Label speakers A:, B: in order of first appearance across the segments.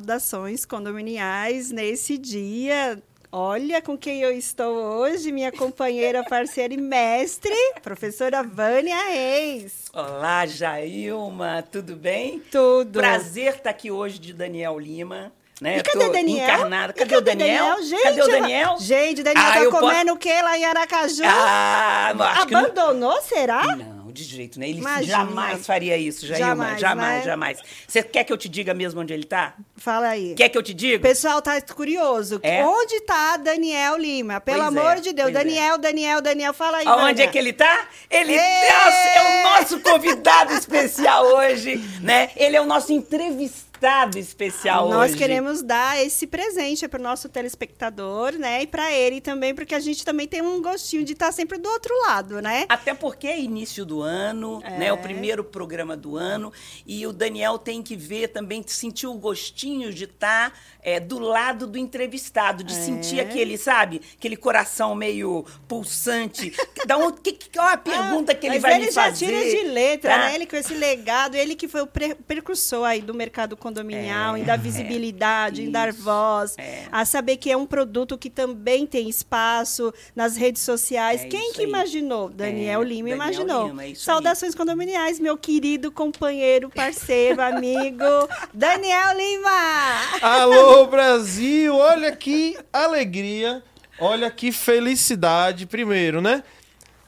A: saudações condominiais nesse dia. Olha com quem eu estou hoje, minha companheira, parceira e mestre, professora Vânia Reis.
B: Olá, Jailma, tudo bem?
A: Tudo.
B: Prazer estar aqui hoje de Daniel Lima. Né?
A: E cadê Daniel?
B: Encarnada.
A: E
B: Cadê, o Daniel?
A: Gente,
B: cadê o Daniel?
A: Gente, Daniel
B: Ah,
A: tá comendo o que lá em Aracaju?
B: Ah, acho que não-
A: Abandonou, será?
B: Não, de jeito, né? Ele
A: Imagina.
B: jamais faria isso, Jailma.
A: Jamais,
B: Jamais,
A: né?
B: jamais. Você quer que eu te diga mesmo onde ele tá?
A: Fala aí.
B: Quer que eu te
A: O
B: diga?
A: pessoal tá curioso.
B: É?
A: Onde tá Daniel Lima? Pelo
B: Pois é,
A: amor de Deus.
B: é.
A: Daniel, Daniel, Daniel, fala aí. Vânia.
B: é que ele tá? Ele! Nossa, é o nosso convidado especial hoje, né? Ele é o nosso entrevistado especial
A: Nós
B: hoje.
A: queremos dar esse presente para o nosso telespectador, né? E para ele também, porque a gente também tem um gostinho de estar sempre do outro lado, né?
B: Até porque é início do ano,
A: É.
B: né? O primeiro programa do ano. E o Daniel tem que ver também, sentir o gostinho de estar do lado do entrevistado, de
A: É.
B: sentir aquele, sabe? Aquele coração meio pulsante. Da onde, que, que, qual é a pergunta que ele
A: Mas
B: vai
A: ele
B: me
A: já
B: fazer?
A: tira de letra,
B: tá?
A: né? Ele com esse legado, ele que foi o pre- precursor aí do mercado condominial,
B: É,
A: em dar visibilidade, em dar voz,
B: é.
A: a saber que é um produto que também tem espaço nas redes sociais.
B: É
A: Quem que
B: aí.
A: imaginou? Daniel
B: É,
A: Lima
B: Daniel
A: imaginou.
B: Lima, é isso aí.
A: Saudações condominiais, meu querido companheiro, parceiro, amigo, Daniel Lima!
C: Alô, Brasil! Olha que alegria, olha que felicidade, primeiro, né?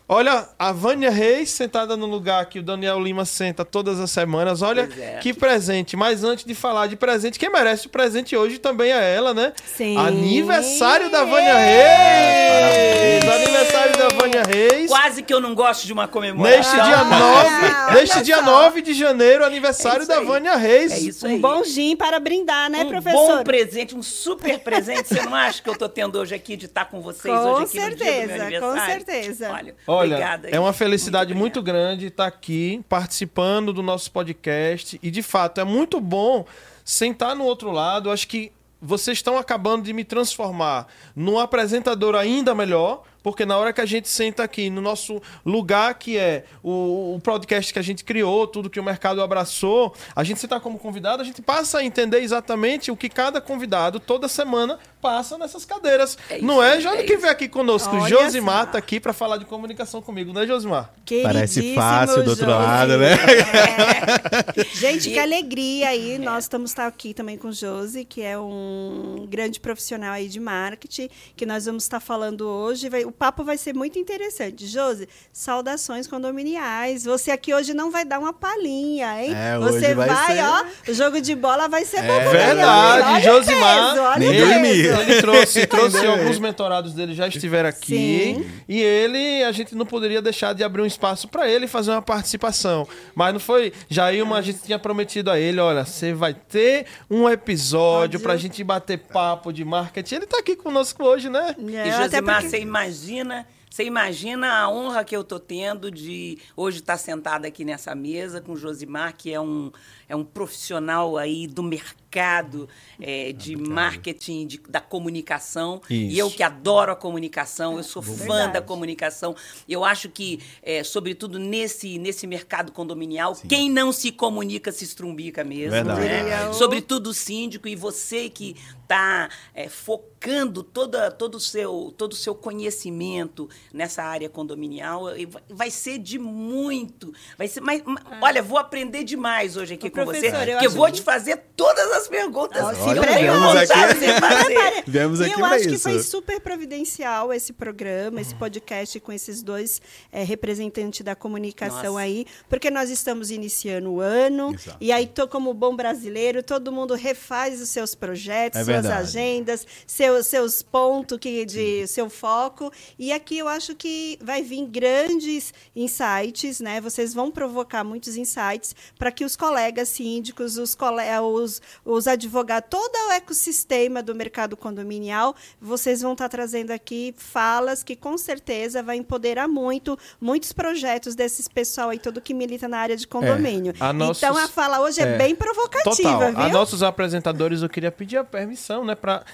C: Olha, a Vânia Reis sentada no lugar que o Daniel Lima senta todas as semanas. Olha
B: é.
C: que presente. Mas antes de falar de presente, quem merece o presente hoje também é ela, né?
A: Sim.
C: Aniversário da Vânia Reis! Aniversário da Vânia Reis.
B: Quase que eu não gosto de uma comemoração.
C: Neste dia
A: Ah,
C: 9,
A: olha
C: neste dia
A: só.
C: 9 de janeiro, aniversário
B: É
C: da
B: aí.
C: Vânia Reis.
B: É isso aí.
A: Um bom gin para brindar, né,
B: um
A: professor?
B: bom presente, um super presente. Você não acha que eu tô tendo hoje aqui de estar com vocês
A: Com
B: hoje aqui no dia do meu
A: certeza, com
B: aniversário?
A: certeza.
B: Olha,
C: Olha,
B: obrigada.
C: é uma felicidade
B: Muito
C: muito, grande estar aqui participando do nosso podcast e de fato é muito bom sentar no outro lado. Acho que vocês estão acabando de me transformar num apresentador ainda melhor. Porque na hora que a gente senta aqui no nosso lugar, que é o, o podcast que a gente criou, tudo que o mercado abraçou, a gente senta como convidado, a gente passa a entender exatamente o que cada convidado, toda semana, passa nessas cadeiras.
B: É isso
C: Não é? Já
B: é
C: que vem aqui conosco,
A: Olha
C: Josimar tá aqui para falar de comunicação comigo, né, Josimar?
D: Parece fácil do outro
A: Josi.
D: lado, né?
A: É. Gente, que alegria aí. Nós estamos tá aqui também com o Josi, que é um grande profissional aí de marketing, que nós vamos estar falando hoje. Vai- o papo vai ser muito interessante. Josi, saudações condominiais. Você aqui hoje não vai dar uma palhinha, hein?
D: É, hoje
A: Você
D: vai
A: vai,
D: ser-
A: ó, o jogo de bola vai ser bom.
D: É
C: verdade,
A: olha
C: Josimar,
A: O peso, olha
D: nem
C: Ele trouxe, trouxe alguns mentorados dele já estiveram aqui.
A: Sim.
C: E ele, a gente não poderia deixar de abrir um espaço para ele fazer uma participação. Mas não foi. Jailma, a gente tinha prometido a ele: olha, você vai ter um episódio
A: Pode.
C: pra gente bater papo de marketing. Ele tá aqui conosco hoje, né?
A: É,
B: E Josimar,
A: porque-
B: você imagina, você imagina a honra que eu tô tendo de hoje estar sentada aqui nessa mesa com o Josimar, que é um, é um profissional aí do mercado é, de marketing, de- da comunicação. E
C: Isso.
B: eu que adoro a comunicação, eu sou fã
A: Verdade.
B: da comunicação. Eu acho que, é, sobretudo nesse, nesse mercado condominial, quem não se comunica se estrumbica mesmo.
D: Verdade.
B: né?
A: O-
B: Sobretudo o síndico e você que está focando toda, todo o seu, todo seu conhecimento nessa área condominial, e vai- ser de muito. Vai ser, mas, mas, Olha, vou aprender demais hoje aqui
A: Ô,
B: com você,
A: professor, eu
B: porque eu
A: acho
B: vou
A: que-
B: te fazer todas as perguntas que
A: se
B: eu tenho
A: prepara.
B: vontade
D: Viemos
B: de fazer.
D: Viemos
A: E
D: aqui
A: eu acho que
D: isso.
A: foi super providencial esse programa, esse podcast com esses dois eh, representantes da comunicação
B: Nossa.
A: aí, porque nós estamos iniciando o ano
D: Exato.
A: e aí tô como bom brasileiro, todo mundo refaz os seus projetos,
D: É
A: suas agendas, seus seus pontos que de seu foco e aqui eu acho que vai vir grandes insights, né? Vocês vão provocar muitos insights para que os colegas síndicos, os, cole os, os advogados, todo o ecossistema do mercado condominial, vocês vão estar trazendo aqui falas que com certeza vai empoderar muito muitos projetos desses pessoal aí todo que milita na área de condomínio.
C: a nossos-
A: Então a fala hoje é,
C: é,
A: bem provocativa,
C: Total.
A: viu?
C: A nossos apresentadores, eu queria pedir a permissão, né, para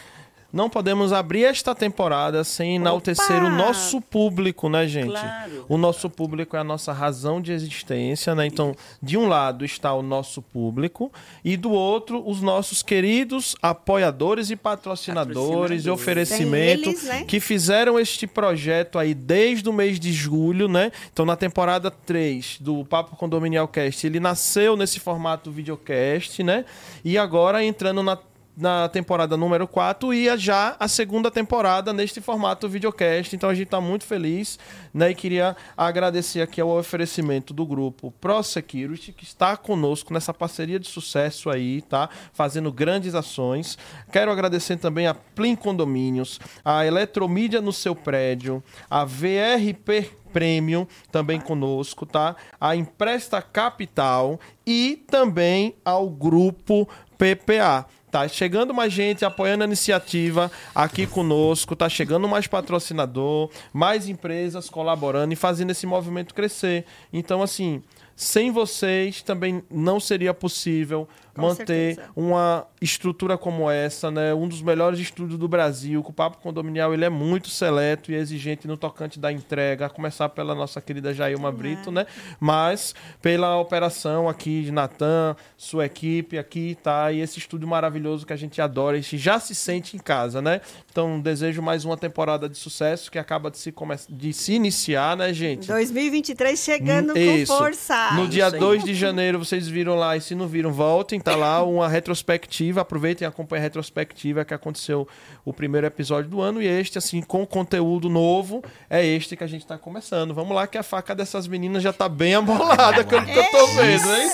C: não podemos abrir esta temporada sem enaltecer
A: Opa!
C: o nosso público, né, gente?
B: Claro.
C: O nosso público é a nossa razão de existência, né? Então, de um lado está o nosso público e do outro os nossos queridos apoiadores e patrocinadores,
B: Patrocinadores.
C: e oferecimento
A: eles, né?
C: que fizeram este projeto aí desde o mês de julho, né? Então, na temporada 3 do Papo Condominial Cast, ele nasceu nesse formato videocast, né? E agora entrando na na temporada número 4 e já a segunda temporada neste formato videocast. Então a gente está muito feliz, né? E queria agradecer aqui ao oferecimento do grupo Pro Security, que está conosco nessa parceria de sucesso aí, tá? Fazendo grandes ações. Quero agradecer também a Plim Condomínios, a Eletromídia no seu prédio, a VRP Premium também conosco, tá? A Empresta Capital e também ao grupo PPA. Tá chegando mais gente apoiando a iniciativa aqui conosco, tá chegando mais patrocinador, mais empresas colaborando e fazendo esse movimento crescer. Então, assim, sem vocês também não seria possível
A: Com
C: manter
A: certeza.
C: uma estrutura como essa, né? Um dos melhores estúdios do Brasil. O Papo Condominial ele é muito seleto e exigente no tocante da entrega, a começar pela nossa querida Jailma Brito, né? Mas pela operação aqui de Natan, sua equipe aqui, tá? E esse estúdio maravilhoso que a gente adora, a gente já se sente em casa, né? Então desejo mais uma temporada de sucesso que acaba de se, come... de se iniciar, né, gente?
A: 2023 chegando
C: Isso.
A: com força.
C: No dia
B: isso aí.
C: 2 de janeiro, vocês viram lá, e se não viram, voltem, tá lá uma retrospectiva, aproveitem e acompanhem a retrospectiva que aconteceu o primeiro episódio do ano, e este, assim, com conteúdo novo, é este que a gente tá começando. Vamos lá, que a faca dessas meninas já tá bem amolada, que eu, que eu tô vendo, hein?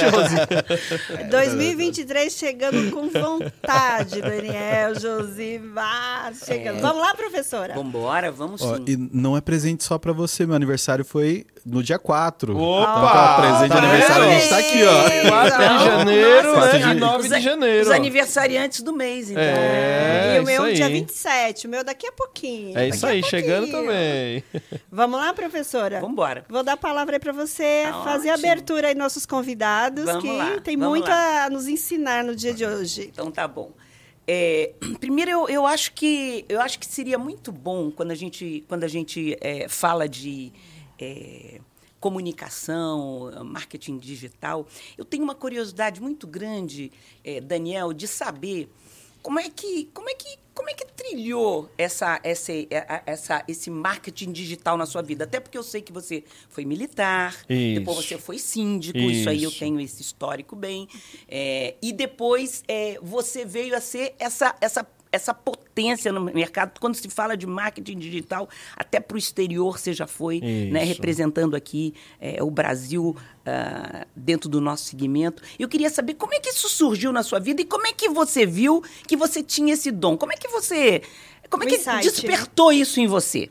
C: Josi?
A: 2023 chegando com vontade, Daniel, Josimar, chegando. Vamos lá, professora?
B: Vambora, vamos
D: Ó,
B: sim.
D: e não é presente só pra você, meu aniversário foi no dia 4.
C: Opa!
D: Então, ó, presente de
C: Tá
D: aniversário, a gente tá aqui, ó.
C: 4 de janeiro
D: nossa,
C: né,
D: de-
C: e 9
B: Os
C: de janeiro.
B: Os aniversariantes do mês, então.
C: É,
A: e o meu dia
C: aí.
A: 27, o meu daqui a pouquinho.
C: É isso aí, chegando também.
A: Vamos lá, professora?
B: Vambora.
A: Vou dar a palavra aí para você
B: Tá
A: fazer a
B: ótimo.
A: abertura aí nossos convidados,
B: Vamos
A: que
B: lá,
A: tem
B: vamos
A: muito
B: lá.
A: a nos ensinar no dia de hoje.
B: Então tá bom. É, primeiro, eu, eu acho que eu acho que seria muito bom quando a gente quando a gente é, fala de é, comunicação, marketing digital. Eu tenho uma curiosidade muito grande, é, Daniel, de saber como é que como é que como é que trilhou essa, essa, essa, esse marketing digital na sua vida? Até porque eu sei que você foi militar, depois
C: Isso.
B: você foi síndico, isso, aí eu
C: Isso.
B: tenho esse histórico bem. É, e depois é, você veio a ser essa, essa, essa potência no mercado. Quando se fala de marketing digital, até para o exterior você já foi, né, representando aqui é, o Brasil ah, dentro do nosso segmento. Eu queria saber como é que isso surgiu na sua vida e como é que você viu que você tinha esse dom. Como é que você. Como é que
A: insight, né?
B: despertou isso em você?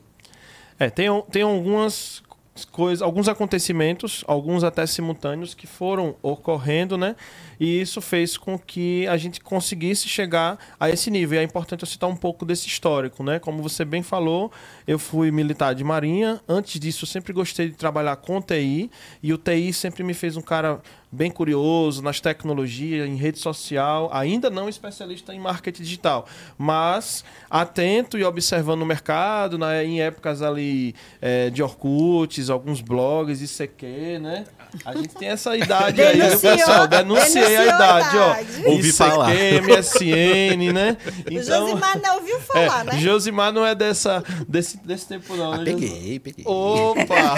C: É, tem, tem algumas coisas, alguns acontecimentos, alguns até simultâneos, que foram ocorrendo, né? E isso fez com que a gente conseguisse chegar a esse nível. E é importante eu citar um pouco desse histórico, né? Como você bem falou, eu fui militar de marinha. Antes disso, eu sempre gostei de trabalhar com TI. E o TI sempre me fez um cara bem curioso nas tecnologias, em rede social, ainda não especialista em marketing digital, mas atento e observando o mercado, né, em épocas ali é, de Orkuts, alguns blogs, ICQ, né? A gente tem essa idade aí, viu, pessoal? Denunciei a idade, ó.
D: Ouvi
C: ICQ,
D: falar.
C: MSN, né?
A: o Josimar não ouviu falar,
C: é,
A: né?
C: Josimar não é dessa, desse, desse tempo, não.
D: Ah,
C: né,
D: peguei, peguei.
C: Opa!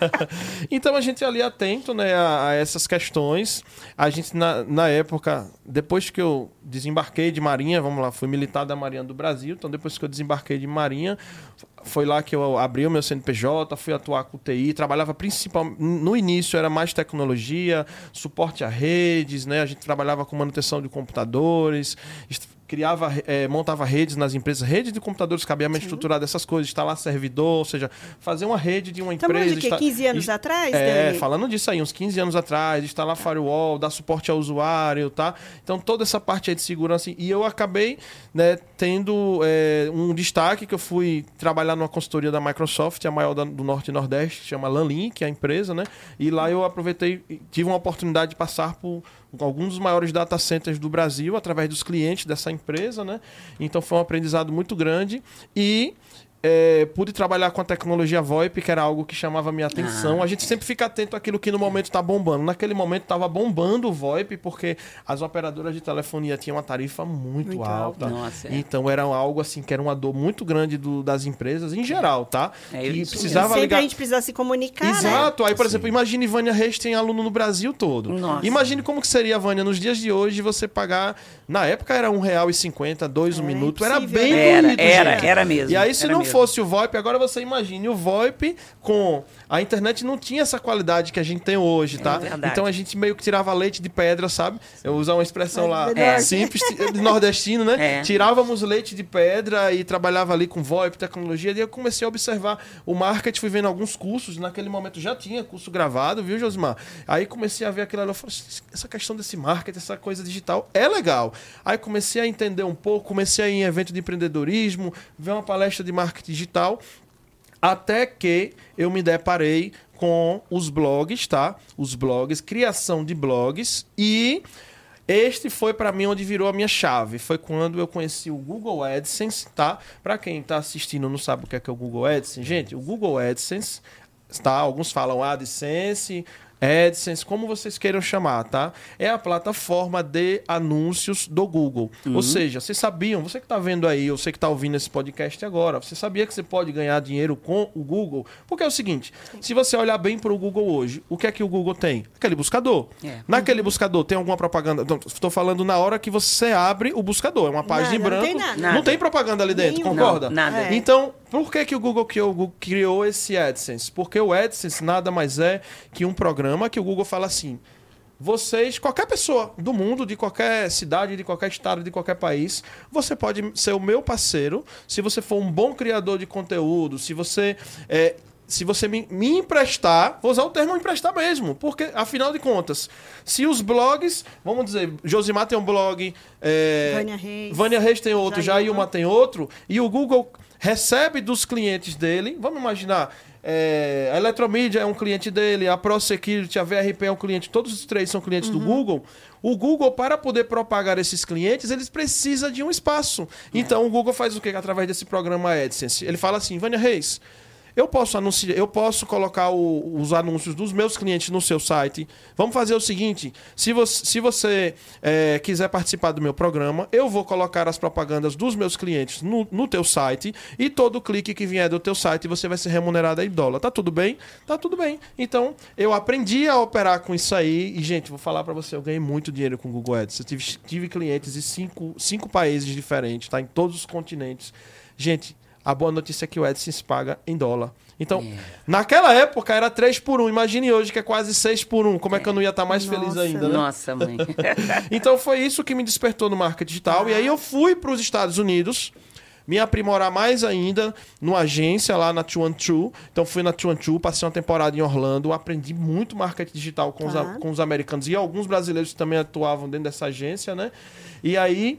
C: então a gente ali atento né, a, a essas questões. A gente, na, na época, depois que eu desembarquei de Marinha, vamos lá, fui militar da Marinha do Brasil, então depois que eu desembarquei de Marinha, foi lá que eu abri o meu CNPJ, fui atuar com TI, trabalhava principalmente, no início era mais tecnologia, suporte a redes, né? A gente trabalhava com manutenção de computadores, criava, eh, montava redes nas empresas, rede de computadores, cabeamento estruturado, essas coisas, instalar servidor, ou seja, fazer uma rede de uma
A: Estamos
C: empresa.
A: de quê?
C: insta-
A: 15 anos atrás,
C: É,
A: Dani?
C: falando disso aí, uns 15 anos atrás, instalar firewall, dar suporte ao usuário, tá? Então toda essa parte aí de segurança. E eu acabei né, tendo é, um destaque que eu fui trabalhar numa consultoria da Microsoft, a maior da- do Norte e Nordeste, que chama Lanlin, que é a empresa, né? E lá eu aproveitei, e tive uma oportunidade de passar por alguns dos maiores data centers do Brasil através dos clientes dessa empresa, né? Então foi um aprendizado muito grande e é, pude trabalhar com a tecnologia VoIP, que era algo que chamava a minha atenção.
B: Ah,
C: a gente sempre fica atento àquilo que no momento está bombando. Naquele momento estava bombando o VoIP, porque as operadoras de telefonia tinham uma tarifa muito,
A: Muito
C: alta.
B: alta. Nossa, é.
C: Então era algo assim que era uma dor muito grande do- das empresas em geral, tá?
B: É isso
C: precisava
A: Sempre
C: ligar.
A: a gente precisa se comunicar, né?
C: Exato. Aí, por exemplo, imagine Vânia Reis tem aluno no Brasil todo.
B: Nossa.
C: Imagine como que seria, Vânia, nos dias de hoje você pagar. Na época era R$ 1,50, dois um minuto. Era bem
A: né?
B: Era,
C: doído,
B: era, era mesmo.
C: E aí, se
B: era
C: não
B: mesmo.
C: Fosse o VoIP, agora você imagine o VoIP com. A internet não tinha essa qualidade que a gente tem hoje, tá?
B: É
C: então a gente meio que tirava leite de pedra, sabe? Eu usar uma expressão
A: É
C: lá
A: verdade.
C: simples, de nordestino, né?
B: É.
C: Tirávamos leite de pedra e trabalhava ali com VoIP, tecnologia. E eu comecei a observar o marketing, fui vendo alguns cursos. Naquele momento já tinha curso gravado, viu, Josimar? Aí comecei a ver aquilo ali. Eu falei, essa questão desse marketing, essa coisa digital é legal. Aí comecei a entender um pouco, comecei a ir em evento de empreendedorismo, ver uma palestra de marketing digital. Até que eu me deparei com os blogs, tá? Os blogs, criação de blogs e este foi para mim onde virou a minha chave. Foi quando eu conheci o Google AdSense, tá? Para quem tá assistindo não sabe o que é, que é o Google AdSense, gente, o Google AdSense, tá? Alguns falam AdSense, AdSense, como vocês queiram chamar, tá? É a plataforma de anúncios do Google. Ou seja, vocês sabiam, você que está vendo aí, você que está ouvindo esse podcast agora, você sabia que você pode ganhar dinheiro com o Google? Porque é o seguinte, se você olhar bem para o Google hoje, o que é que o Google tem? Aquele buscador.
B: É.
C: Naquele buscador tem alguma propaganda? Estou falando na hora que você abre o buscador. É uma página em
A: Nada, não
C: branco.
A: tem nada.
C: Não tem propaganda ali dentro,
A: Nenhuma.
C: concorda?
B: Não, nada.
A: É.
C: Então, por que, que o Google criou, o Google criou esse AdSense? Porque o AdSense nada mais é que um programa que o Google fala assim: vocês, qualquer pessoa do mundo, de qualquer cidade, de qualquer estado, de qualquer país, você pode ser o meu parceiro se você for um bom criador de conteúdo, se você. é, se você me, me emprestar, vou usar o termo emprestar mesmo, porque afinal de contas, se os blogs, vamos dizer, Josimar tem um blog, é,
A: Vânia Reis.
C: Vânia Reis tem outro,
A: Jailma.
C: Jailma tem outro, e o Google recebe dos clientes dele, vamos imaginar, é, a Eletromídia é um cliente dele, a ProSecurity, a VRP é um cliente, todos os três são clientes do Google. O Google, para poder propagar esses clientes, eles precisam de um espaço. Então o Google faz o quê? Através desse programa AdSense. Ele fala assim, Vânia Reis, eu posso anunciar, eu posso colocar o- os anúncios dos meus clientes no seu site. Vamos fazer o seguinte: se você, se você é, quiser participar do meu programa, eu vou colocar as propagandas dos meus clientes no, no teu site e todo clique que vier do teu site você vai ser remunerado em dólar. Tá tudo bem? Tá tudo bem. Então eu aprendi a operar com isso aí e gente, vou falar para você, eu ganhei muito dinheiro com o Google Ads. Eu tive, tive clientes em cinco, cinco países diferentes, tá? Em todos os continentes. Gente, a boa notícia é que o AdSense paga em dólar. Então,
B: É.
C: naquela época era 3 por 1. Imagine hoje que é quase 6 por 1. Como é, que eu não ia estar mais feliz
A: Nossa.
C: ainda, né?
B: Nossa, mãe.
C: Então foi isso que me despertou no marketing digital. E aí eu fui para os Estados Unidos me aprimorar mais ainda numa agência lá na Two and Two. Então fui na Two and Two, passei uma temporada em Orlando, aprendi muito marketing digital com, os,
A: Tá.
C: com os americanos e alguns brasileiros que também atuavam dentro dessa agência, né? E aí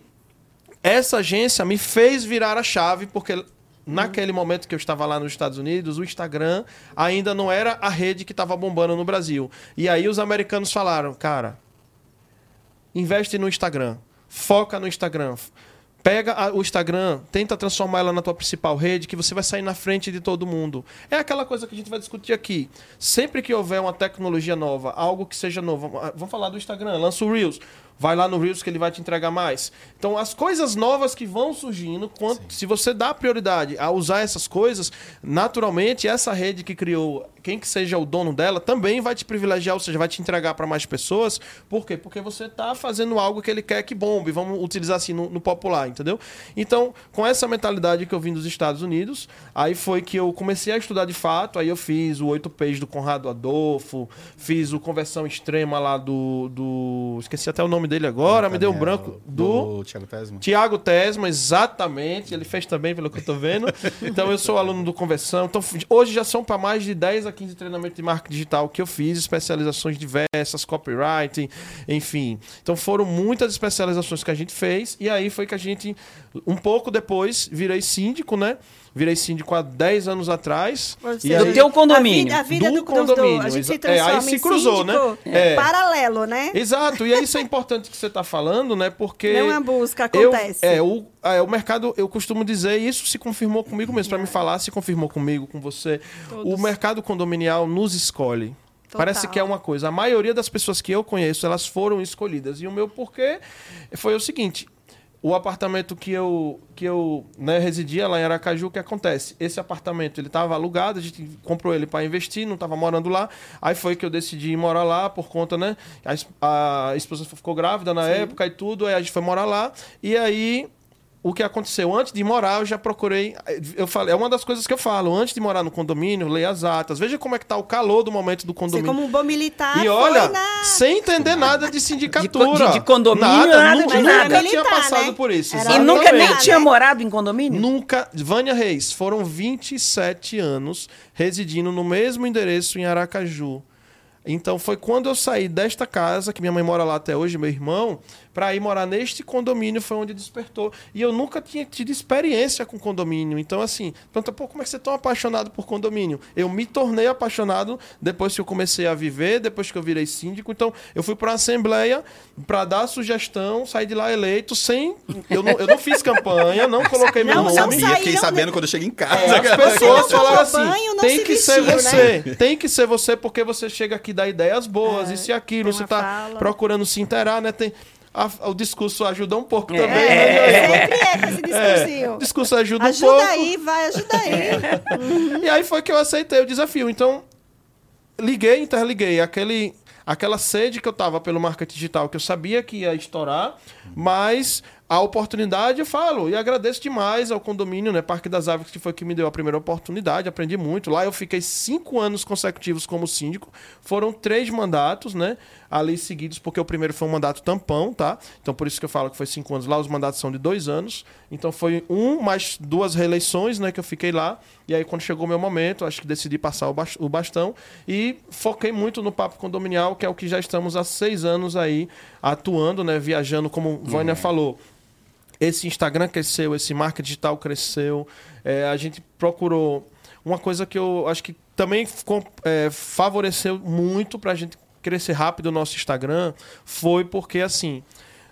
C: essa agência me fez virar a chave porque naquele momento que eu estava lá nos Estados Unidos, o Instagram ainda não era a rede que estava bombando no Brasil. E aí os americanos falaram, cara, investe no Instagram, foca no Instagram. Pega a- o Instagram, tenta transformar ela na tua principal rede, que você vai sair na frente de todo mundo. É aquela coisa que a gente vai discutir aqui. Sempre que houver uma tecnologia nova, algo que seja novo, vamos falar do Instagram, lança o Reels. Vai lá no Reels que ele vai te entregar mais. Então, as coisas novas que vão surgindo, quando, se você dá prioridade a usar essas coisas, naturalmente, essa rede que criou, quem que seja o dono dela, também vai te privilegiar, ou seja, vai te entregar para mais pessoas. Por quê? Porque você está fazendo algo que ele quer que bombe. Vamos utilizar assim no, no popular, entendeu? Então, com essa mentalidade que eu vim dos Estados Unidos, aí foi que eu comecei a estudar de fato. Aí eu fiz o 8 Page do Conrado Adolfo, fiz o Conversão Extrema lá do. do esqueci até o nome dele agora, me deu um branco. Do,
D: do Thiago Tesma.
C: Tiago Tesma, exatamente. Ele fez também, pelo que eu tô vendo. Então, eu sou aluno do Conversão. Então, hoje já são para mais de 10 a 15 treinamentos de marketing digital que eu fiz, especializações diversas, copywriting, enfim. Então, foram muitas especializações que a gente fez. E aí foi que a gente, um pouco depois, virei síndico, né? Virei síndico há 10 anos atrás.
A: Ou
C: E aí-
B: Do teu condomínio.
A: A vida, a vida
C: Do
A: do, do- do-
C: condomínio,
A: A gente se
C: exa- é, aí se
A: em
C: cruzou, né?
A: síndico
C: É.
A: paralelo, né?
C: Exato, e isso é importante que você está falando, né? Porque.
A: Não a busca
C: eu-
A: acontece.
C: é, o, é, o mercado, eu costumo dizer, e isso se confirmou comigo mesmo, para me falar, se confirmou comigo, com você.
A: Todos.
C: O mercado condominial nos escolhe.
A: Total.
C: Parece que é uma coisa. A maioria das pessoas que eu conheço, elas foram escolhidas. E o meu porquê foi o seguinte: o apartamento que eu, que eu né, residia lá em Aracaju, o que acontece? Esse apartamento ele estava alugado, a gente comprou ele para investir, não estava morando lá. Aí foi que eu decidi ir morar lá por conta, né? A, a esposa ficou grávida na época e tudo, aí a gente foi morar lá. E aí o que aconteceu antes de morar, eu já procurei. Eu falei, é uma das coisas que eu falo. Antes de morar no condomínio, leia as atas. Veja como é que tá o calor do momento do
A: Você,
C: condomínio.
A: como um bom militar,
C: E olha,
A: na...
C: sem entender nada de sindicatura.
B: de- de condomínio, nada
C: nunca,
B: de
C: nunca
B: nada.
C: tinha
A: Militar,
C: passado
A: né?
C: por isso.
A: Era
B: E nunca nem tinha morado em condomínio?
C: Nunca. Vânia Reis, foram 27 anos residindo no mesmo endereço em Aracaju. Então foi quando eu saí desta casa, que minha mãe mora lá até hoje, meu irmão, para ir morar neste condomínio foi onde despertou. E eu nunca tinha tido experiência com condomínio. Então, assim, pergunta, pô, como é que você é tão apaixonado por condomínio? Eu me tornei apaixonado depois que eu comecei a viver, depois que eu virei síndico. Então, eu fui para a Assembleia para dar sugestão, saí de lá eleito, sem. Eu não, eu não fiz campanha, não coloquei meu
A: Não,
C: nome.
A: não
D: Sabia,
A: saíram,
D: fiquei
A: né?
D: sabendo quando eu cheguei em casa.
C: É, as pessoas falaram assim:
A: banho,
C: tem
A: se
C: que ser
A: vestiu,
C: você, tem que ser você, porque você chega aqui dá ideias boas,
A: É,
C: isso e aquilo, você tá
A: fala.
C: procurando se inteirar, né? Tem, a- o discurso ajuda um pouco
B: É.
C: também.
A: É,
C: né?
A: sempre é esse discursinho.
C: O discurso ajuda, um
A: Ajuda
C: pouco.
A: aí, vai, ajuda aí.
C: E aí foi que eu aceitei o desafio. Então, liguei, interliguei. Aquele, aquela sede que eu tava pelo marketing digital, que eu sabia que ia estourar, mas a oportunidade eu falo. E agradeço demais ao condomínio, né? Parque das Árvores, que foi que me deu a primeira oportunidade. Aprendi muito. Lá eu fiquei cinco anos consecutivos como síndico. Foram três mandatos, né? Ali seguidos, porque o primeiro foi um mandato tampão, tá? Então por isso que eu falo que foi cinco anos lá. Os mandatos são de dois anos. Então foi um mais duas reeleições, né? Que eu fiquei lá. E aí, quando chegou o meu momento, acho que decidi passar o bas- o bastão e foquei muito no papo condominial, que é o que já estamos há seis anos aí atuando, né? Viajando, como Vânia falou. Esse Instagram cresceu, esse marketing digital cresceu. É, a gente procurou uma coisa que eu acho que também é, favoreceu muito para a gente crescer rápido o nosso Instagram foi porque assim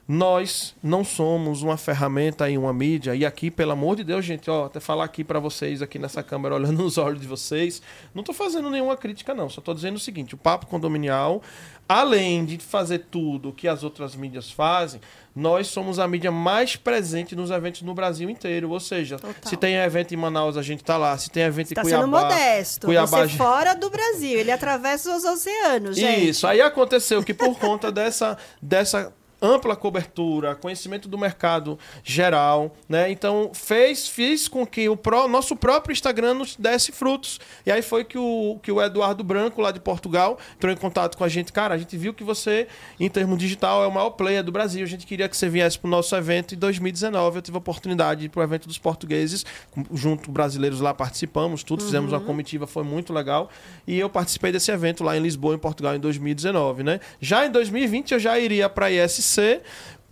C: nós não somos uma ferramenta e uma mídia e aqui pelo amor de Deus gente ó até falar aqui para vocês aqui nessa câmera olhando nos olhos de vocês não tô fazendo nenhuma crítica não só tô dizendo o seguinte o papo condominial além de fazer tudo que as outras mídias fazem nós somos a mídia mais presente nos eventos no Brasil inteiro ou seja
A: Total.
C: se tem evento em Manaus a gente tá lá se tem evento em
A: Está
C: Cuiabá
A: sendo modesto.
C: Cuiabá
A: Você fora do Brasil. Ele atravessa os oceanos, gente.
C: isso, aí aconteceu que por conta dessa, dessa ampla cobertura, conhecimento do mercado geral, né? Então fez, fez com que o pró- nosso próprio Instagram nos desse frutos. E aí foi que o, que o Eduardo Branco, lá de Portugal, entrou em contato com a gente. Cara, a gente viu que você, em termos digital, é o maior player do Brasil. A gente queria que você viesse para o nosso evento em 2019. Eu tive a oportunidade de ir para o evento dos portugueses, com- junto brasileiros lá participamos, tudo, fizemos uma comitiva, foi muito legal. E eu participei desse evento lá em Lisboa, em Portugal, em 2019, né? Já em 2020 eu já iria para a ISC,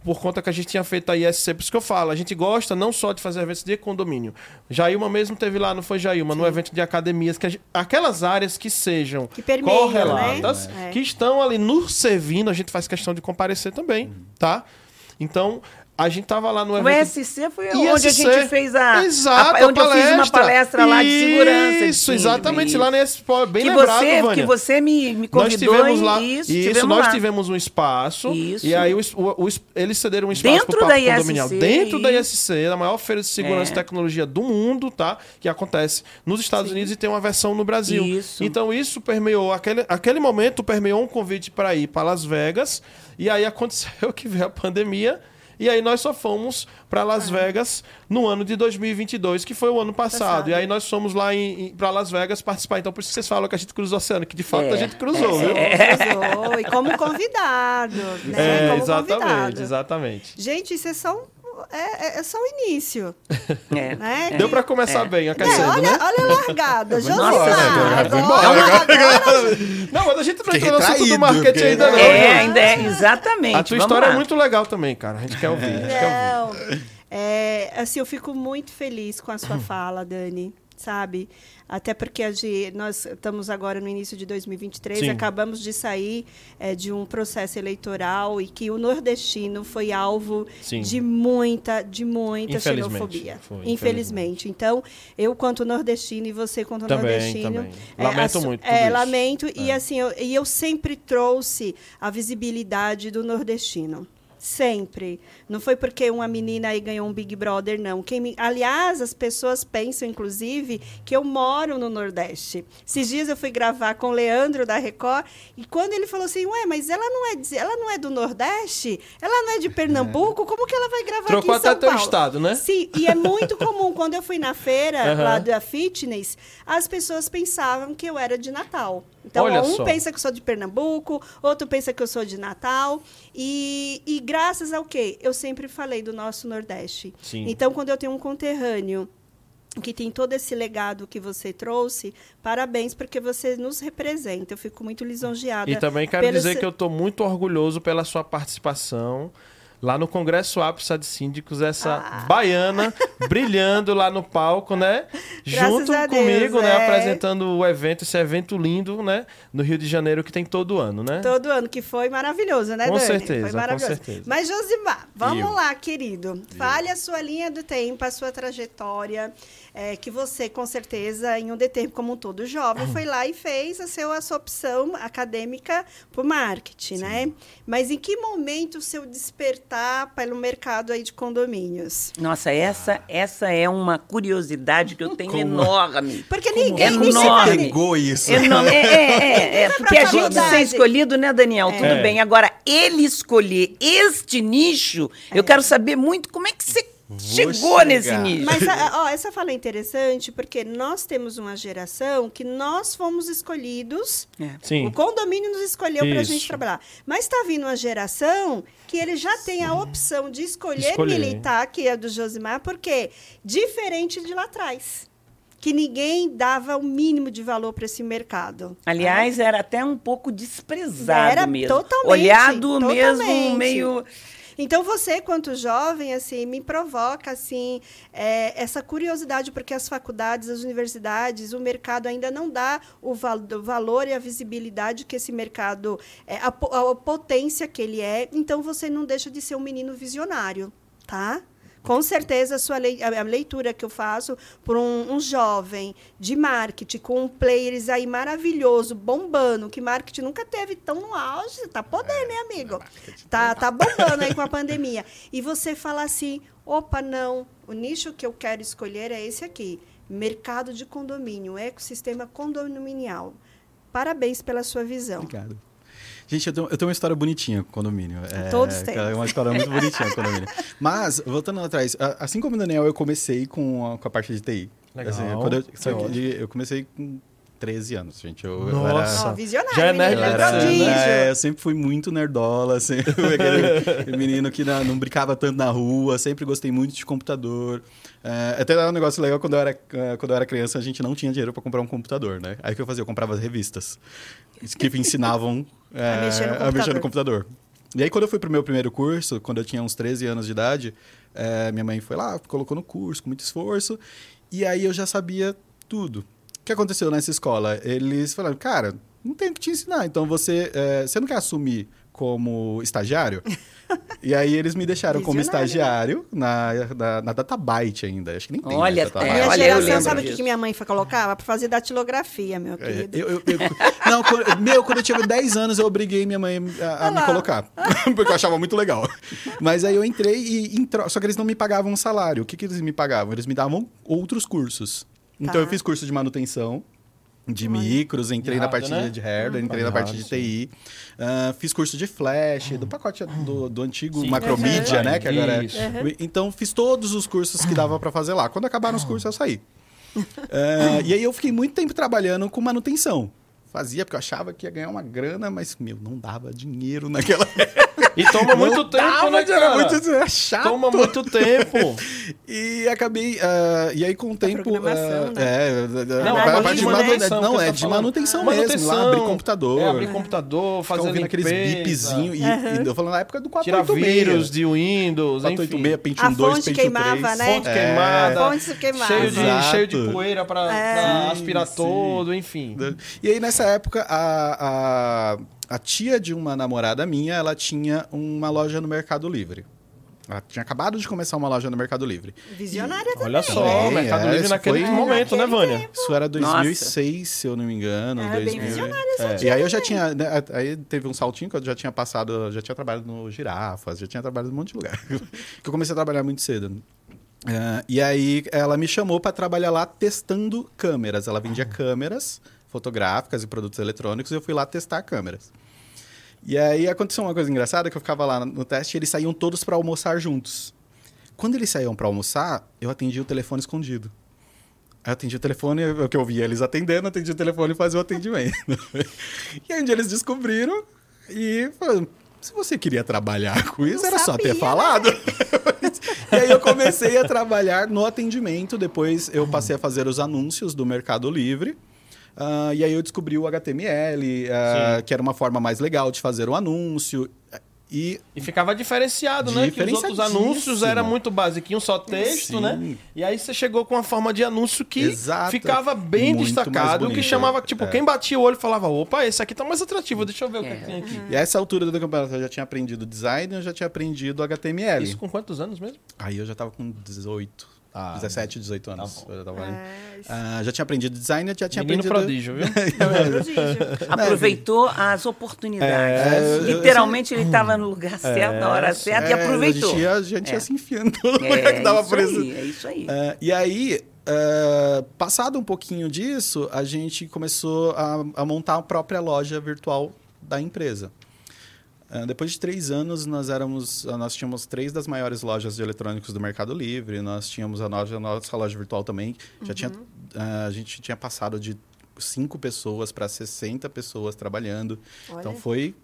C: por conta que a gente tinha feito a ISC, por isso que eu falo, a gente gosta não só de fazer eventos de condomínio. Jailma mesmo teve lá, não foi Jailma, no evento de academias, que gente- aquelas áreas que sejam
A: Que permeiam,
C: correlatas,
A: né? É.
C: que estão ali nos servindo, a gente faz questão de comparecer também, tá? Então, a gente tava lá no
B: O
C: evento...
B: SC foi
C: ISC.
B: onde a gente fez a.
C: Exato,
B: a, onde eu fiz uma palestra lá de segurança.
C: Isso,
B: de-
C: exatamente,
B: isso.
C: lá nesse... pô, Bem
B: que
C: lembrado,
B: você,
C: Vânia.
B: que você me, me
C: Nós
B: convidou
C: tivemos
B: e
C: lá.
B: isso,
C: Isso,
B: tivemos
C: nós
B: lá.
C: tivemos um espaço.
B: Isso.
C: E aí o, o- o es- eles cederam um espaço
B: Dentro
C: pro
B: da ISC,
C: Condominial. Dentro da. ISC, da maior feira de segurança
B: É.
C: e tecnologia do mundo, tá? Que acontece nos Estados Unidos e tem uma versão no Brasil.
B: Isso.
C: Então isso permeou, aquele, aquele momento permeou um convite para ir para Las Vegas. E aí aconteceu que veio a pandemia. E aí nós só fomos para Las
A: Ah.
C: Vegas no ano de 2022, que foi o ano passado.
A: Passado.
C: E aí nós fomos lá em, para Las Vegas participar. Então por isso que vocês falam que a gente cruzou o oceano, que de fato
B: É.
C: a gente cruzou, viu?
A: Cruzou, e como convidado, né?
C: É,
A: como
C: exatamente,
A: convidado.
C: exatamente.
A: Gente, isso é só um, é, é- é só o início,
B: É.
A: né?
C: Deu para começar
B: É.
C: bem,
A: É,
C: aquecendo,
A: olha,
C: né?
A: olha a largada,
D: né?
A: Josimar. Agora,
C: Não, mas a gente não entrou no assunto do marketing ainda não.
B: É,
C: João.
B: ainda é, exatamente.
C: A tua
B: Vamos
C: história
B: lá.
C: é muito legal também, cara. A gente quer ouvir. A gente quer ouvir.
A: Não. É, assim, eu fico muito feliz com a sua fala, Dani, sabe? Até porque nós estamos agora no início de 2023,
C: Sim.
A: acabamos de sair é, de um processo eleitoral e que o nordestino foi alvo
C: Sim.
A: de muita, de muita
C: Infelizmente,
A: xenofobia.
C: foi,
A: infelizmente. Então, eu quanto nordestino e você quanto
C: Também,
A: nordestino,
C: também.
A: é,
C: Lamento
A: su-
C: muito
A: É, lamento e
C: É.
A: assim, eu, e eu sempre trouxe a visibilidade do nordestino. Sempre. Não foi porque uma menina aí ganhou um Big Brother, não. Quem me- Aliás, as pessoas pensam, inclusive, que eu moro no Nordeste. Esses dias eu fui gravar com o Leandro da Record, e quando ele falou assim, ué, mas ela não é, de- ela não é do Nordeste? Ela não é de Pernambuco? Como que ela vai gravar
C: Trocou
A: aqui em São
C: até teu
A: Paulo?
C: estado, né?
A: Sim, e é muito comum. Quando eu fui na feira
C: Aham.
A: lá da Fitness, as pessoas pensavam que eu era de Natal. Então,
C: Olha
A: um
C: só.
A: pensa que eu sou de Pernambuco, outro pensa que eu sou de Natal. E, e graças ao quê? Eu sempre falei do nosso Nordeste.
C: Sim.
A: Então, quando eu tenho um conterrâneo que tem todo esse legado que você trouxe, parabéns, porque você nos representa. Eu fico muito lisonjeada.
C: E também quero dizer que eu estou muito orgulhoso pela sua participação lá no Congresso Ápice de Síndicos, essa
A: Ah.
C: baiana brilhando lá no palco, né?
A: Graças
C: Junto
A: a Deus,
C: comigo, né?
A: é.
C: Apresentando o evento, esse evento lindo, né? No Rio de Janeiro que tem todo ano, né?
A: Todo ano, que foi maravilhoso, né,
C: Com
A: Dani?
C: certeza,
A: Foi
C: com
A: maravilhoso.
C: certeza.
A: Mas, Josimar, vamos
D: Eu.
A: lá, querido. Fale a sua linha do tempo, a sua trajetória, é, que você, com certeza, em um determinado, como um todo jovem, foi lá e fez a, seu, a sua opção acadêmica por marketing, né? Mas em que momento o seu despertar pelo mercado aí de condomínios?
B: Nossa, essa, essa é uma curiosidade que eu tenho
D: Como?
B: enorme.
A: Porque ninguém...
B: é
A: ninguém
B: enorme.
D: Pegou isso.
B: Enorme. É, é, é, é, porque a gente ser escolhido, né, Daniel? Tudo
C: É.
B: bem. Agora, ele escolher este nicho, eu quero saber muito como é que você
D: Vou
B: chegou
D: chegar.
B: nesse nicho.
A: Mas ó, essa fala é interessante porque nós temos uma geração que nós fomos escolhidos
B: É.
C: Sim.
A: O condomínio nos escolheu para a gente trabalhar. Mas está vindo uma geração que ele já tem a opção de escolher,
C: Escolher.
A: militar, que é a do Josimar, porque diferente de lá atrás. Que ninguém dava o mínimo de valor para esse mercado.
B: Aliás, era até um pouco desprezado
A: Era
B: mesmo.
A: totalmente,
B: Olhado mesmo
A: totalmente.
B: meio.
A: Então você, quanto jovem, assim, me provoca assim é, essa curiosidade, porque as faculdades, as universidades, o mercado ainda não dá o, val o valor e a visibilidade que esse mercado, é, a, a potência que ele é. Então você não deixa de ser um menino visionário, tá? Com certeza, a, sua lei- a- leitura que eu faço por um, um jovem de marketing, com players aí maravilhoso, bombando, que marketing nunca teve tão no auge, tá podendo, né, amigo? Tá, tá bombando aí com a pandemia. E você fala assim, opa, não, o nicho que eu quero escolher é esse aqui, mercado de condomínio, ecossistema condominial. Parabéns pela sua visão.
D: Obrigado. Gente, eu tenho, eu tenho uma história bonitinha com condomínio. É,
A: Todos têm.
D: É uma história muito bonitinha com condomínio. Mas, voltando lá atrás, assim como o Daniel, eu comecei com a, com a parte de TI.
C: Legal.
D: Assim, quando eu, eu comecei com 13 anos, gente. Eu, eu
C: Nossa.
A: Ó, visionário,
C: Já é nerd
D: Eu,
A: é
C: pra
D: era, é, eu sempre fui muito nerdola, sempre fui aquele menino que na- não brincava tanto na rua, sempre gostei muito de computador. É, até era um negócio legal, quando eu, era, é, quando eu era criança, a gente não tinha dinheiro para comprar um computador, né? Aí o que eu fazia? Eu comprava as revistas que ensinavam é,
A: A mexer no
D: a mexer no
A: computador.
D: computador. E aí, quando eu fui pro meu primeiro curso, quando eu tinha uns 13 anos de idade, é, minha mãe foi lá, colocou no curso com muito esforço, e aí eu já sabia tudo. O que aconteceu nessa escola? Eles falaram, cara, não tem o que te ensinar, então você, é, você não quer assumir como estagiário? e aí eles me deixaram como
A: Visionário,
D: estagiário na, na, na Databyte ainda. Acho que nem tem
B: Olha,
D: mais Databyte.
B: é,
A: Minha
B: olha, eu
A: geração,
B: lembro
A: sabe o que que minha mãe foi colocava? Para fazer datilografia, meu
D: É,
A: querido.
D: eu, eu- eu- não, quando- meu, quando eu tinha 10 anos, eu obriguei minha mãe a, a me colocar. Porque eu achava muito legal. Mas aí eu entrei e. em tro- Só que eles não me pagavam um salário. O que, que eles me pagavam? Eles me davam outros cursos. Então
A: Tá.
D: eu fiz curso de manutenção. De micros, entrei na parte
C: né?
D: de hardware, entrei na parte de TI, ah, fiz curso de flash, do pacote do, do antigo
C: Sim.
D: Macromedia,
C: Uhum.
D: né? Que agora é-
C: Isso.
D: Então fiz todos os cursos que dava para fazer lá. Quando acabaram os cursos, eu saí. Ah, e aí eu fiquei muito tempo trabalhando com manutenção. Fazia porque eu achava que ia ganhar uma grana, mas, meu, não dava dinheiro naquela
C: E toma muito
D: Não
C: tempo,
D: dava
C: né, cara?
D: Era muito é chato.
C: Toma muito tempo.
D: E acabei. ah, e aí, com o tempo. ah,
A: né?
D: É,
C: Não,
D: a parte
C: de
D: manutenção. Não, é
C: tá
D: de
C: falando.
D: manutenção, mesmo. Lá
C: Manutenção,
D: abrir computador.
C: É, abrir computador, fazer
D: aqueles bipzinhos. E, e eu falando na época do
C: Tirar
D: 486.
C: vírus de Windows, enfim.
D: 486, Pentium
A: A
D: 2,
A: fonte
D: Pentium
A: queimava,
D: 3.
A: né?
C: Fonte
D: É.
C: queimada.
A: Fonte queimada.
C: Cheio de, cheio de poeira pra, aspirar todo, enfim.
D: E aí, nessa época, a, a, tia de uma namorada minha, ela tinha uma loja no Mercado Livre. Ela tinha acabado de começar uma loja no Mercado Livre.
A: Visionária também.
C: Olha só,
D: Também,
C: Mercado
D: é,
C: Livre naquele
D: foi-
C: momento, né,
A: Naquele
C: Vânia?
D: Isso era 2006, se eu não me engano.
A: Era bem
D: 2000.
A: visionária
D: É, E aí eu já tinha. né, aí teve um saltinho que eu já tinha passado, já tinha trabalhado no Girafas, já tinha trabalhado em um monte de lugar. que eu comecei a trabalhar muito cedo. É, e aí ela me chamou para trabalhar lá testando câmeras. Ela vendia câmeras fotográficas e produtos eletrônicos e eu fui lá testar câmeras. E aí aconteceu uma coisa engraçada que eu ficava lá no teste e eles saíam todos para almoçar juntos. Quando eles saíam para almoçar, eu atendia o telefone escondido. Eu atendi o telefone, o que eu via eles atendendo, atendi o telefone e fazia o atendimento. e aí um dia eles descobriram e falaram, se você queria trabalhar com isso,
A: Não
D: era só
A: sabia,
D: ter
A: né?
D: falado. e aí eu comecei a trabalhar no atendimento, depois eu passei a fazer os anúncios do Mercado Livre. Ah, e aí eu descobri o HTML, ah,
C: Sim.
D: que era uma forma mais legal de fazer o anúncio. E
C: E ficava diferenciado, né? Que os outros anúncios era muito basiquinho, só texto,
D: Sim.
C: né? E aí você chegou com uma forma de anúncio que
D: Exato.
C: ficava bem
D: Muito
C: destacado, o que chamava, tipo,
D: É.
C: quem batia o olho falava, opa, esse aqui tá mais atrativo, deixa eu ver o que,
B: É.
C: que tem aqui.
D: E a essa altura do campeonato eu já tinha aprendido design, eu já tinha aprendido HTML.
C: Isso com quantos anos mesmo?
D: Aí eu já tava com 18,
C: Ah,
D: 17, 18 anos.
C: Tá.
D: Eu já, tava-
A: É.
D: Ah, já tinha aprendido design, eu já tinha
C: Menino
D: aprendido...
C: prodígio, viu?
A: Prodígio.
B: Aproveitou as oportunidades.
D: É, eu-
B: Literalmente ele estava no lugar certo, na hora certa, e
D: É,
B: aproveitou.
D: A gente ia, a gente ia
B: É.
D: se enfiando em todo lugar
B: É,
D: que dava
B: isso. aí, é isso aí.
D: Ah, e aí, ah, passado um pouquinho disso, a gente começou a, a montar a própria loja virtual da empresa. Ah, depois de três anos, nós éramos, ah, nós tínhamos três das maiores lojas de eletrônicos do Mercado Livre. Nós tínhamos a nossa, a nossa loja virtual também. Já tinha, ah, a gente tinha passado de cinco pessoas para 60 pessoas trabalhando. Então
A: Olha.
D: foi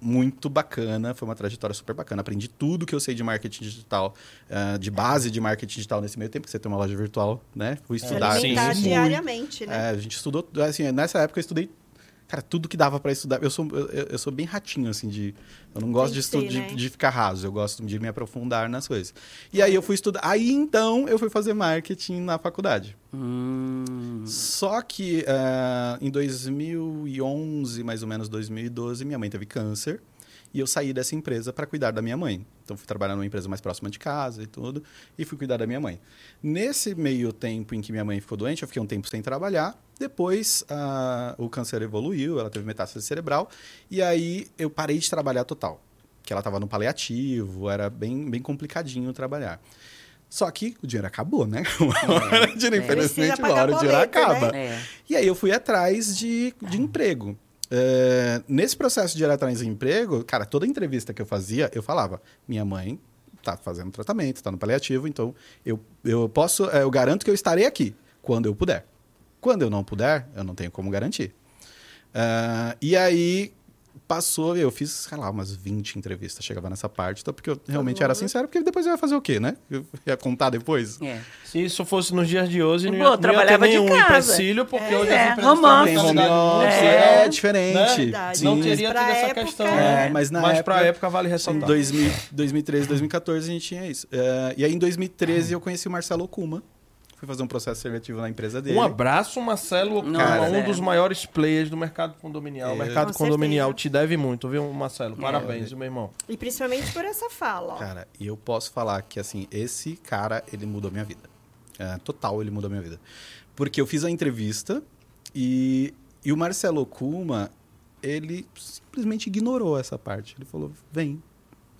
D: muito bacana, foi uma trajetória super bacana. Aprendi tudo que eu sei de marketing digital, ah, de base de marketing digital nesse meio tempo, que você tem uma loja virtual, né? Fui
A: Se
D: estudar.
A: alimentar
C: sim.
A: diariamente, né?
D: É, a gente estudou, assim, nessa época eu estudei, cara, tudo que dava para estudar. Eu sou, eu, eu sou bem ratinho, assim, de. Eu não gosto de, estu-
A: ser,
D: de,
A: né?
D: de ficar raso, eu gosto de me aprofundar nas coisas. E aí eu fui estudar. Aí então eu fui fazer marketing na faculdade.
B: Hum,
D: Só que ah, em 2011, mais ou menos 2012, minha mãe teve câncer e eu saí dessa empresa para cuidar da minha mãe. Então fui trabalhar numa empresa mais próxima de casa e tudo e fui cuidar da minha mãe. Nesse meio tempo em que minha mãe ficou doente, eu fiquei um tempo sem trabalhar. Depois ah, o câncer evoluiu, ela teve metástase cerebral e aí eu parei de trabalhar total. Que ela estava no paliativo, era bem, bem complicadinho trabalhar. Só que o dinheiro acabou, né? Uma hora o dinheiro,
B: É.
D: infelizmente, uma hora o dinheiro
A: boleto, né?
D: acaba.
B: é.
D: E aí eu fui atrás de, de emprego. É, nesse processo de ir atrás de emprego, cara, toda entrevista que eu fazia, eu falava: minha mãe tá fazendo tratamento, tá no paliativo, então eu, eu posso, é, eu garanto que eu estarei aqui quando eu puder. Quando eu não puder, eu não tenho como garantir. Ah, e aí passou, eu fiz, sei lá, umas 20 entrevistas, chegava nessa parte, então, porque eu realmente era sincero, porque depois eu ia fazer o quê, né? Eu ia contar depois.
B: É.
C: Se isso fosse nos dias de hoje, não
B: Pô,
C: ia, não ia ter
B: trabalhava de
C: nenhum
B: casa.
C: empecilho, porque
A: É,
C: hoje
B: é,
C: as
B: home office.
D: Tem home office,
B: É.
D: é, diferente.
C: né? Não teria toda essa
A: época,
C: questão.
D: É, mas na
C: mas
D: época-
C: pra época vale
D: Em
C: ressaltar.
D: 2000, 2013, 2014 a gente tinha isso. É, e aí em 2013 eu conheci o Marcelo Okuma. Fui fazer um processo seletivo na empresa dele.
C: Um abraço, Marcelo Okuma,
B: Nossa,
C: um
B: é.
C: dos maiores players do mercado condominial.
D: É.
C: O mercado
A: Com
C: condominial
A: certeza.
C: te deve muito, viu, Marcelo? Parabéns, meu irmão.
A: E principalmente por essa fala, ó.
D: Cara, e eu posso falar que assim, esse cara, ele mudou minha vida. É, total, ele mudou minha vida. Porque eu fiz a entrevista e, e o Marcelo Okuma, ele simplesmente ignorou essa parte. Ele falou, vem.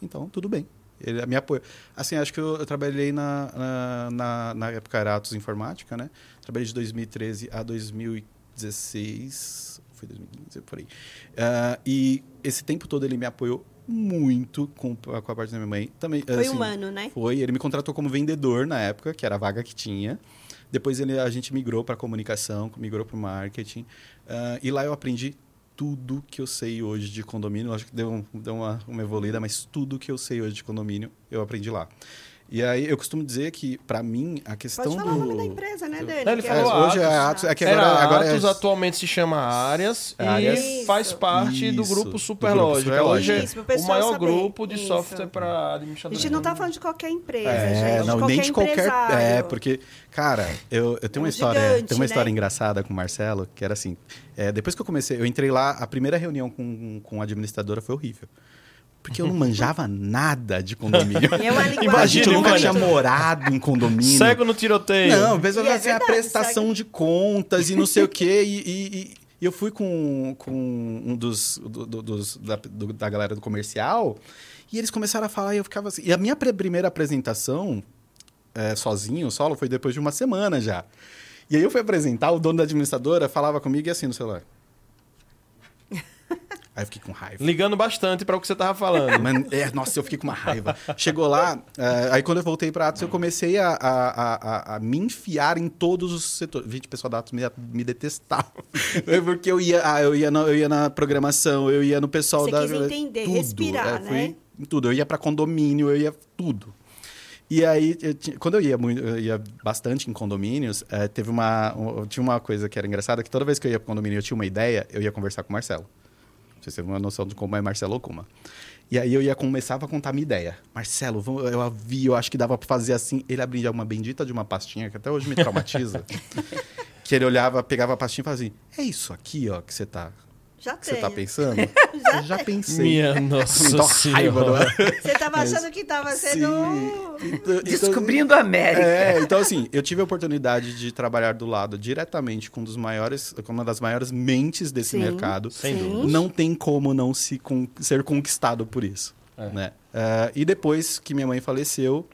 D: Então, tudo bem. Ele me apoiou. Assim, acho que eu, eu trabalhei na, na, na, na época era Atos Informática, né? Trabalhei de 2013 a 2016, foi 2015, por aí. Uh, e esse tempo todo ele me apoiou muito com, com a parte da minha mãe. Também,
A: Foi
D: assim,
A: humano, né?
D: Foi. Ele me contratou como vendedor na época, que era a vaga que tinha. Depois ele, a gente migrou para comunicação, migrou para marketing. Uh, e lá eu aprendi tudo que eu sei hoje de condomínio. Acho que deu, deu uma, uma evoluída, mas tudo que eu sei hoje de condomínio eu aprendi lá. E aí eu costumo dizer que, para mim, a questão
A: Pode falar
D: do...
A: o nome da empresa, né, Dani?
C: Não, ele
A: Que
C: falou
A: é-
D: hoje é
C: Atos.
D: Atos, é que
C: Era
D: agora, agora
C: Atos,
D: é...
C: atualmente se chama Áreas
D: Áreas.
C: e faz parte do
D: Isso,
C: grupo
D: do
C: Superlógica.
D: grupo
C: Hoje é o maior
A: saber.
C: grupo de
A: Isso.
C: software para
A: A
C: administradores.
A: gente não tá falando de qualquer empresa,
D: É,
A: gente.
D: não,
A: de qualquer
D: nem de qualquer.
A: empresário.
D: É, porque, cara, eu, eu tenho
A: É um
D: uma história.
A: gigante,
D: tem uma história
A: né?
D: engraçada com o Marcelo, que era assim. é, depois que eu comecei, eu entrei lá, a primeira reunião com, com a administradora foi horrível. Porque eu não manjava nada de condomínio.
A: E é uma
D: a gente nunca tinha morado em condomínio.
C: Cego no tiroteio.
D: Não, pensa
A: E é
D: a prestação de contas e não sei o quê. E, e- e- eu fui com, com um dos, do- do- dos da, do- da galera do comercial e eles começaram a falar e eu ficava assim. E a minha primeira apresentação, é, sozinho, solo, foi depois de uma semana já. E aí eu fui apresentar, o dono da administradora falava comigo e assim no celular. Aí eu fiquei com raiva.
C: Ligando bastante para o que você tava falando.
D: Mas, é, nossa, eu fiquei com uma raiva. Chegou lá, eh, aí quando eu voltei para Atos, eu comecei a, a, a- a- a me enfiar em todos os setores. Gente, o pessoal da Atos me, me detestava. Porque eu ia, ah, eu, ia na, eu ia na programação, eu ia no pessoal
A: Você
D: da.
A: quis entender,
D: tudo.
A: respirar,
D: É, fui
A: né?
D: em tudo. Eu ia para condomínio, eu ia tudo. E aí, eu tinha- quando eu ia, muito, eu ia bastante em condomínios, eh, teve uma, um- tinha uma coisa que era engraçada, que toda vez que eu ia para condomínio eu tinha uma ideia, eu ia conversar com o Marcelo. Vocês terem uma noção de como é Marcelo Okuma. E aí eu ia começava a contar a minha ideia. Marcelo, vamos- eu vi, eu acho que dava pra fazer assim. Ele abria uma bendita de uma pastinha que até hoje me traumatiza. que ele olhava, pegava a pastinha e fazia assim: "É isso aqui, ó, que você tá,
A: Já
D: que você tá pensando?" eu já pensei.
C: Minha nossa
D: não é?
A: Você tava achando que tava sendo...
D: Então- então-
B: Descobrindo a América.
D: É, então assim, eu tive a oportunidade de trabalhar do lado diretamente com um dos maiores, com uma das maiores mentes desse
A: Sim,
D: mercado.
C: Sem
A: sim.
C: dúvida.
D: Não tem como não se con- ser conquistado por isso.
C: É.
D: Né? Ah, e depois que minha mãe faleceu,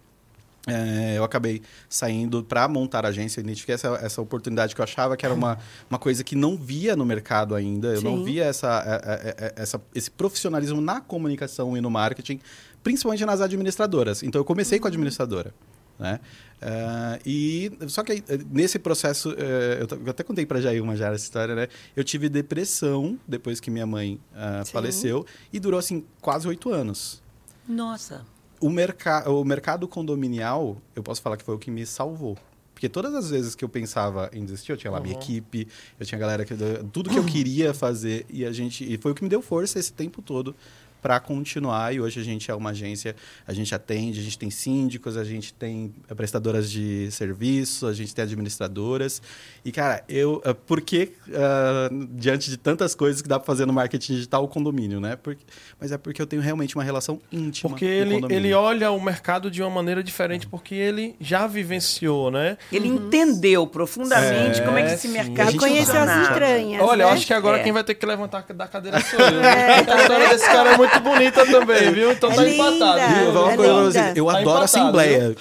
D: é, eu acabei saindo para montar a agência. Eu identifiquei essa, essa oportunidade que eu achava que era uma, uma coisa que não via no mercado ainda. Eu não
A: Sim.
D: via essa, é, é, é, essa, esse profissionalismo na comunicação e no marketing, principalmente nas administradoras. Então eu comecei com a administradora. Né? Ah, e só que aí, nesse processo, eh, eu, eu até contei para Jair uma já essa história, né? Eu tive depressão depois que minha mãe
A: Sim.
D: faleceu e durou assim quase oito anos.
B: Nossa.
D: O, merca o mercado condominial, eu posso falar que foi o que me salvou. Porque todas as vezes que eu pensava em desistir, eu tinha lá minha
C: Uhum.
D: equipe, eu tinha galera que tudo que eu queria fazer e a gente e foi o que me deu força esse tempo todo para continuar e hoje a gente é uma agência, a gente atende, a gente tem síndicos, a gente tem prestadoras de serviço, a gente tem administradoras. E cara, eu ah, por que ah, diante de tantas coisas que dá para fazer no marketing digital o condomínio, né? Porque, mas é porque eu tenho realmente uma relação íntima
C: Porque
D: com o
C: ele, ele olha o mercado de uma maneira diferente, porque ele já vivenciou, né?
B: Ele entendeu profundamente
C: É,
B: como é que esse
C: sim.
B: mercado
D: A gente
A: Conheceu as entranhas,
C: Olha, eu
A: né?
C: acho que agora
B: É.
C: quem vai ter que levantar da cadeira sou eu. né? A história desse cara é muito bonita também, viu? Então
A: É
C: tá
A: linda.
C: empatado. Viu?
A: É
D: eu
C: Tá
D: adoro
C: empatado,
D: assembleia.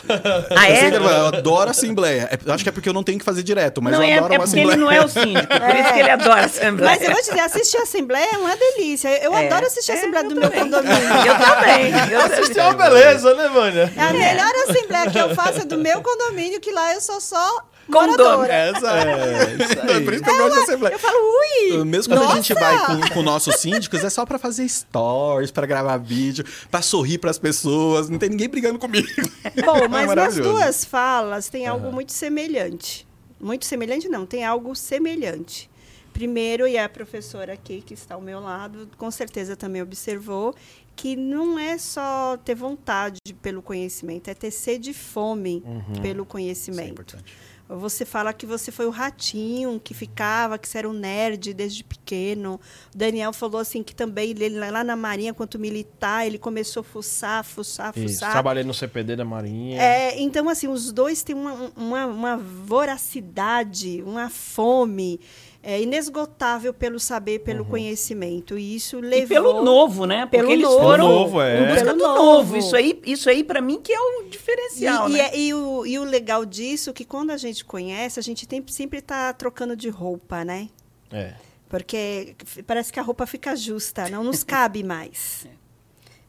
B: Ah,
D: eu, sei
B: é?
D: que eu eu adoro assembleia. É, eu acho que é porque eu não tenho que fazer direto, mas
B: não,
D: eu
B: é,
D: adoro
B: é
D: uma
B: porque ele
D: assembleia.
B: não é o síndico, por isso que ele adora a Assembleia.
A: Mas eu vou te dizer, assistir a Assembleia é uma delícia. Eu
B: É.
A: adoro assistir a
B: É,
A: Assembleia do meu
B: também.
A: condomínio.
B: Eu também. Eu
C: Assistir é uma beleza, né, Vânia?
A: A melhor Assembleia que eu faço é do meu condomínio, que lá eu sou só
B: Condomínio.
A: moradora.
D: Essa é. Então, é por isso que eu gosto de assembleia.
A: Eu falo, ui!
D: Mesmo quando a gente
A: nossa!
D: vai com, com nossos síndicos, é só pra fazer stories, pra gravar vídeo, pra sorrir pras pessoas. Não tem ninguém brigando comigo.
A: Bom, mas nas
D: maravilhoso.
A: duas falas tem algo muito semelhante. Muito semelhante não, tem algo semelhante. Primeiro, e a professora aqui que está ao meu lado, com certeza também observou que não é só ter vontade pelo conhecimento, é ter sede e fome pelo
D: Isso é
A: conhecimento.
D: importante.
A: Você fala que você foi o ratinho que ficava, que você era um nerd desde pequeno. O Daniel falou assim que também ele lá na Marinha, quanto militar, ele começou a fuçar, fuçar,
C: Isso,
A: fuçar.
C: trabalhei no CPD da Marinha.
A: É, então, assim, os dois têm uma, uma, uma voracidade, uma fome é, inesgotável pelo saber, pelo conhecimento. E isso levou...
B: E pelo novo, né? Porque
A: Pelo
B: eles
A: novo.
B: foram
C: novo, é.
B: em busca
A: Pelo
B: do
A: novo.
B: novo. Isso aí, isso aí para mim, que é o
A: E,
B: diferencial,
A: e
B: né?
A: é- e o, e o legal disso é que quando a gente conhece, a gente tem, sempre está trocando de roupa, né?
C: É.
A: Porque parece que a roupa fica justa, não nos cabe mais.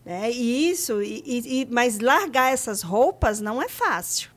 A: Né? E isso, e, e- e- mas largar essas roupas não é fácil.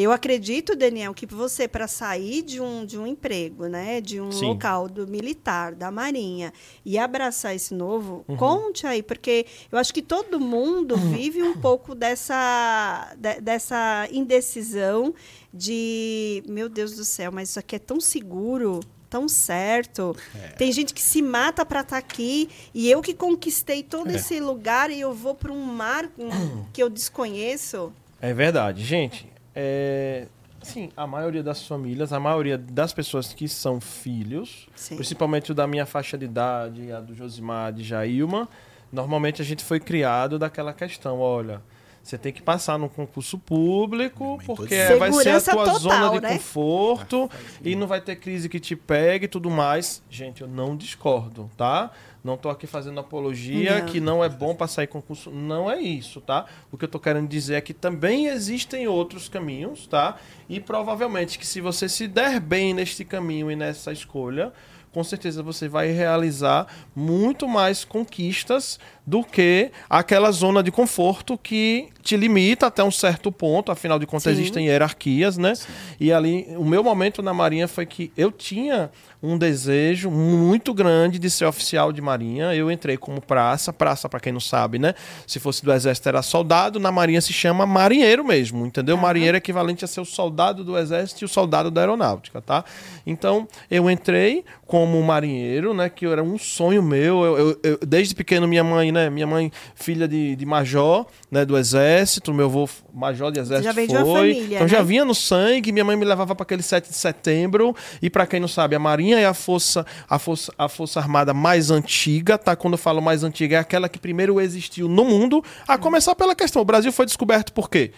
A: Eu acredito, Daniel, que você, para sair de um, de um emprego, né, de um
C: Sim.
A: local do militar, da Marinha, e abraçar esse novo,
C: Uhum.
A: conte aí, porque eu acho que todo mundo vive um pouco dessa, de- dessa indecisão de, meu Deus do céu, mas isso aqui é tão seguro. Tão certo.
C: É.
A: Tem gente que se mata para estar aqui e eu que conquistei todo
C: É.
A: esse lugar e eu vou para um mar que eu desconheço.
C: É verdade. Gente, é... Sim, a maioria das famílias, a maioria das pessoas que são filhos,
A: Sim.
C: principalmente o da minha faixa de idade, a do Josimar, de Jailma, normalmente a gente foi criado daquela questão, olha, você tem que passar no concurso público, porque
A: toda-
C: vai ser a
A: Segurança
C: tua
A: total,
C: zona de
A: né?
C: conforto e não vai ter crise que te pegue e tudo mais. Gente, eu não discordo, tá? Não tô aqui fazendo apologia
A: Não.
C: que não é bom passar em concurso. Não é isso, tá? O que eu tô querendo dizer é que também existem outros caminhos, tá? E provavelmente que se você se der bem neste caminho e nessa escolha, com certeza você vai realizar muito mais conquistas do que aquela zona de conforto que te limita até um certo ponto, afinal de contas
A: Sim.
C: existem hierarquias, né? E ali, o meu momento na Marinha foi que eu tinha um desejo muito grande de ser oficial de Marinha. Eu entrei como praça, praça para quem não sabe, né? Se fosse do exército era soldado, na Marinha se chama marinheiro mesmo, entendeu?
A: Aham.
C: Marinheiro é equivalente a ser o soldado do exército e o soldado da aeronáutica, tá? Então, eu entrei como marinheiro, né? Que era um sonho meu. Eu, eu- eu- desde pequeno, minha mãe, né? Minha mãe, filha de, de major, né? Do exército, meu avô major de exército
A: já vem de
C: foi.
A: uma família,
C: então já
A: né?
C: vinha no sangue, minha mãe me levava para aquele 7 de setembro. E para quem não sabe, a Marinha é a força, a força, a força armada mais antiga, tá? Quando eu falo mais antiga, é aquela que primeiro existiu no mundo, a começar pela questão. O Brasil foi descoberto por quê?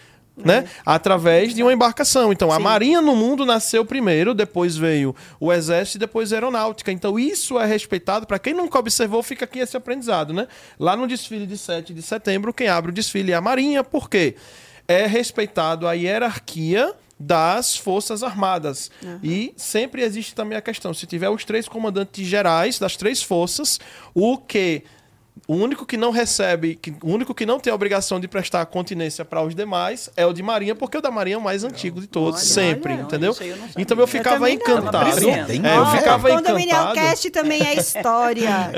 C: Né? Através de uma embarcação. Então, a
A: Sim.
C: Marinha no mundo nasceu primeiro, depois veio o Exército e depois a Aeronáutica. Então, isso é respeitado. Para quem nunca observou, fica aqui esse aprendizado. Né? Lá no desfile de 7 de setembro, quem abre o desfile é a Marinha, por quê? É respeitado a hierarquia das Forças Armadas. E sempre existe também a questão: se tiver os três comandantes gerais das três forças, o que. O único que não recebe, que, o único que não tem a obrigação de prestar continência para os demais é o de Marinha, porque o da Marinha é o mais antigo de todos,
B: Olha,
C: sempre,
B: olha,
C: entendeu?
B: eu não.
C: Então eu
B: Eu
C: ficava
A: não.
C: encantado.
B: Aprendendo.
C: É, eu ficava
A: o
C: encantado.
A: Cast também é história.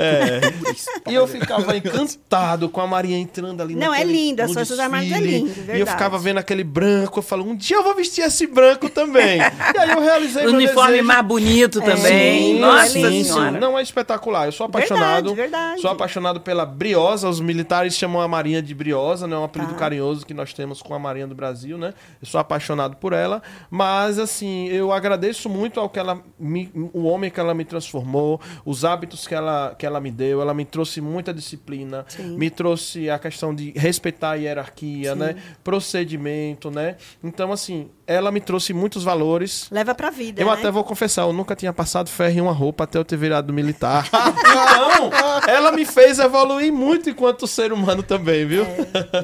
C: E eu ficava encantado com a Marinha entrando ali
A: Não, é lindo, as Forças Armadas é
C: desfile.
A: lindo,
C: E eu
A: verdade.
C: ficava vendo aquele branco, eu falo, um dia eu vou vestir esse branco também. e aí eu realizei
B: O
C: meu
B: uniforme
C: desejo.
B: mais bonito também.
C: Sim,
B: Nossa
C: sim,
B: Senhora.
C: sim. Não é espetacular. Eu sou apaixonado.
A: Verdade, verdade.
C: Sou apaixonado pela briosa. Os militares chamam a Marinha de briosa, né? É um apelido
A: Tá.
C: carinhoso que nós temos com a Marinha do Brasil, né? Eu sou apaixonado por ela. Mas, assim, eu agradeço muito ao que ela me, o homem que ela me transformou, os hábitos que ela, que ela me deu. Ela me trouxe muita disciplina,
A: Sim.
C: me trouxe a questão de respeitar a hierarquia,
A: Sim.
C: né? Procedimento, né? Então, assim, ela me trouxe muitos valores.
A: Leva pra vida,
C: Eu
A: né?
C: até vou confessar, eu nunca tinha passado ferro em uma roupa até eu ter virado militar. então, ela me fez evoluir muito enquanto ser humano também, viu?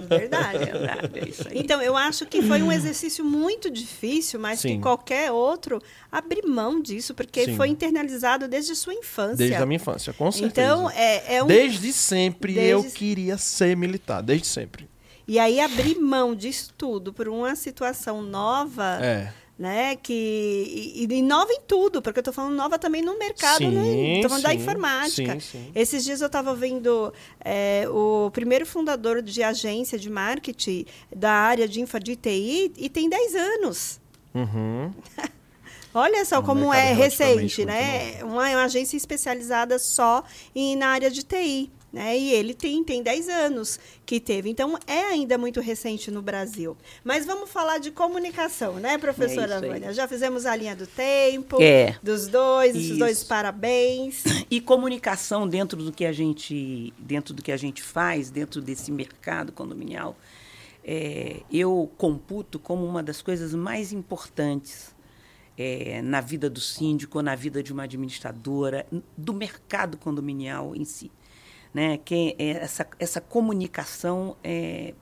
A: Verdade.
B: Verdade, é isso aí.
A: Então, eu acho que foi um exercício muito difícil, mas
C: Sim.
A: que qualquer outro abrir mão disso, porque
C: Sim.
A: foi internalizado desde a sua infância.
C: Desde a minha infância, com certeza.
A: Então, é, é um.
C: Desde sempre
A: Desde-
C: eu queria ser militar, desde sempre.
A: E aí, abrir mão disso tudo por uma situação nova.
C: É.
A: Né, que e, e nova em tudo, porque eu estou falando nova também no mercado,
C: Sim,
A: né? Estou falando da
C: sim,
A: informática.
C: sim.
A: Esses dias eu estava vendo é, o primeiro fundador de agência de marketing da área de info de TI e tem 10 anos.
C: Uhum.
A: Olha só
D: É um
A: como é recente, né? Uma, uma agência especializada só em, na área de TI. Né? E ele tem, tem 10 anos que teve. Então, é ainda muito recente no Brasil. Mas vamos falar de comunicação, né, professora
B: É.
A: Vânia? Já fizemos a linha do tempo,
B: É.
A: dos dois,
B: Isso.
A: dois parabéns.
B: E comunicação dentro do que a gente, dentro do que a gente faz, dentro desse mercado condominial, é, eu computo como uma das coisas mais importantes é, na vida do síndico, na vida de uma administradora, do mercado condominial em si. Né? Que é essa, essa comunicação, é,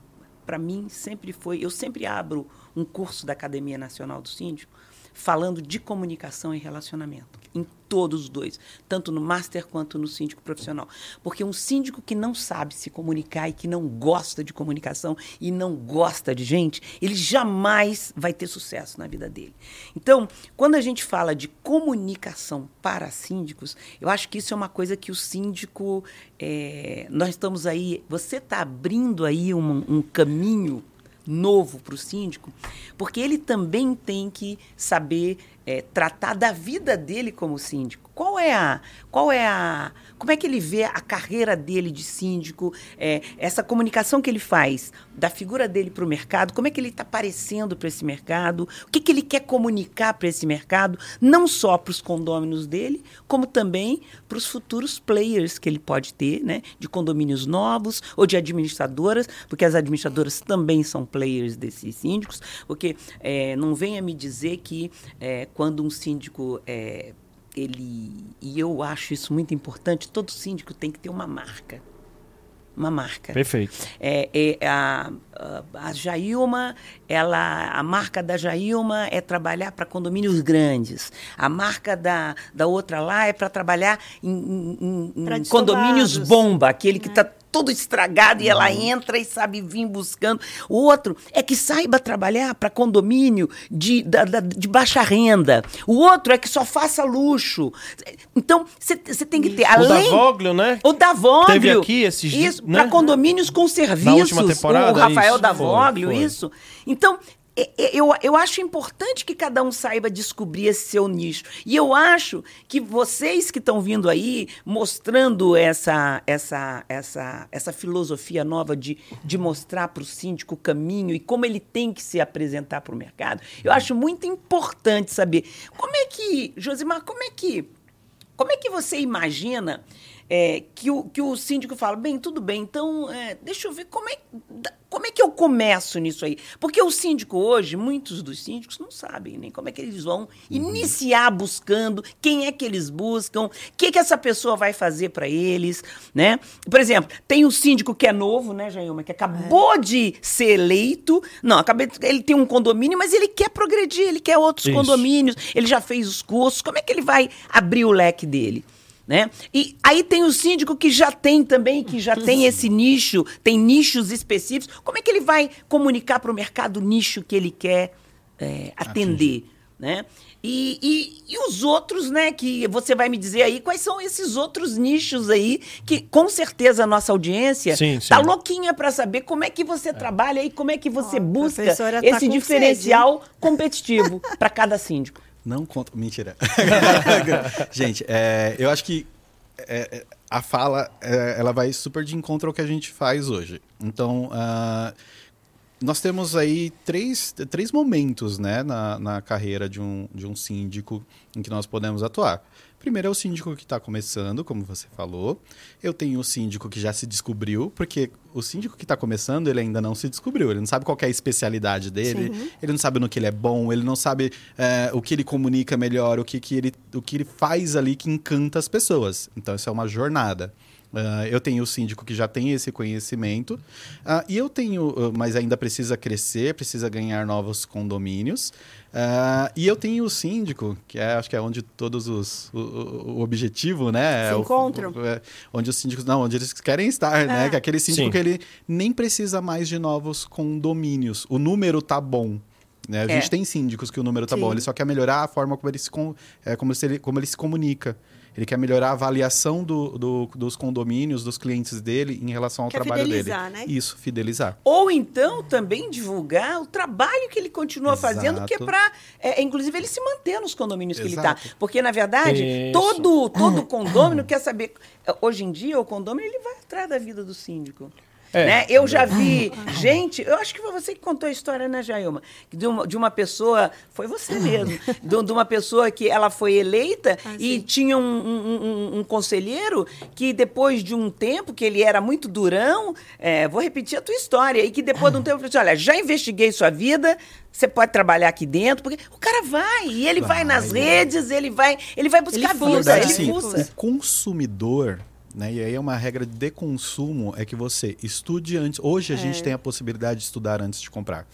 B: para mim, sempre foi. Eu sempre abro um curso da Academia Nacional do Síndico falando de comunicação e relacionamento. em todos os dois, tanto no master quanto no síndico profissional. Porque um síndico que não sabe se comunicar e que não gosta de comunicação e não gosta de gente, ele jamais vai ter sucesso na vida dele. Então, quando a gente fala de comunicação para síndicos, eu acho que isso é uma coisa que o síndico. É, nós estamos aí. Você está abrindo aí um, um caminho novo para o síndico, porque ele também tem que saber é, tratar da vida dele como síndico. Qual é a, qual é a, como é que ele vê a carreira dele de síndico, é, essa comunicação que ele faz da figura dele para o mercado, como é que ele está aparecendo para esse mercado, o que, que ele quer comunicar para esse mercado, não só para os condôminos dele, como também para os futuros players que ele pode ter, né, de condomínios novos ou de administradoras, porque as administradoras também são players desses síndicos, porque é, não venha me dizer que é, quando um síndico é, ele e eu acho isso muito importante. Todo síndico tem que ter uma marca, uma marca.
C: Perfeito.
B: É, é a, a, a Jailma, ela, a marca da Jailma é trabalhar para condomínios grandes. A marca da, da outra lá é para trabalhar em, em, em condomínios bomba, aquele que está é todo estragado e ela entra e sabe vir buscando. O outro é que saiba trabalhar para condomínio de, da, da, de baixa renda. O outro é que só faça luxo. Então, você tem que ter.
C: Além, o da Voglio, né?
B: O da Voglio.
C: Teve aqui esses
B: Isso, né? para condomínios com serviços. Na
C: última temporada,
B: o Rafael
C: isso,
B: da Voglio, isso. Então, eu, eu acho importante que cada um saiba descobrir esse seu nicho. E eu acho que vocês que estão vindo aí, mostrando essa, essa, essa, essa filosofia nova de, de mostrar para o síndico o caminho e como ele tem que se apresentar para o mercado, eu acho muito importante saber como é que, Josimar, como é que, como é que você imagina é, que, o, que o síndico fala, bem, tudo bem, então é, deixa eu ver como é, como é que eu começo nisso aí? Porque o síndico hoje, muitos dos síndicos não sabem nem como é que eles vão uhum. iniciar buscando, quem é que eles buscam, o que, que essa pessoa vai fazer para eles, né? Por exemplo, tem o síndico que é novo, né, Jailma, que acabou é. de ser eleito, não, acabei, ele tem um condomínio, mas ele quer progredir, ele quer outros Isso. condomínios, ele já fez os cursos, como é que ele vai abrir o leque dele? Né? E aí tem o síndico que já tem também, que já tem esse nicho, tem nichos específicos. Como é que ele vai comunicar para o mercado o nicho que ele quer é, atender? Né? E, e, e, os outros, né, que você vai me dizer aí, quais são esses outros nichos aí, que com certeza a nossa audiência
C: sim,
B: tá louquinha para saber como é que você é. trabalha e como é que você oh, busca tá esse diferencial sede. competitivo para cada síndico.
D: Não conta. Mentira. gente, é, eu acho que é, é, a fala é, ela vai super de encontro ao que a gente faz hoje. Então, uh, nós temos aí três, três momentos né, na, na carreira de um, de um síndico em que nós podemos atuar. Primeiro é o síndico que está começando, como você falou. Eu tenho o síndico que já se descobriu, porque o síndico que está começando, ele ainda não se descobriu. Ele não sabe qual é a especialidade dele, Sim. ele não sabe no que ele é bom, ele não sabe é, o que ele comunica melhor, o que, que, ele, o que ele faz ali que encanta as pessoas. Então, isso é uma jornada. Uh, eu tenho o síndico que já tem esse conhecimento, uh, e eu tenho, uh, mas ainda precisa crescer, precisa ganhar novos condomínios. E eu tenho o síndico, que é, acho que é onde todos os. O, o objetivo, né?
A: Se é encontram.
D: O, é, onde os síndicos. Não, onde eles querem estar, né? É. Que é aquele síndico Sim. que ele nem precisa mais de novos condomínios. O número tá bom. Né? A é. gente tem síndicos que o número tá Sim. bom, ele só quer melhorar a forma como ele se, é, como, se ele, como ele se comunica. Ele quer melhorar a avaliação do, do, dos condomínios, dos clientes dele em relação ao quer trabalho
A: fidelizar,
D: dele.
A: Né?
D: Isso, fidelizar.
B: Ou então também divulgar o trabalho que ele continua Exato. fazendo, que é para, é, inclusive, ele se manter nos condomínios Exato. que ele está. Porque, na verdade, todo, todo condomínio quer saber. Hoje em dia, o condomínio ele vai atrás da vida do síndico. É. Né? Eu já vi gente, eu acho que foi você que contou a história, né, Jailma? De uma, de uma pessoa, foi você mesmo, de, de, uma pessoa que ela foi eleita ah, e tinha um, um, um, um, conselheiro que depois de um tempo, que ele era muito durão, é, vou repetir a tua história, e que depois de um tempo falou assim, olha, já investiguei sua vida, você pode trabalhar aqui dentro, porque o cara vai, e ele vai, vai nas redes, ele vai, ele vai buscar ele vida,
D: verdade,
B: ele
D: sim, O consumidor né? E aí é uma regra de consumo é que você estude antes. Hoje a é. gente tem a possibilidade de estudar antes de comprar.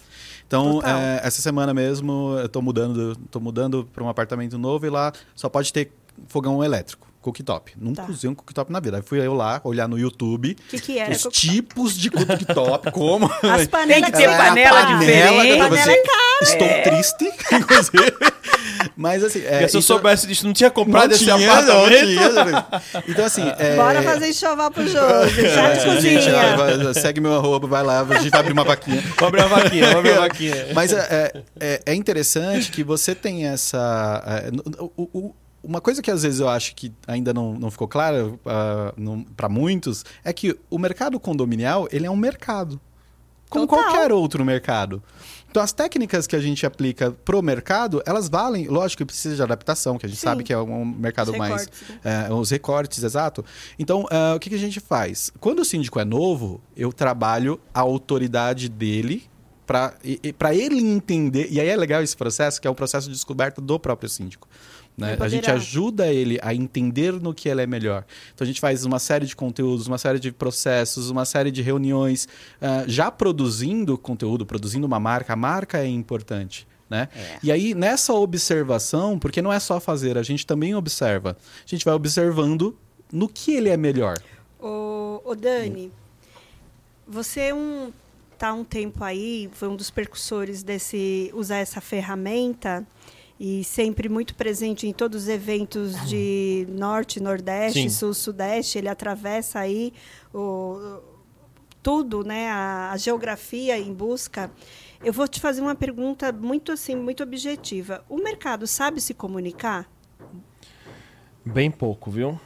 D: Então, é, essa semana mesmo eu estou mudando, tô mudando para um apartamento novo e lá só pode ter fogão elétrico. Cooktop. Nunca
A: Tá.
D: usei um cooktop na vida. Aí fui eu lá olhar no YouTube
A: que, que era?
D: os
A: cooktop?
D: tipos de cooktop, como.
A: As panelas
B: Tem que ter
A: de
B: panela
A: preparo.
B: diferente.
A: Panela
D: você-
A: é cara.
D: Estou triste, inclusive. Mas assim. É,
C: Porque se eu
D: isso-
C: soubesse disso, não tinha
D: não
C: comprado esse
D: tinha, não
C: apartamento.
D: tinha. Então, assim. é-
A: Bora fazer enxoval pro jogo.
D: É, gente,
A: cozinha.
D: ó, vai- segue meu arroba, vai lá, a gente vai abrir uma vaquinha.
C: Vou abrir uma vaquinha, vou abrir uma vaquinha.
D: Mas é, é, é interessante que você tem essa. é, o- o- uma coisa que às vezes eu acho que ainda não, não ficou clara para muitos é que o mercado condominial ele é um mercado. Como
A: Total.
D: qualquer outro mercado. Então, as técnicas que a gente aplica pro mercado, elas valem, lógico que precisa de adaptação, que a gente
A: Sim.
D: sabe que é um mercado
A: Os
D: mais.
A: né?
D: É, os recortes, exato. Então, ah, o que, que a gente faz? Quando o síndico é novo, eu trabalho a autoridade dele para ele entender. E aí é legal esse processo, que é o processo de descoberta do próprio síndico. Né? A gente ajuda ele a entender no que ele é melhor. Então a gente faz uma série de conteúdos, uma série de processos, uma série de reuniões, ah, já produzindo conteúdo, produzindo uma marca. A marca é importante. Né?
B: É.
D: E aí, nessa observação, porque não é só fazer, a gente também observa. A gente vai observando no que ele é melhor.
A: Ô, ô Dani, você é um, tá um tempo aí, foi um dos percussores desse usar essa ferramenta e sempre muito presente em todos os eventos de norte, nordeste,
C: Sim.
A: sul, sudeste. Ele atravessa aí o, tudo, né, a, a geografia em busca. Eu vou te fazer uma pergunta muito assim, muito objetiva. O mercado sabe se comunicar?
C: Bem pouco, viu?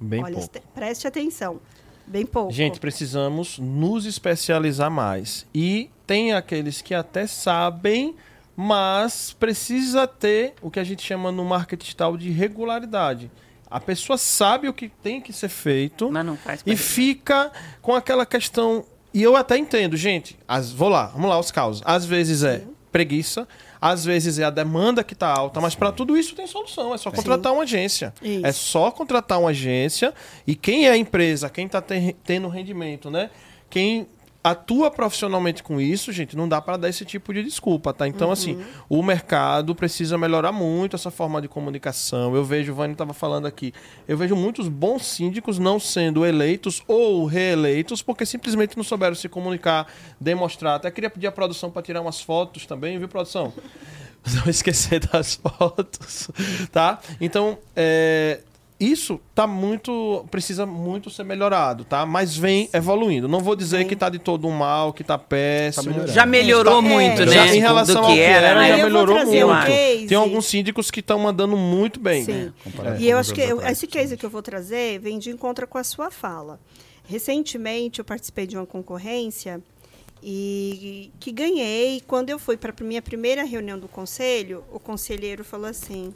C: Bem
A: Olha,
C: pouco.
A: este- preste atenção. Bem pouco.
C: Gente, precisamos nos especializar mais. E tem aqueles que até sabem, mas precisa ter o que a gente chama no marketing digital de regularidade. A pessoa sabe o que tem que ser feito e fica com aquela questão. E eu até entendo, gente. As, vou lá, vamos lá, os casos. Às vezes é preguiça, às vezes é a demanda que está alta, mas para tudo isso tem solução. É só contratar uma agência.
A: Isso.
C: É só contratar uma agência e quem é a empresa, quem está tendo rendimento, né? Quem atua profissionalmente com isso, gente, não dá para dar esse tipo de desculpa, tá? Então, assim, o mercado precisa melhorar muito essa forma de comunicação. Eu vejo, o Vânia estava falando aqui, eu vejo muitos bons síndicos não sendo eleitos ou reeleitos porque simplesmente não souberam se comunicar, demonstrar. Até queria pedir a produção para tirar umas fotos também, viu, produção? Não esquecer das fotos, tá? Então, é, isso tá muito precisa muito ser melhorado, tá? Mas vem evoluindo. Não vou dizer que tá de todo um mal, que tá péssimo.
D: melhorando.
B: Já melhorou
A: É,
B: muito,
A: já-
B: né?
C: em relação
B: do
C: ao
B: que
C: que
B: era,
C: era,
B: né?
C: já melhorou
B: um
C: muito.
A: case.
C: Tem alguns síndicos que estão mandando muito bem.
A: Sim.
D: comparado
A: E eu acho que eu- esse case que eu vou trazer vem de encontro com a sua fala. Recentemente eu participei de uma concorrência e que ganhei. Quando eu fui para a minha primeira reunião do conselho, o conselheiro falou assim: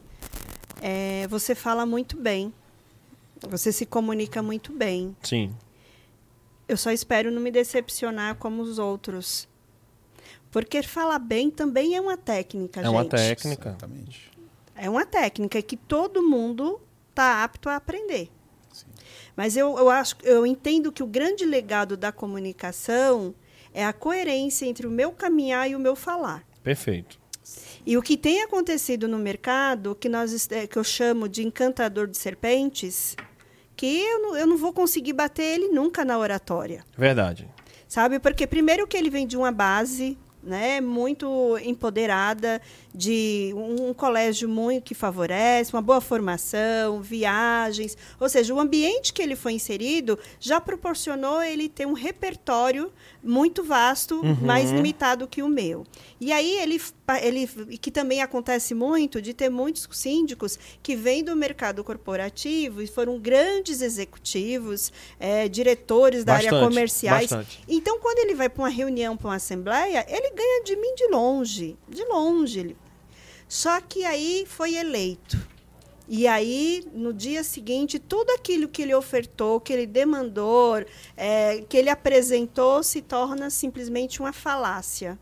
A: é, "Você fala muito bem, você se comunica muito bem.
C: Sim.
A: Eu só espero não me decepcionar como os outros." Porque falar bem também é uma técnica,
C: É uma
A: gente.
C: técnica.
D: Exatamente.
A: É uma técnica que todo mundo está apto a aprender. Mas eu, eu acho, eu entendo que o grande legado da comunicação é a coerência entre o meu caminhar e o meu falar.
C: Perfeito.
A: E o que tem acontecido no mercado, que nós eh, que eu chamo de encantador de serpentes, que eu não, eu não vou conseguir bater ele nunca na oratória
C: Verdade.
A: sabe? Porque primeiro que ele vem de uma base, né, muito empoderada, de um, um colégio muito que favorece, uma boa formação, viagens, ou seja, o ambiente que ele foi inserido já proporcionou ele ter um repertório muito vasto, mais limitado que o meu. E aí ele, ele que também acontece muito de ter muitos síndicos que vêm do mercado corporativo e foram grandes executivos, eh, diretores da área
C: Bastante,
A: comerciais.
C: bastante.
A: Então, quando ele vai para uma reunião, para uma assembleia, ele ganha de mim de longe, de longe. Só que aí foi eleito. E aí, no dia seguinte, tudo aquilo que ele ofertou, que ele demandou, eh, que ele apresentou, se torna simplesmente uma falácia.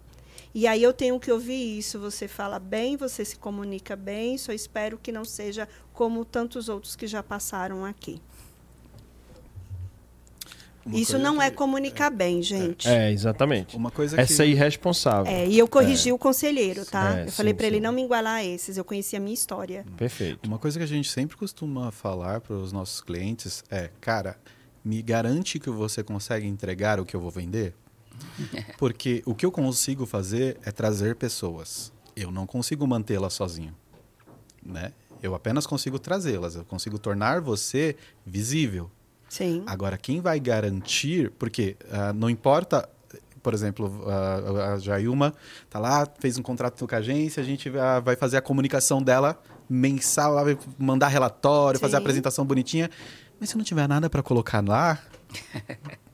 A: E aí eu tenho que ouvir isso. Você fala bem, você se comunica bem, só espero que não seja como tantos outros que já passaram aqui. Isso não é comunicar bem, gente.
C: É, exatamente.
D: Uma coisa
C: É
D: que...
C: ser irresponsável.
A: É, e eu corrigi o conselheiro, tá?
C: É,
A: eu falei
C: sim,
A: para ele não me igualar a esses, eu conhecia a minha história.
C: Perfeito.
D: Uma coisa que a gente sempre costuma falar para os nossos clientes é, cara, me garante que você consegue entregar o que eu vou vender? Porque o que eu consigo fazer é trazer pessoas. Eu não consigo mantê-las sozinho, né? Eu apenas consigo trazê-las, eu consigo tornar você visível.
A: Sim.
D: Agora, quem vai garantir, porque ah, não importa, por exemplo, ah, a Jailma tá lá, fez um contrato com a agência, a gente ah, vai fazer a comunicação dela mensal, vai mandar relatório, fazer a
A: Sim.
D: apresentação bonitinha. Mas se não tiver nada para colocar lá,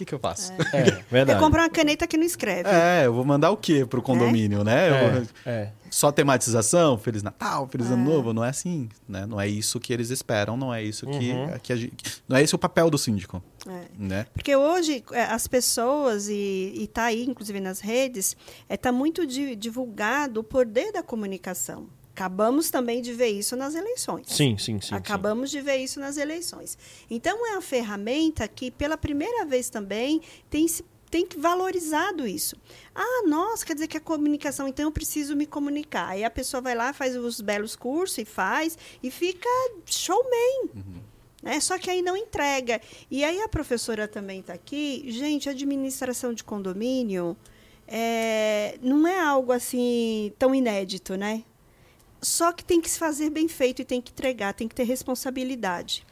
D: que, que eu faço?
C: É,
A: Você
C: verdade.
A: compra uma caneta que não escreve.
D: É, eu vou mandar o quê pro condomínio, né? Eu
C: É,
D: vou-
C: é.
D: Só tematização, Feliz Natal, Feliz Ano
A: É.
D: Novo, não é assim, né? Não é isso que eles esperam, não é isso que,
C: Uhum.
D: que a gente, não é esse o papel do síndico,
A: É.
D: né?
A: Porque hoje é, as pessoas, e está aí, inclusive nas redes, está muito di- divulgado o poder da comunicação. Acabamos também de ver isso nas eleições.
C: Sim, sim, sim. sim.
A: Acabamos de ver isso nas eleições. Então, é uma ferramenta que, pela primeira vez também, tem se tem valorizado isso. Ah, nossa, quer dizer que a comunicação, então eu preciso me comunicar. Aí a pessoa vai lá, faz os belos cursos e faz, e fica showman. Né? Só que aí não entrega. E aí a professora também está aqui. Gente, administração de condomínio é, não é algo assim tão inédito, né? Só que tem que se fazer bem feito e tem que entregar, tem que ter responsabilidade.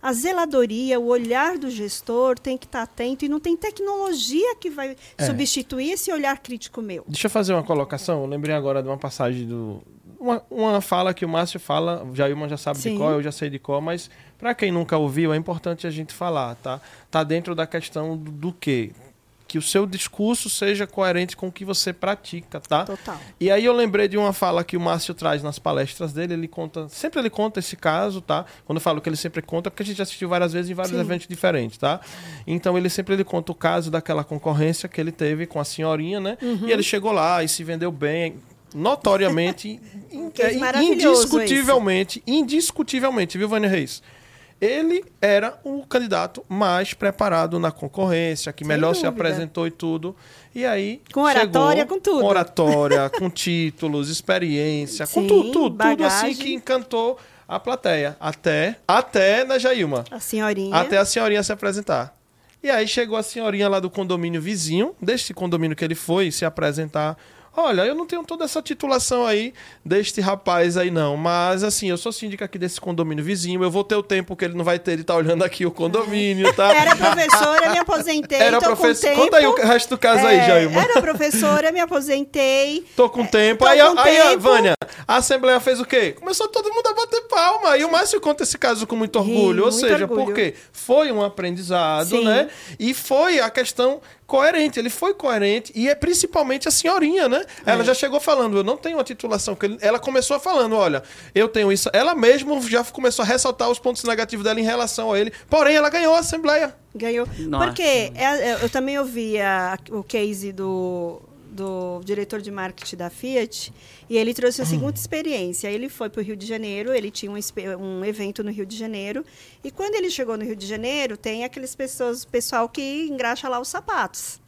A: A zeladoria, o olhar do gestor tem que estar atento e não tem tecnologia que vai
C: É.
A: substituir esse olhar crítico meu.
C: Deixa eu fazer uma colocação. Eu lembrei agora de uma passagem do. Uma, uma fala que o Márcio fala, o Jailma já sabe
A: Sim.
C: de qual, eu já sei de qual, mas para quem nunca ouviu, é importante a gente falar, tá? Tá dentro da questão do, do quê? Que o seu discurso seja coerente com o que você pratica, tá?
A: Total.
C: E aí eu lembrei de uma fala que o Márcio traz nas palestras dele, ele conta, sempre ele conta esse caso, tá? Quando eu falo que ele sempre conta, porque a gente já assistiu várias vezes em vários
A: Sim.
C: eventos diferentes, tá? Então ele sempre ele conta o caso daquela concorrência que ele teve com a senhorinha, né?
A: Uhum.
C: E ele chegou lá e se vendeu bem, notoriamente, é,
A: maravilhoso
C: indiscutivelmente, indiscutivelmente, viu, Vânia Reis? Ele era o candidato mais preparado na concorrência, que
A: Sem
C: melhor se
A: dúvida.
C: apresentou e tudo. E aí.
A: Com oratória,
C: chegou
A: com tudo.
C: Com oratória, com títulos, experiência, com
A: Sim,
C: tudo, tudo, tudo assim que encantou a plateia. Até, até na Jailma.
A: A senhorinha.
C: Até a senhorinha se apresentar. E aí chegou a senhorinha lá do condomínio vizinho, deste condomínio que ele foi se apresentar. Olha, eu não tenho toda essa titulação aí deste rapaz aí, não. Mas, assim, eu sou síndica aqui desse condomínio vizinho. Eu vou ter o tempo que ele não vai ter de estar olhando aqui o condomínio, tá?
A: Era professora, me aposentei.
C: Era
A: tô
C: professor.
A: Com tempo.
C: Conta aí o resto do caso aí,
A: É,
C: Jailma.
A: Era professora, me aposentei.
C: Tô com tempo.
A: tô
C: aí,
A: com
C: aí,
A: tempo.
C: Vânia, a Assembleia fez o quê? Começou todo mundo a bater palma. E o Márcio conta esse caso com muito orgulho. Ou
A: muito
C: seja,
A: orgulho.
C: por quê? Foi um aprendizado,
A: Sim.
C: né? E foi a questão coerente. Ele foi coerente. E é principalmente a senhorinha, né? Ela já chegou falando, eu não tenho a titulação. Ela começou falando, olha, eu tenho isso. Ela mesma já começou a ressaltar os pontos negativos dela em relação a ele. Porém, ela ganhou a Assembleia.
A: Ganhou.
B: Nossa.
A: Porque é, é, eu também ouvia o case do, do diretor de marketing da Fiat e ele trouxe a seguinte experiência. Ele foi para o Rio de Janeiro, ele tinha um, um evento no Rio de Janeiro e quando ele chegou no Rio de Janeiro, tem aqueles pessoas, pessoal que engraxa lá os sapatos.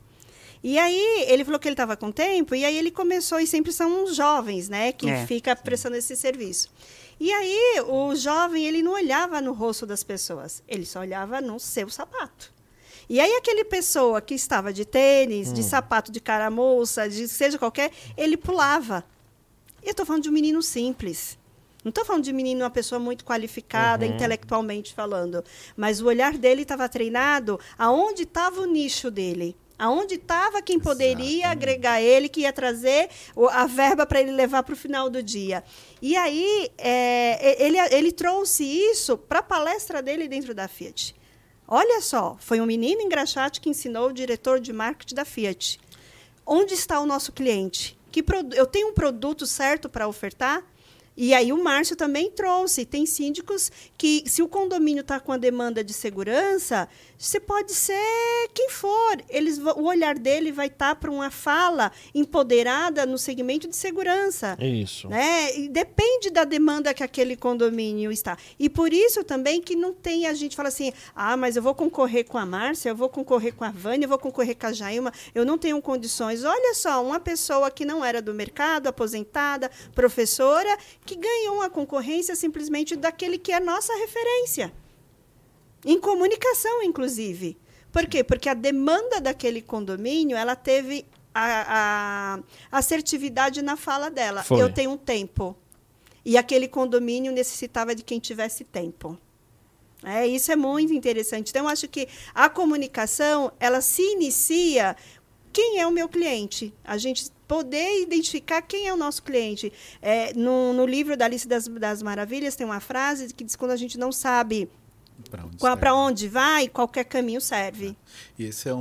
A: E aí ele falou que ele estava com tempo e aí ele começou e sempre são os jovens, né, que
B: É,
A: fica prestando esse serviço. E aí o jovem ele não olhava no rosto das pessoas, ele só olhava no seu sapato. E aí aquele pessoa que estava de tênis, de sapato de caramoça, de seja qualquer, ele pulava. Eu estou falando de um menino simples. Não estou falando de menino, uma pessoa muito qualificada, intelectualmente falando. Mas o olhar dele estava treinado aonde estava o nicho dele. Aonde estava quem poderia agregar ele, que ia trazer a verba para ele levar para o final do dia. E aí, é, ele, ele trouxe isso para a palestra dele dentro da Fiat. Olha só, foi um menino engraxate que ensinou o diretor de marketing da Fiat. Onde está o nosso cliente? Que eu tenho um produto certo para ofertar? E aí o Márcio também trouxe. Tem síndicos que, se o condomínio está com a demanda de segurança, você pode ser quem for. Eles, o olhar dele vai estar tá para uma fala empoderada no segmento de segurança.
C: Isso.
A: Né? E depende da demanda que aquele condomínio está. E por isso também que não tem a gente fala assim, ah, mas eu vou concorrer com a Márcia, eu vou concorrer com a Vânia, eu vou concorrer com a Jailma, eu não tenho condições. Olha só, uma pessoa que não era do mercado, aposentada, professora, que ganhou uma concorrência simplesmente daquele que é nossa referência. Em comunicação, inclusive. Por quê? Porque a demanda daquele condomínio, ela teve a, a assertividade na fala dela.
C: Foi.
A: Eu tenho um tempo. E aquele condomínio necessitava de quem tivesse tempo. É, isso é muito interessante. Então, eu acho que a comunicação, ela se inicia quem é o meu cliente. A gente poder identificar quem é o nosso cliente. É, no, no, livro da Alice das, das Maravilhas tem uma frase que diz que quando a gente não sabe para onde, onde vai, qualquer caminho serve.
D: E esse é, um,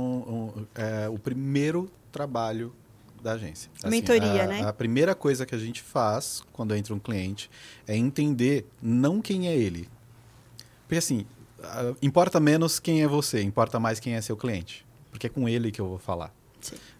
D: um, é o primeiro trabalho da agência.
A: Assim, Mentoria,
D: a,
A: né?
D: A primeira coisa que a gente faz quando entra um cliente é entender não quem é ele. Porque assim, importa menos quem é você, importa mais quem é seu cliente. Porque é com ele que eu vou falar.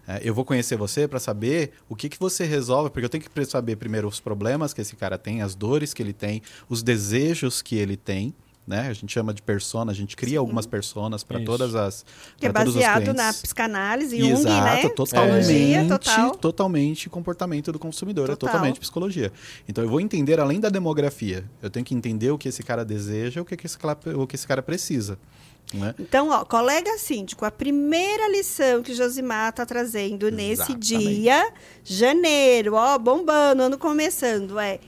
D: É, eu vou conhecer você para saber o que, que você resolve, porque eu tenho que saber primeiro os problemas que esse cara tem, as dores que ele tem, os desejos que ele tem. Né? A gente chama de persona, a gente cria Sim. algumas personas para todas as
A: que é baseado na psicanálise, Jung,
D: Exato,
A: né?
D: totalmente,
A: é. total.
D: totalmente comportamento do consumidor,
A: total.
D: é totalmente psicologia. Então eu vou entender além da demografia, eu tenho que entender o que esse cara deseja, o que, que esse, o que esse cara precisa. Né?
A: Então, ó, colega síndico, a primeira lição que o Josimar está trazendo nesse
D: Exatamente.
A: dia, janeiro, ó, bombando, ano começando, é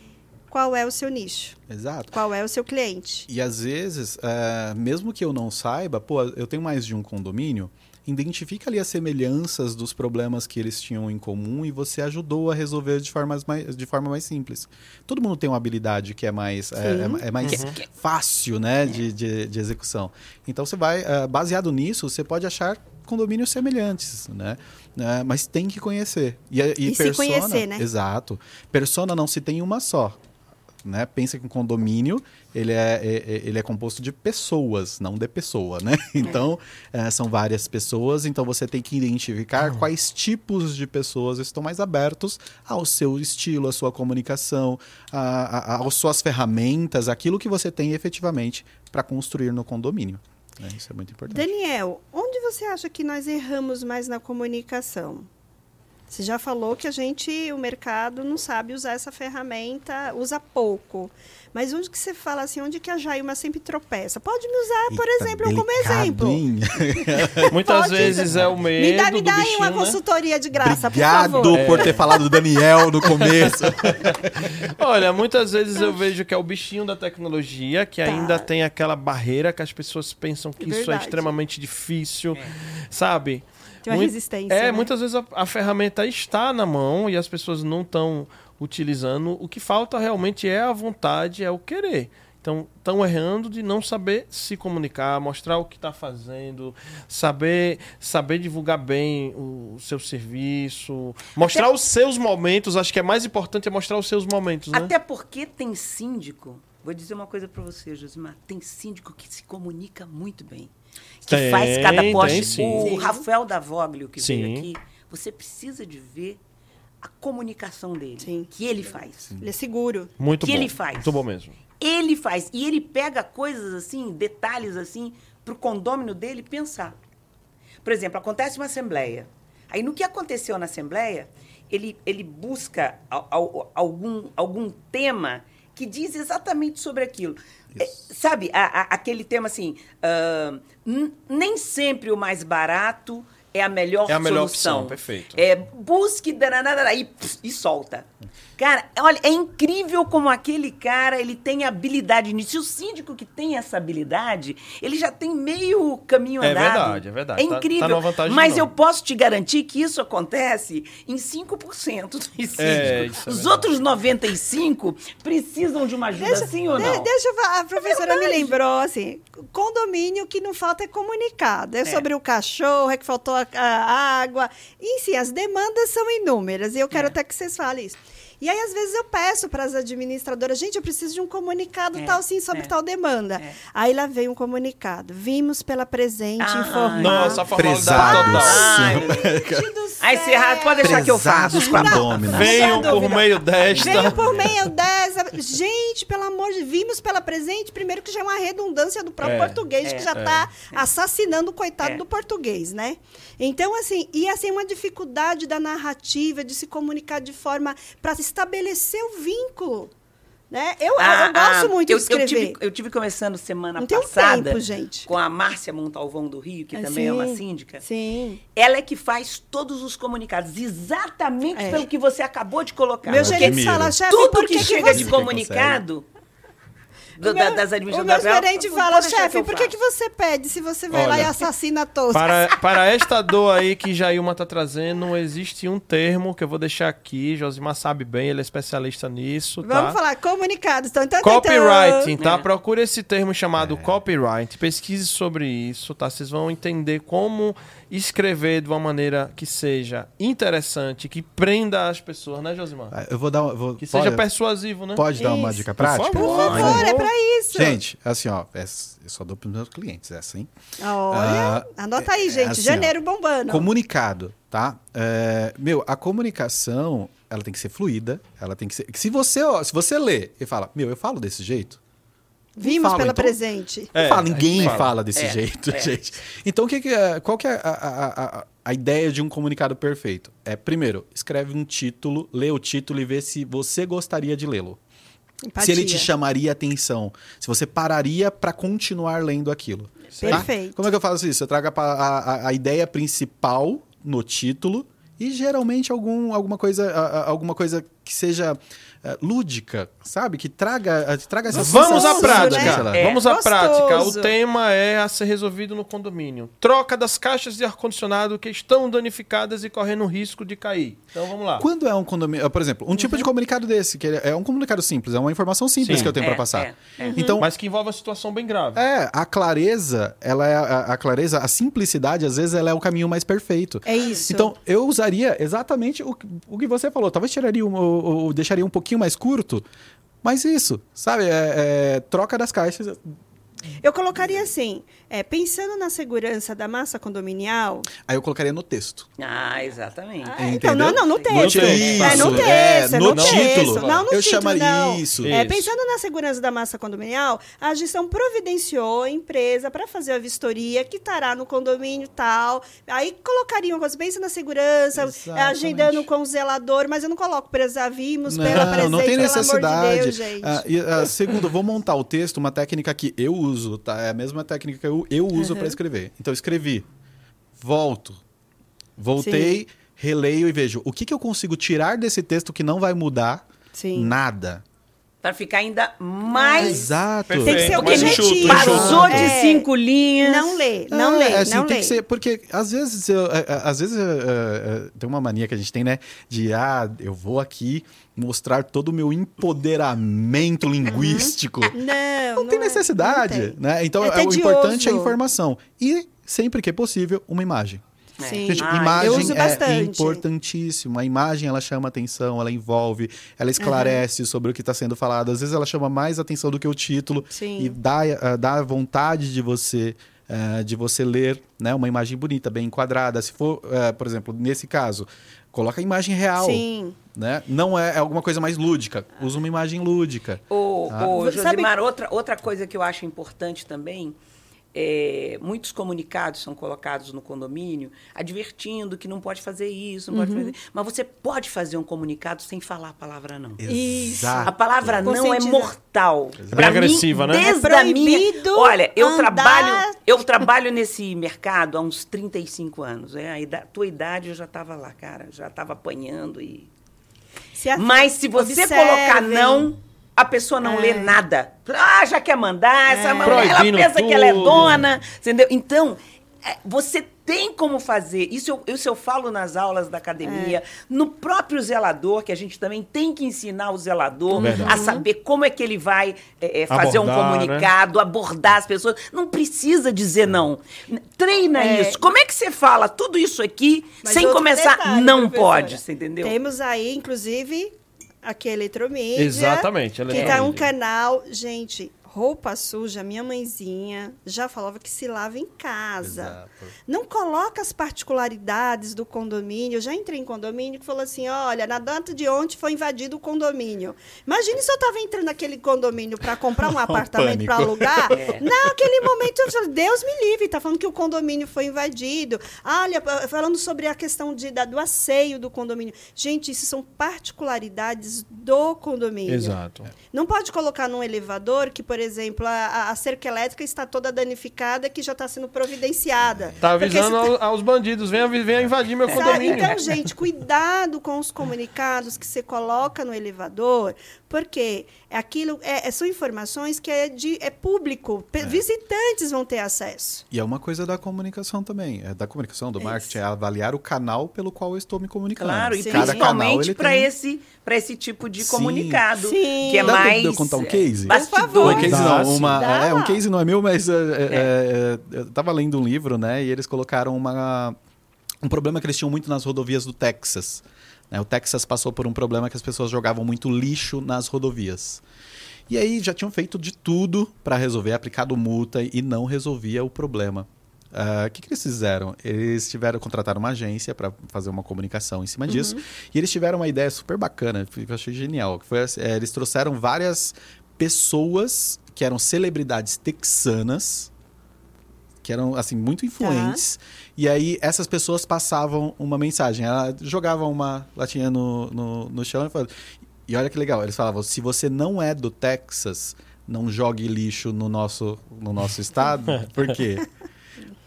A: qual é o seu nicho?
D: Exato.
A: Qual é o seu cliente?
D: E às vezes, é, mesmo que eu não saiba, pô, eu tenho mais de um condomínio, identifica ali as semelhanças dos problemas que eles tinham em comum e você ajudou a resolver de, formas mais, de forma mais simples. Todo mundo tem uma habilidade que é mais, é, é, mais uhum. fácil né, de, de, de, execução. Então você vai, uh, baseado nisso, você pode achar condomínios semelhantes, né? Uh, mas tem que conhecer.
A: E, e, e persona, se conhecer, né?
D: Exato. Persona não se tem uma só né? Pensa que um condomínio ele é, é, é, ele é composto de pessoas, não de pessoa, né? Então, é, são várias pessoas, então você tem que identificar uhum. quais tipos de pessoas estão mais abertos ao seu estilo, à sua comunicação, a, a, às suas ferramentas, aquilo que você tem efetivamente para construir no condomínio. Né? Isso é muito importante.
A: Daniel, onde você acha que nós erramos mais na comunicação? Você já falou que a gente, o mercado, não sabe usar essa ferramenta, usa pouco. Mas onde que você fala assim, onde que a Jailma sempre tropeça? Pode me usar, por
D: Eita,
A: exemplo,
D: delicado,
A: como exemplo.
C: Muitas Pode vezes é o medo
A: Me dá, me dá
C: aí
A: uma
C: né?
A: consultoria de graça,
D: Obrigado
A: por favor.
D: por ter falado do Daniel no começo.
C: Olha, muitas vezes eu vejo que é o bichinho da tecnologia, que
A: Tá.
C: ainda tem aquela barreira que as pessoas pensam que isso é extremamente difícil, sabe?
A: Tem uma resistência.
C: É,
A: né?
C: muitas vezes a, a ferramenta está na mão e as pessoas não estão utilizando. O que falta realmente é a vontade, é o querer. Então, estão errando de não saber se comunicar, mostrar o que está fazendo, saber, saber divulgar bem o, o seu serviço, mostrar os seus momentos. Acho que é mais importante é mostrar os seus momentos, né?
B: Até porque tem síndico, vou dizer uma coisa para você, Josimar, tem síndico que se comunica muito bem. Que
C: Tem,
B: faz cada poste. O. Rafael Davoglio, que
C: Sim.
B: veio aqui, você precisa de ver a comunicação dele,
A: Sim.
B: que ele faz.
A: Ele é seguro.
C: Muito
B: que
C: bom.
B: ele faz?
C: Muito bom mesmo.
B: Ele faz. E ele pega coisas assim, detalhes assim, para o condômino dele pensar. Por exemplo, acontece uma assembleia. Aí, no que aconteceu na assembleia, ele, ele busca al- al- algum, algum tema que diz exatamente sobre aquilo. É, sabe, a- a- aquele tema assim, n- nem sempre o mais barato é a melhor
C: É a melhor
B: solução.
C: opção, perfeito.
B: É, busque dananana, e, e solta. Cara, olha, é incrível como aquele cara, ele tem habilidade nisso. E o síndico que tem essa habilidade, ele já tem meio caminho
C: É
B: andado.
C: verdade, é verdade.
B: É
C: Tá- tá
B: incrível.
C: numa vantagem
B: Mas eu posso te garantir que isso acontece em 5% dos síndicos.
C: É, isso é
B: Os
C: verdade.
B: outros 95 precisam de uma ajuda sim ou não?
A: deixa eu falar, a professora me
B: verdade.
A: lembrou assim, condomínio que não falta é comunicado. É,
B: É.
A: sobre o cachorro, é que faltou a, a água. E sim, as demandas são inúmeras. E eu quero
B: É.
A: até que vocês falem isso. E aí, às vezes, eu peço para as administradoras, gente, eu preciso de um comunicado
B: É,
A: tal, sim, sobre
B: é.
A: tal demanda.
B: É.
A: Aí lá vem um comunicado. Vimos pela presente
B: Ah,
A: informar.
C: Nossa, a formalidade total.
B: Aí se errar, pode deixar que eu faço.
D: Com a
A: Não,
D: domina.
C: Venham por meio desta.
A: Veio por meio dessa. Gente, pelo amor de vimos pela presente, primeiro que já é uma redundância do próprio
C: É,
A: português, que já está assassinando o coitado
B: É.
A: do português, né? Então, assim, e assim, uma dificuldade da narrativa, de se comunicar de forma para estabelecer o vínculo. Né? Eu, eu- eu gosto muito
B: eu,
A: de escrever.
B: Eu tive, eu tive conversando semana
A: Não um
B: passada
A: tempo, gente.
B: com a Márcia Montalvão do Rio, que
A: É,
B: também é uma
A: sim.
B: síndica.
A: Sim.
B: Ela é que faz todos os comunicados, exatamente
A: É.
B: pelo que você acabou de colocar.
A: Meu
D: eu
A: gerente fala, chefe,
B: Tudo
A: por
B: que,
A: que, que
B: chega
A: você...
B: de comunicado do-
A: O
B: da-
A: meu-
B: das
A: O
B: administradoras.
A: meu gerente fala,
B: "Pode deixar
A: chefe, por que,
B: faço."
A: que você pede se você vai lá
C: Olha,
A: e assassina todos?
C: Para, para esta dor aí que Jailma tá trazendo, existe um termo que eu vou deixar aqui. Josimar sabe bem, ele é especialista nisso, tá?
A: Vamos falar, comunicados. Então, então,
C: Copywriting, tá?
B: É.
C: Procure esse termo chamado copyright. Pesquise sobre isso, tá? Vocês vão entender como escrever de uma maneira que seja interessante, que prenda as pessoas, né, Josimar?
D: Ah, Eu vou dar uma. Vou,
C: Que
D: pode,
C: seja persuasivo, né?
D: pode dar uma
A: Isso.
D: dica
C: Por
D: prática?
C: favor.
A: Por favor, é pra isso.
D: Gente, assim, ó, é- eu só dou pros meus clientes, essa, hein?
A: Olha,
D: Ah,
A: anota aí,
D: é
A: gente.
D: assim,
A: Janeiro
D: ó,
A: bombando.
D: Comunicado, tá? É, meu, a comunicação, ela tem que ser fluida, ela tem que ser. Se você, ó, se você lê e fala, meu, eu falo desse jeito.
A: Vimos
D: fala,
A: pela
D: então-
A: presente.
C: É,
D: fala,
C: gente
D: ninguém
C: fala.
D: fala. desse
B: É,
D: jeito,
B: é.
D: gente. Então, o que que é- qual que é a, a- a- a ideia de um comunicado perfeito? É, primeiro, escreve um título, lê o título e vê se você gostaria de lê-lo. Se ele te chamaria atenção, se você pararia para continuar lendo aquilo. tá?
A: Perfeito.
D: Como é que eu faço isso? Eu trago a, a- ideia principal no título e geralmente algum, alguma, coisa, a- a- alguma coisa que seja lúdica, sabe? Que traga, eh, traga essa
C: Vamos à
A: Gostoso,
C: prática.
A: né?
B: É.
C: Vamos à
A: Gostoso.
C: prática. O tema é a ser resolvido no condomínio. Troca das caixas de ar-condicionado que estão danificadas e correndo risco de cair. Então vamos lá.
D: Quando é um condomínio, por exemplo, um tipo
A: Uhum.
D: de comunicado desse, que é um comunicado simples, é uma informação simples
C: Sim.
D: que eu tenho
B: É,
D: para passar.
B: é, é.
D: Então,
C: Mas que envolve uma situação bem grave.
D: é, a clareza, ela é a, a clareza, a simplicidade, às vezes, ela é o caminho mais perfeito.
A: É isso.
D: Então, eu usaria exatamente o, que- o que você falou. Talvez tiraria um, ou- ou deixaria um pouquinho mais curto, mas isso, sabe? É, é, troca das caixas.
A: Eu colocaria assim, é, pensando na segurança da massa condominial.
D: Aí eu colocaria no texto.
B: Ah, exatamente.
A: Ah, então, não, não, no
C: No
A: texto.
C: texto.
A: É, no
D: Isso,
A: texto,
D: é,
A: é,
D: no
A: no
D: título.
A: texto. Não, no
D: Eu
A: título,
D: chamaria
A: não.
D: isso.
A: É,
C: Isso.
A: pensando na segurança da massa condominial, a gestão providenciou a empresa para fazer a vistoria que estará no condomínio tal. Aí colocaria uma coisa, pensa na segurança,
D: Exatamente.
A: agendando com o zelador, mas eu não coloco presa vimos pela
D: Não,
A: presente,
D: não tem
A: pelo
D: necessidade.
A: amor de Deus, gente.
D: Ah, e, ah, segundo, vou montar o texto, uma técnica que eu uso, tá? É a mesma técnica que eu, eu uso para escrever. Então, escrevi, volto, voltei, releio e vejo o que, que eu consigo tirar desse texto que não vai mudar
A: Sim.
D: nada.
B: Para ficar ainda mais.
D: Exato.
A: Tem que ser
C: Mais
A: objetivo.
C: enxuto,
B: Passou de
A: É.
B: cinco linhas.
A: Não lê, não
D: É,
A: lê,
D: assim,
A: não
D: tem
A: lê.
D: que ser, porque às vezes, eu- é, é, às vezes é, é, é, tem uma mania que a gente tem, né? De, ah, eu vou aqui mostrar todo o meu empoderamento linguístico.
A: Não,
D: Não tem
A: é,
D: necessidade,
A: não tem.
D: né? Então,
A: É
D: é, o importante é a informação. E, sempre que é possível, uma imagem.
A: Sim.
D: Gente,
B: Ah,
D: imagem é importantíssimo. A imagem, ela chama atenção, ela envolve, ela esclarece sobre o que está sendo falado. Às vezes, ela chama mais atenção do que o título.
A: Sim.
D: E dá, ah, dá vontade de você... ah, de você ler né, uma imagem bonita, bem enquadrada. Se for, ah, por exemplo, nesse caso, coloca a imagem real.
A: Sim.
D: Né? Não é, é alguma coisa mais lúdica. Usa uma imagem lúdica.
B: Ô,
D: Ah.
B: ô,
A: Sabe-
B: Josimar, outra, outra coisa que eu acho importante também, é, muitos comunicados são colocados no condomínio advertindo que não pode fazer isso, não pode
A: Uhum.
B: fazer. Mas você pode fazer um comunicado sem falar a palavra não.
A: Isso.
B: A palavra não é mortal. Pra
C: agressiva,
B: mim,
C: né?
B: Desde
A: É
B: a minha...
A: proibido
B: Olha, eu
A: andar-
B: trabalho, eu trabalho nesse mercado há uns 35 anos. É, a ida- tua idade eu já estava lá, cara. Já estava apanhando e...
A: Se a-
B: Mas se você
A: observem.
B: colocar não, a pessoa não
A: É.
B: lê nada. Ah, já quer mandar, essa mulher, ela pensa que ela é
C: tudo.
B: dona, entendeu? Então, é, você tem como fazer. Isso eu, isso eu falo nas aulas da academia, no próprio zelador, que a gente também tem que ensinar o zelador
C: Verdade.
B: a saber como é que ele vai é, é, fazer um
C: Abordar, né?
B: comunicado, abordar as pessoas. Não precisa dizer não. Treina
A: É.
B: isso. Como é que você fala tudo isso aqui
A: Mas
B: sem começar?
A: detalhe,
B: não
A: professora.
B: pode, você entendeu?
A: Temos aí, inclusive, Aqui é Eletromídia.
C: Exatamente,
A: Que tá um canal. Gente, roupa suja, minha mãezinha já falava que se lava em casa.
D: Exato.
A: Não coloca as particularidades do condomínio. Eu já entrei em condomínio que falou assim: olha, na data de ontem foi invadido o condomínio. Imagine se eu estava entrando naquele condomínio para comprar um apartamento para alugar. Naquele momento eu falei: Deus me livre, está falando que o condomínio foi invadido. Olha, falando sobre a questão de, da, do asseio do condomínio. Gente, isso são particularidades do condomínio.
C: Exato.
A: Não pode colocar num elevador que, por exemplo, a, a- a cerca elétrica está toda danificada que já está sendo providenciada.
C: Tá
A: Porque
C: avisando
A: se-
C: aos, bandidos, venha, venha invadir meu
A: Sabe?
C: condomínio.
A: Então, gente, cuidado com os comunicados que você coloca no elevador, porque aquilo é, é- são informações que é, de, é público, pe- visitantes vão ter acesso.
D: E é uma coisa da comunicação também. É da comunicação, do marketing, é avaliar o canal pelo qual eu estou me comunicando.
B: Claro, e
A: Sim.
D: Cada canal
B: principalmente para
D: tem...
B: esse, pra esse tipo de
D: Sim.
B: comunicado.
A: Sim.
B: Que é
D: Dá
B: mais.
D: de eu contar um
B: é,
D: case?
A: Por favor.
D: Um case
C: Dá,
D: não, uma,
A: Dá.
D: é, um case não é meu, mas é, é, é, eu tava lendo um livro, né? E eles colocaram uma, um problema que eles tinham muito nas rodovias do Texas. Né? O Texas passou por um problema que as pessoas jogavam muito lixo nas rodovias. E aí já tinham feito de tudo para resolver, aplicado multa e não resolvia o problema. Ah, O que, que eles fizeram? Eles tiveram contrataram uma agência para fazer uma comunicação em cima disso. E eles tiveram uma ideia super bacana, que eu achei genial. Que foi, é, eles trouxeram várias pessoas que eram celebridades texanas, que eram assim muito influentes. E aí essas pessoas passavam uma mensagem. Ela jogava uma latinha no, no, no chão e falava. E olha que legal, eles falavam: se você não é do Texas, não jogue lixo no nosso, no nosso estado. Por quê?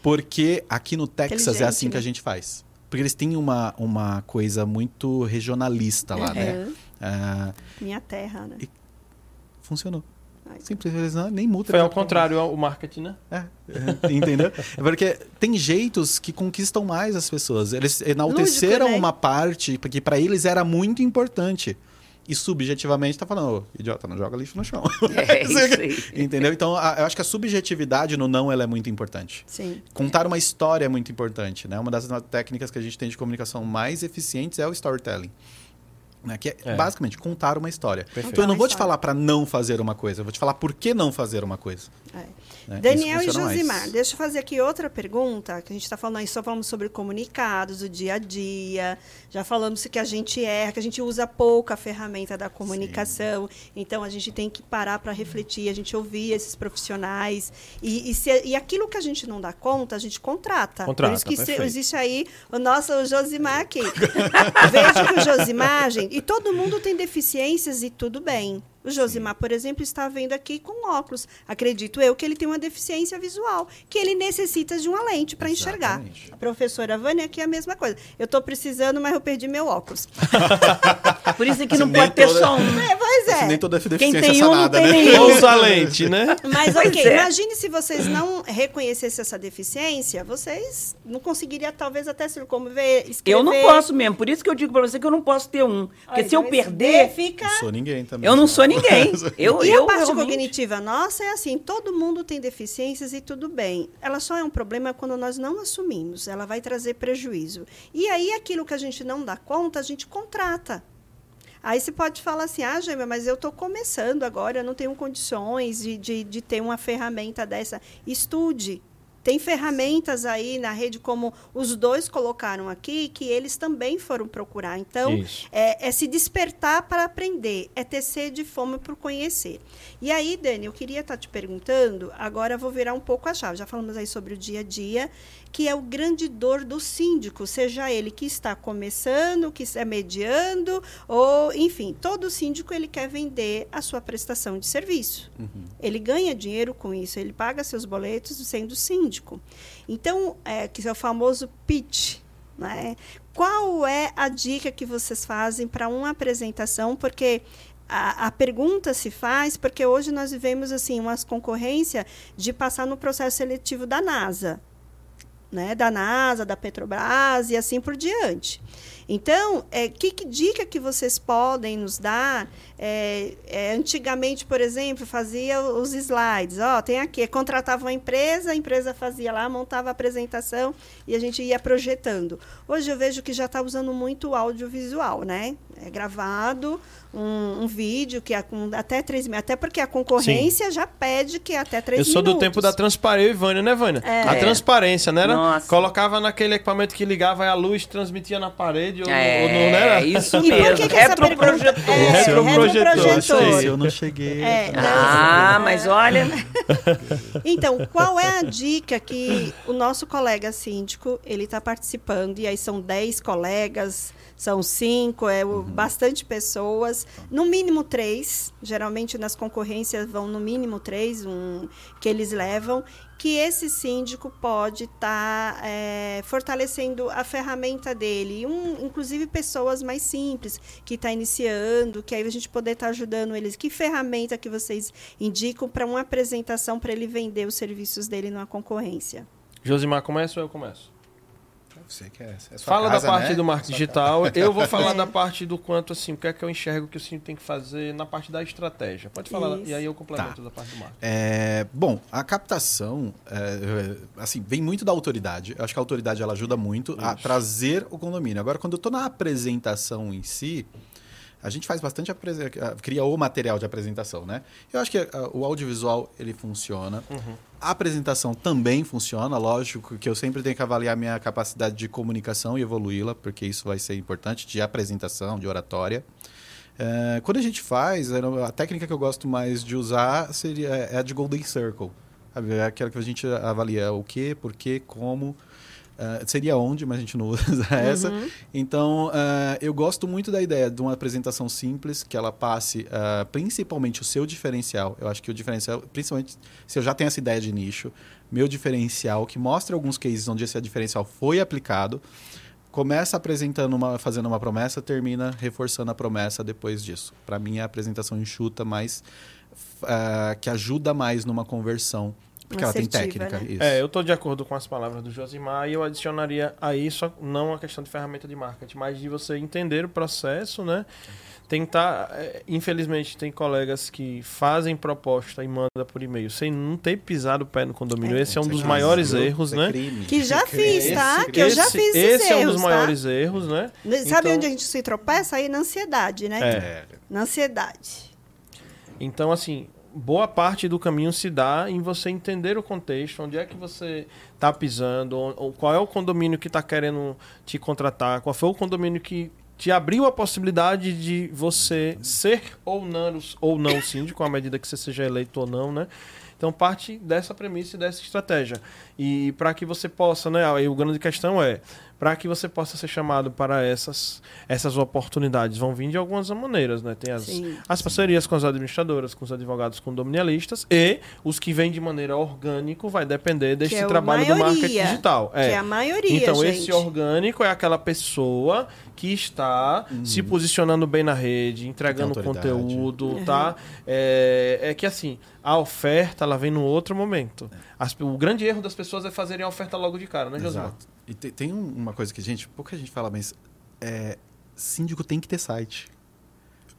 D: Porque aqui no Texas é assim que a
A: né?
D: gente faz. Porque eles têm uma, uma coisa muito regionalista lá, né?
A: Uhum.
D: Ah,
A: Minha terra, né?
D: funcionou. Simples, eles não, nem multa.
C: Foi ao contrário o marketing, né?
D: É, é, entendeu? É porque tem jeitos que conquistam mais as pessoas. Eles enalteceram
A: Lúdico, né?
D: uma parte porque para eles era muito importante. E subjetivamente tá falando, ô, idiota, não joga lixo no chão.
B: É isso aí.
D: Entendeu? Então, a- eu acho que a subjetividade no não ela é muito importante.
A: Sim.
D: Contar uma história é muito importante, né? Uma das técnicas que a gente tem de comunicação mais eficientes é o storytelling. Né? Que é,
C: É.
D: basicamente contar uma história.
C: Perfeito.
D: Então eu não vou te falar para não fazer uma coisa, eu vou te falar por que não fazer uma coisa.
A: É.
D: né?
A: Daniel e
D: funciona mais.
A: Josimar, deixa eu fazer aqui outra pergunta, que a gente está falando aí, só falamos sobre comunicados, o dia a dia, já falamos que a gente erra, que a gente usa pouco a ferramenta da comunicação, então a gente tem que parar para refletir, a gente ouvir esses profissionais, e, e, se- e aquilo que a gente não dá conta, a gente contrata.
C: Contrata,
A: Por isso que se- existe aí o nosso Josimar aqui. Veja que o Josimar, gente, e todo mundo tem deficiências e tudo bem. O Josimar, por exemplo, está vendo aqui com óculos. Acredito eu que ele tem uma deficiência visual, que ele necessita de uma lente para enxergar. A professora Vânia aqui é a mesma coisa. Eu estou precisando, mas eu perdi meu óculos.
B: Por isso que
D: Assim,
B: não pode ter
D: toda-
B: só um.
A: É, pois
D: Assim,
A: é.
D: nem toda
B: Quem tem
D: é
B: um, não tem
D: né?
B: nenhum.
C: Ou usa lente, né?
A: Mas ok,
B: é.
A: imagine se vocês não reconhecessem essa deficiência, vocês não conseguiriam talvez até se locomover, escrever.
B: Eu não posso mesmo. Por isso que eu digo pra você que eu não posso ter um. Porque
A: Olha,
B: se eu
A: vai
B: perder,
A: fica
D: Não sou ninguém também.
B: eu não sou ninguém. Eu,
A: E
B: eu
A: a parte
B: realmente-
A: cognitiva nossa é assim, todo mundo tem deficiências e tudo bem. Ela só é um problema quando nós não assumimos, ela vai trazer prejuízo. E aí aquilo que a gente não dá conta, a gente contrata. Aí você pode falar assim, ah, Gêmea, mas eu estou começando agora, eu não tenho condições de, de, de ter uma ferramenta dessa. Estude. Tem ferramentas aí na rede, como os dois colocaram aqui, que eles também foram procurar. Então, é, é se despertar para aprender, é ter sede e fome por conhecer. E aí, Dani, eu queria estar te perguntando, agora eu vou virar um pouco a chave. Já falamos aí sobre o dia a dia, que é o grande dor do síndico, seja ele que está começando, que está mediando, ou, enfim, todo síndico ele quer vender a sua prestação de serviço. Ele ganha dinheiro com isso, ele paga seus boletos sendo síndico. Então, é, que é o famoso pitch, né? Qual é a dica que vocês fazem para uma apresentação? Porque a, a pergunta se faz porque hoje nós vivemos assim umas concorrência de passar no processo seletivo da NASA, né? Da NASA, da Petrobras e assim por diante. Então, é, que, que dica que vocês podem nos dar? É, é, antigamente, por exemplo, fazia os slides. Ó, tem aqui, contratava uma empresa, a empresa fazia lá, montava a apresentação e a gente ia projetando. Hoje eu vejo que já está usando muito o audiovisual, né? É gravado um, um vídeo que é com até três minutos. Até porque a concorrência já pede que é até três
C: Eu
A: minutos.
C: sou do tempo da transparência, e Vânia, né, Vânia?
A: É.
C: A transparência, né? Era?
B: Nossa.
C: Colocava naquele equipamento que ligava e a luz transmitia na parede ou,
B: É,
C: ou não, né? Era?
B: isso
A: E por
B: mesmo.
A: que, que essa pergunta...
B: Retroprojetor.
A: É,
C: Retroprojetor,
A: retroprojetor.
C: aí.
D: eu não cheguei.
A: É, não,
B: Ah, mas olha.
A: Então, qual é a dica que o nosso colega síndico ele está participando? E aí são 10 colegas, são cinco, é o- bastante pessoas, no mínimo três. Geralmente nas concorrências vão no mínimo três, um que eles levam. Que esse síndico pode estar fortalecendo a ferramenta dele, um, inclusive pessoas mais simples que está iniciando, que aí a gente poder estar ajudando eles. Que ferramenta que vocês indicam para uma apresentação para ele vender os serviços dele numa concorrência?
C: Josimar, começa ou eu começo?
D: Você que é, é
C: Fala
D: casa,
C: da parte
D: né?
C: do marketing digital. Eu vou falar da parte do quanto, assim, o que é que eu enxergo que o síndico tem que fazer na parte da estratégia. Pode falar,
A: Isso.
C: e aí eu complemento
D: Tá.
C: da parte do marketing.
D: É, bom, a captação, é, assim, vem muito da autoridade. Eu acho que a autoridade ela ajuda muito a
C: Isso.
D: trazer o condomínio. Agora, quando eu estou na apresentação em si, a gente faz bastante cria o material de apresentação, né? Eu acho que ah, o audiovisual ele funciona. A apresentação também funciona, lógico que eu sempre tenho que avaliar minha capacidade de comunicação e evoluí-la, porque isso vai ser importante de apresentação, de oratória. É, quando a gente faz, era- a técnica que eu gosto mais de usar seria é a de Golden Circle. É aquela que a gente avalia o que, por quê, como. É, seria onde, mas a gente não usa essa. Então, é, eu gosto muito da ideia de uma apresentação simples, que ela passe é, principalmente o seu diferencial. Eu acho que o diferencial, principalmente se eu já tenho essa ideia de nicho, meu diferencial, que mostre alguns cases onde esse diferencial foi aplicado, começa apresentando uma, fazendo uma promessa, termina reforçando a promessa depois disso. Para mim, é a apresentação enxuta, mas que ajuda mais numa conversão, porque ela tem
A: Assertiva,
D: técnica.
A: né?
D: Isso.
C: É, eu estou de acordo com as palavras do Josimar e eu adicionaria a isso não a questão de ferramenta de marketing, mas de você entender o processo, né? Tentar, é, infelizmente, tem colegas que fazem proposta e manda por e-mail sem não ter pisado o pé no condomínio. Esse é um dos maiores
D: viu?
C: erros,
D: é
C: né?
D: crime.
A: Que já fiz, tá? que eu já
C: esse,
A: fiz esses
C: esse é um dos
A: erros, tá?
C: maiores erros, né?
A: Sabe
C: Então-
A: onde a gente se tropeça? Aí na ansiedade, né?
C: É.
A: Na ansiedade.
C: Então, assim, boa parte do caminho se dá em você entender o contexto, onde é que você está pisando, ou- qual é o condomínio que está querendo te contratar, qual foi o condomínio que te abriu a possibilidade de você ser ou não, ou não síndico, à medida que você seja eleito ou não, né? Então, parte dessa premissa e dessa estratégia. E para que você possa, né? Aí o grande questão é, para que você possa ser chamado para essas, essas oportunidades, vão vir de algumas maneiras, né? Tem as,
A: Sim.
C: as parcerias com as administradoras, com os advogados condominialistas e os que vêm de maneira orgânico vai depender deste
A: é
C: trabalho do
A: maioria,
C: marketing digital.
A: Que é a maioria,
C: Então,
A: gente.
C: esse orgânico é aquela pessoa que está se posicionando bem na rede, entregando conteúdo, tá? É, é que assim, a oferta ela vem no outro momento. As- o grande erro das pessoas é fazerem a oferta logo de cara, né, Josimar?
D: Exato. E te- tem um- uma coisa que, gente, pouca gente fala, mas é, síndico tem que ter site.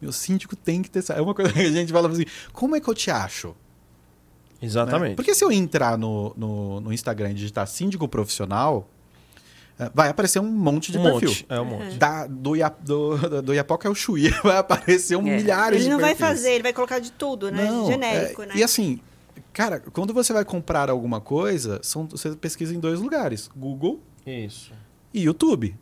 D: Meu síndico tem que ter site. É uma coisa que a gente fala assim, como é que eu te acho? né?
C: Exatamente.
D: Porque se eu entrar no, no, no Instagram e digitar síndico profissional, é, vai aparecer um monte de
C: um
D: perfil.
C: monte. É um monte.
D: Da, do, Ia, do, do Iapoca é o Chuí, vai aparecer um
B: É.
D: milhares
A: Ele
D: de
A: não vai fazer, ele vai colocar de tudo, né?
D: Não,
A: Genérico,
D: é,
A: né?
D: E assim, cara, quando você vai comprar alguma coisa, são, você pesquisa em dois lugares: Google
C: Isso.
D: e YouTube.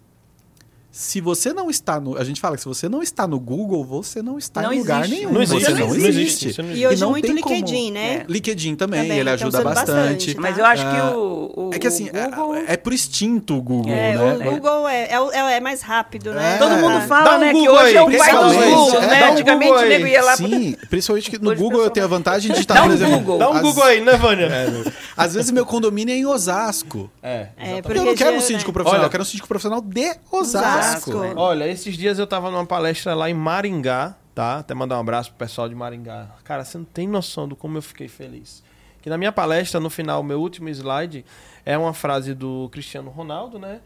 D: Se você não está no. A gente fala que se você não está no Google, você não está
B: Não
D: em lugar
B: existe.
D: nenhum.
C: Não existe,
D: você
C: não
D: não
C: existe.
D: existe.
A: E hoje
D: não
A: muito
D: tem como-
A: LinkedIn, né?
B: É.
D: LinkedIn também,
A: Também,
D: ele
A: então
D: ajuda bastante.
A: bastante,
B: Mas
A: tá?
B: eu acho
D: Ah,
B: que o, o
D: É que assim,
B: o Google...
D: é, é pro extinto o Google,
A: É,
D: né?
A: o Google é, é, o- é- é mais rápido, né?
D: É.
B: Todo mundo
D: Dá
B: fala,
C: um
B: né, que
C: Google
B: hoje é o
C: aí,
B: pai dos. Google,
D: É,
B: né?
C: um
B: Antigamente o nego
C: aí.
B: ia lá...
D: Sim, principalmente que no
B: Hoje
D: Google eu tenho a vantagem de estar,
B: Dá
D: por exemplo.
B: Google.
C: Dá um Google aí, né, Vânia?
D: Às vezes meu condomínio é em Osasco.
C: É.
A: É,
D: eu não quero um síndico
A: né?
D: profissional, eu quero um síndico profissional de
A: Osasco.
C: Olha, esses dias eu tava numa palestra lá em Maringá, tá? Até mandar um abraço pro pessoal de Maringá. Cara, você não tem noção do como eu fiquei feliz. Que na minha palestra, no final, meu último slide é uma frase do Cristiano Ronaldo, né?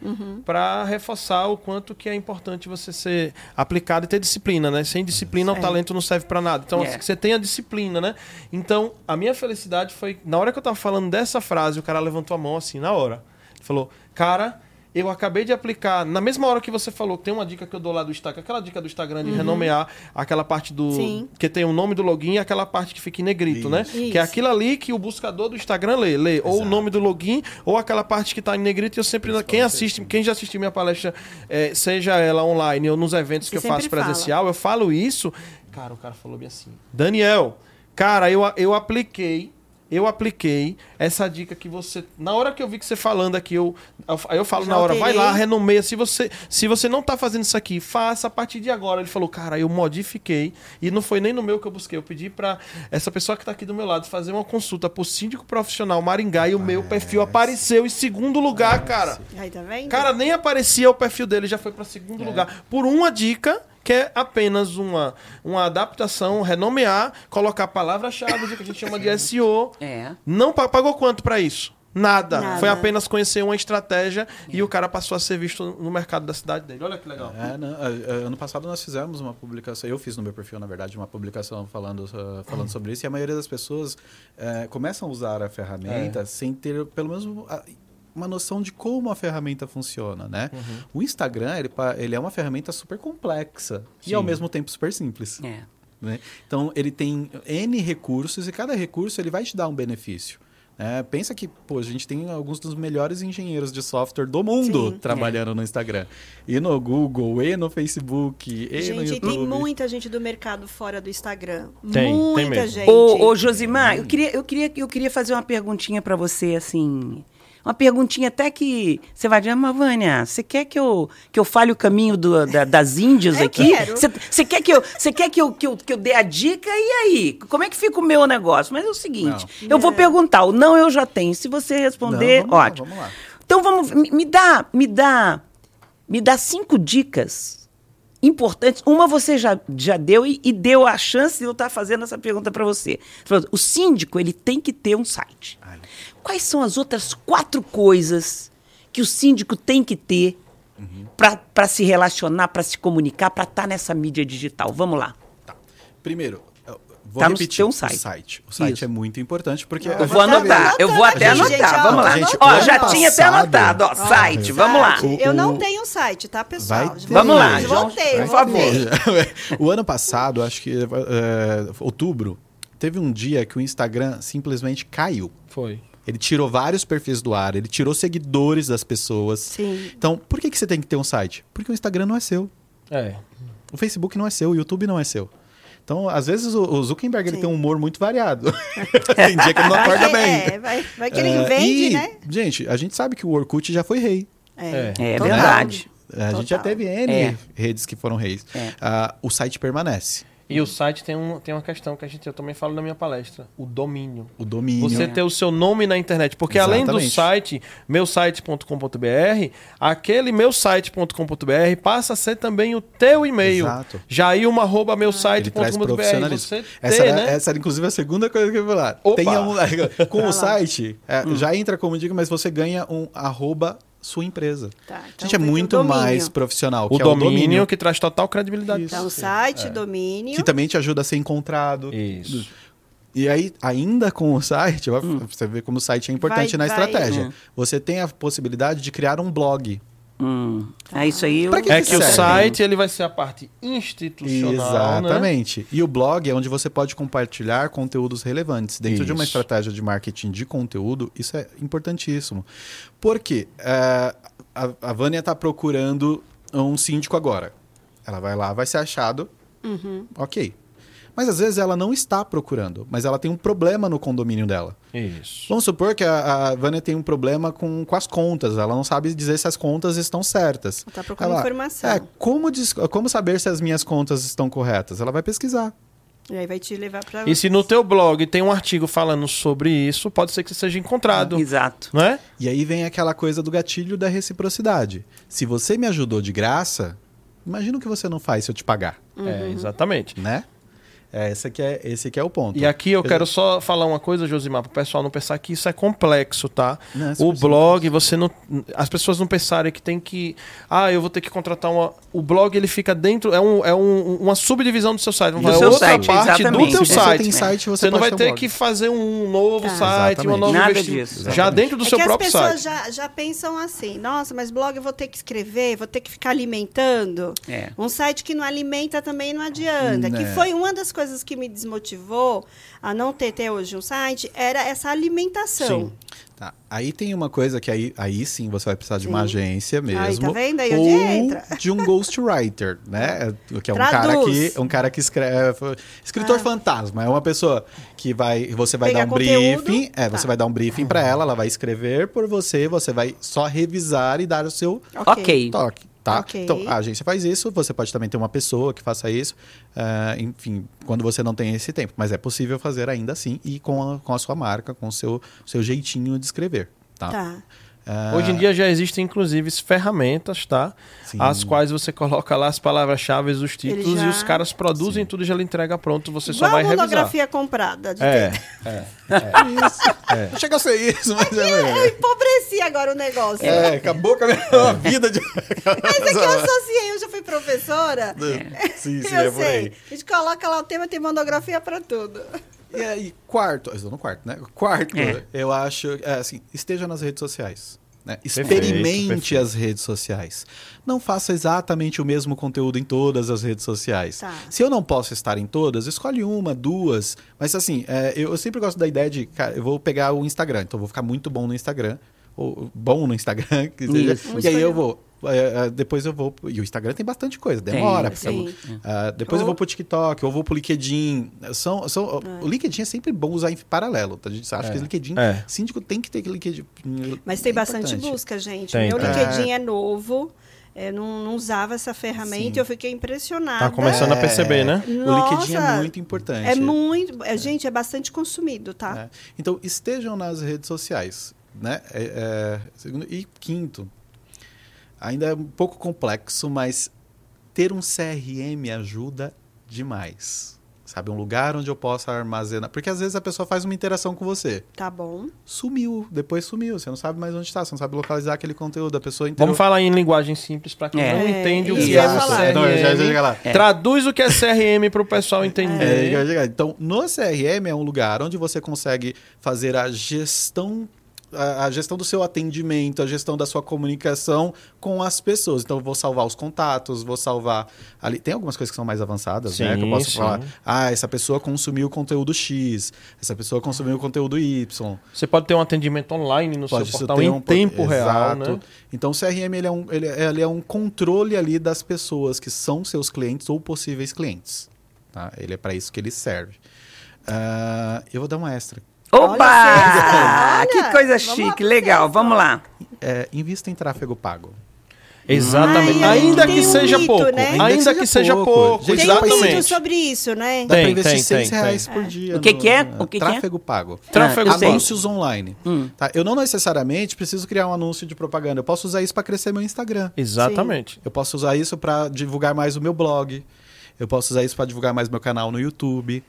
C: Pra reforçar o quanto que é importante você ser aplicado e ter disciplina, né? Sem disciplina, o
A: É.
C: talento não serve pra nada. Então,
B: É.
C: assim, que você tenha disciplina, né? Então, a minha felicidade foi, na hora que eu tava falando dessa frase, o cara levantou a mão assim, na hora. Falou, cara, Eu acabei de aplicar, na mesma hora que você falou, tem uma dica que eu dou lá do Instagram, aquela dica do Instagram de renomear aquela parte do.
A: Sim.
C: Que tem o nome do login e aquela parte que fica em negrito, né?
D: Isso.
C: Que é
A: Isso.
C: aquilo ali que o buscador do Instagram lê. Lê ou o
D: Exato.
C: nome do login ou aquela parte que tá em negrito. E eu sempre. Quem assiste, quem já assistiu minha palestra, eh, seja ela online ou nos eventos que
A: Você
C: eu faço
A: sempre fala.
C: presencial, eu falo isso. Cara, o cara falou bem assim. Daniel, cara, eu, eu apliquei. Eu apliquei essa dica que você. Na hora que eu vi que você falando aqui, eu, aí eu falo
A: Já
C: na hora, vai
A: alterei.
C: lá, renomeia. Se você, se você não tá fazendo isso aqui, faça a partir de agora. Ele falou, cara, eu modifiquei. E não foi nem no meu que eu busquei. Eu pedi pra essa pessoa que tá aqui do meu lado fazer uma consulta pro síndico profissional Maringá e o meu perfil apareceu em segundo lugar, cara.
A: Aí, tá vendo?
C: Cara, nem aparecia o perfil dele, já foi pra segundo lugar. Por uma dica que é apenas uma, uma adaptação, renomear, colocar a palavra-chave, que a gente chama de SEO.
B: É.
C: Não pa- pagou quanto pra isso? Nada.
A: Nada.
C: Foi apenas conhecer uma estratégia e o cara passou a ser visto no mercado da cidade dele. Olha que legal.
D: É, não, a- a- ano passado nós fizemos uma publicação, eu fiz no meu perfil, na verdade, uma publicação falando, uh, falando sobre isso, e a maioria das pessoas eh, começam a usar a ferramenta
C: É.
D: sem ter pelo menos uma noção de como a ferramenta funciona, né?
C: Uhum.
D: O Instagram, ele, ele é uma ferramenta super complexa e
C: Sim.
D: ao mesmo tempo super simples.
B: É.
D: né? Então, ele tem N recursos e cada recurso ele vai te dar um benefício. né? pensa que pô, a gente tem alguns dos melhores engenheiros de software do mundo
A: Sim.
D: trabalhando no Instagram. E no Google, e no Facebook, e no
A: Gente,
D: YouTube.
A: tem muita gente do mercado fora do Instagram.
C: Tem, tem
A: muita
C: mesmo.
A: gente.
B: Ô, ô Josimar, eu queria, eu, queria, eu queria fazer uma perguntinha pra você, assim. Uma perguntinha até que você vai dizer, mas Vânia, você quer que eu, que eu fale o caminho do- da- das Índias
A: Eu
B: aqui? Você você quer, que eu, você quer que, eu, que, eu, que eu dê a dica? E aí? Como é que fica o meu negócio? Mas é o seguinte, eu vou
A: Não.
B: perguntar, o não eu já tenho. Se você responder,
D: Não, vamos lá,
B: ótimo.
D: vamos lá.
B: Então vamos, me, me dá, me dá, me dá cinco dicas importantes. Uma você já, já deu e, e deu a chance de eu estar fazendo essa pergunta para você. O síndico ele tem que ter um site.
D: Ai.
B: Quais são as outras quatro coisas que o síndico tem que ter para se relacionar, para se comunicar, para estar nessa mídia digital? Vamos lá.
D: Tá. Primeiro, vou
B: Tá no
D: repetir
B: seu
D: o
B: site.
D: site. O site
B: Isso.
D: é muito importante porque
B: Eu vou anotar,
A: tá
B: eu vou até anotar.
A: gente,
B: Vamos lá.
D: gente,
B: Ó, já
D: ano
B: tinha até
D: passado-
B: anotado. Ó, site, vamos lá.
A: Site. Eu não tenho site, tá, pessoal?
D: Vai.
B: Vamos lá,
A: voltei,
B: por favor.
D: o ano passado, acho que é, outubro, teve um dia que o Instagram simplesmente caiu.
C: Foi.
D: Ele tirou vários perfis do ar, ele tirou seguidores das pessoas.
A: Sim.
D: Então, por que, que você tem que ter um site? Porque o Instagram não é seu.
C: É.
D: O Facebook não é seu, o YouTube não é seu. Então, às vezes, o- Zuckerberg ele tem um humor muito variado. tem dia que ele não acorda bem.
A: É, vai, vai que ele
D: É,
A: vende,
D: e,
A: né?
D: Gente, a gente sabe que o Orkut já foi rei.
C: É.
B: É
A: Total.
B: verdade.
D: A gente já teve N
B: É.
D: redes que foram reis.
B: É.
D: Ah, o site permanece.
C: E o site tem, um, tem uma questão que a gente, eu também falo na minha palestra: o domínio.
D: O domínio.
C: Você ter o seu nome na internet. Porque além do
D: Exatamente.
C: site, meusite.com.br, aquele meusite.com.br passa a ser também o teu e-mail.
D: Exato.
C: Jailma.meusite.com.br. Você ter,
D: Essa, era,
C: né?
D: essa era, inclusive, a segunda coisa que eu ia falar.
C: Opa!
D: Tenha um, com o site, é,
C: Hum.
D: já entra como dica, mas você ganha um arroba sua empresa.
A: Tá, então
D: Gente, é muito mais profissional.
C: O
D: que
C: domínio,
D: é o domínio
C: que traz total credibilidade.
D: Isso.
A: Então, site, domínio.
D: que também te ajuda a ser encontrado.
C: Isso.
D: E aí, ainda com o site, ó, você vê como o site é importante
A: Vai-
D: na
A: vai-
D: estratégia.
B: Hum.
D: Você tem a possibilidade de criar um blog.
B: Hum, é isso aí.
D: que
C: É
D: que
C: que o site ele vai ser a parte institucional, né?
D: Exatamente. E o blog é onde você pode compartilhar conteúdos relevantes. Dentro de uma
C: Isso.
D: estratégia de marketing de conteúdo, isso é importantíssimo. Por quê? É, a, a Vânia está procurando um síndico agora. Ela vai lá, vai ser achado.
A: Uhum.
D: Ok. Mas às vezes ela não está procurando, mas ela tem um problema no condomínio dela.
C: Isso.
D: Vamos supor que a, a Vânia tem um problema com, com as contas, ela não sabe dizer se as contas estão certas.
A: Tá procurando
D: Ela,
A: informação.
D: É, como, dis- como saber se as minhas contas estão corretas? Ela vai pesquisar.
A: E aí vai te levar pra.
C: E se no teu blog tem um artigo falando sobre isso, pode ser que seja encontrado,
B: Exato.
C: não é?
D: E aí vem aquela coisa do gatilho da reciprocidade. Se você me ajudou de graça, imagina o que você não faz se eu te pagar,
A: Uhum.
C: É, exatamente.
D: né? É, esse que é, esse que é o ponto.
C: E aqui eu quero só falar uma coisa, Josimar, para o pessoal não pensar que isso é complexo, tá?
D: Não, é
C: o
D: super
C: blog, você não. As pessoas não pensarem que tem que. Ah, eu vou ter que contratar uma. O blog ele fica dentro. É, um, é um, uma subdivisão do seu site.
B: Do
C: é
B: seu
C: outra
B: site,
C: parte
B: exatamente.
C: do teu
B: Se
D: você
C: site.
D: tem site, você,
C: Você não vai
D: ter um blog.
C: que fazer um novo
A: Tá.
C: site, uma nova
B: Nada disso.
C: Já
D: Exatamente.
C: dentro do
A: é
C: seu
A: que as
C: próprio
A: pessoas
C: site.
A: já, já pensam assim, nossa, mas blog eu vou ter que escrever, vou ter que ficar alimentando.
B: É.
A: Um site que não alimenta também não adianta. Que
D: Né.
A: foi uma das coisas que me desmotivou a não ter até hoje um site, era essa alimentação.
C: Sim.
D: Tá. Aí tem uma coisa que aí, aí sim você vai precisar de uma
A: Sim.
D: agência mesmo.
A: Aí, tá vendo? Aí
D: ou
A: onde entra.
D: de um ghostwriter, né? Que é um
A: Traduz.
D: cara que um cara que escreve escritor
A: Ah.
D: fantasma, é uma pessoa que vai você vai
A: Pega
D: dar um
A: conteúdo.
D: briefing, é,
A: Tá.
D: você vai dar um briefing pra ela, ela vai escrever por você, você vai só revisar e dar o seu
B: Ok.
D: toque, tá?
A: Ok.
D: Então, a agência faz isso, você pode também ter uma pessoa que faça isso, ah, enfim, quando você não tem esse tempo. Mas é possível fazer ainda assim e com a, com a sua marca, com o seu, seu jeitinho de escrever, tá?
A: Tá.
D: Ah,
C: Hoje em dia já existem, inclusive, ferramentas, tá?
D: Sim.
C: As quais você coloca lá as palavras-chave, os títulos,
A: já-
C: e os caras produzem tudo e já lhe entrega pronto, você só
A: Igual
C: vai
A: a
C: revisar.
A: monografia comprada. De
C: É,
A: ter-
C: é.
D: Não chega a ser isso, mas é,
A: Eu empobreci agora o negócio.
D: é, acabou com a minha vida de.
A: Mas é que eu associei, eu já fui professora.
D: Sim, sim,
A: eu
D: é por aí.
A: sei. A gente coloca lá o tema, tem monografia para tudo.
D: E aí, quarto, eu estou no quarto, né? Quarto,
B: É.
D: eu acho, é, assim, esteja nas redes sociais. Né? Experimente
C: perfeito.
D: as redes sociais. Não faça exatamente o mesmo conteúdo em todas as redes sociais.
A: Tá.
D: Se eu não posso estar em todas, escolhe uma, duas. Mas assim, é, eu, eu sempre gosto da ideia de, cara, eu vou pegar o Instagram, então eu vou ficar muito bom no Instagram. Ou bom no Instagram, que seja,
B: Isso.
D: e aí eu vou. é, é, depois eu vou. E o Instagram tem bastante coisa, demora.
B: Tem,
A: sim.
D: ah, depois eu
A: Ou-
D: vou pro TikTok, ou vou pro LinkedIn. São, são, O LinkedIn é sempre bom usar em paralelo. Tá? A gente acha
C: É.
D: que LinkedIn.
C: É.
D: Síndico tem que ter LinkedIn.
A: Mas tem
D: É
A: bastante
D: importante.
A: busca, gente.
C: Tem,
A: Meu. LinkedIn é novo. Eu não, não usava essa ferramenta
D: Sim.
A: e eu fiquei impressionada.
C: Tá começando a perceber, né?
D: O LinkedIn é
A: Nossa,
D: muito importante.
A: É muito. é, gente, é bastante consumido, tá?
D: É. Então, estejam nas redes sociais. Né? É, é, segundo, e quinto, ainda é um pouco complexo, mas ter um CRM ajuda demais. Sabe, um lugar onde eu possa armazenar. Porque às vezes a pessoa faz uma interação com você.
A: Tá bom.
D: Sumiu, depois sumiu. Você não sabe mais onde está, você não sabe localizar aquele conteúdo. A pessoa inteira.
C: Vamos falar em linguagem simples para quem
B: É.
C: não
A: É,
C: entende o
A: isso
C: que é. CRM.
D: Não, já- já chega lá.
C: Traduz o que é CRM para o pessoal
D: É,
C: entender.
D: Então, no CRM é um lugar onde você consegue fazer a gestão a a gestão do seu atendimento, a gestão da sua comunicação com as pessoas. Então, eu vou salvar os contatos, vou salvar ali. Tem algumas coisas que são mais avançadas, né? Que eu
C: Sim,
D: posso
C: sim.
D: falar. Ah, essa pessoa consumiu conteúdo X, essa pessoa consumiu conteúdo Y.
C: Você pode ter um atendimento online no
D: Pode
C: seu portal em
D: um-
C: tempo real,
D: Exato.
C: né?
D: Então, o CRM ele é, um, ele, é- ele é um controle ali das pessoas que são seus clientes ou possíveis clientes. Tá? Ele é para isso que ele serve. Ah, eu vou dar uma extra.
B: Opa!
A: Olha,
B: que coisa chique, legal. Vamos lá.
D: É, invista em tráfego pago.
C: Exatamente.
A: Ai,
C: ainda que
A: um
C: seja
A: mito,
C: pouco.
A: né?
C: Ainda que seja pouco.
D: Gente,
A: Tem
D: dá
A: um
D: pra
A: vídeo
C: Exatamente.
A: sobre isso, né?
D: Dá
C: Tem,
D: para investir
C: tem,
D: 6
C: tem,
D: reais
A: tem.
D: por dia.
B: O que
D: no-
B: que é?
D: no-
B: O que que é?
D: tráfego pago.
C: Tráfego
B: Ah.
D: Anúncios online.
B: Hum.
D: Tá? Eu não necessariamente preciso criar um anúncio de propaganda. Eu posso usar isso para crescer meu Instagram.
C: Exatamente.
D: Eu posso usar isso para divulgar mais o meu blog. Eu posso usar isso para divulgar mais meu canal no YouTube.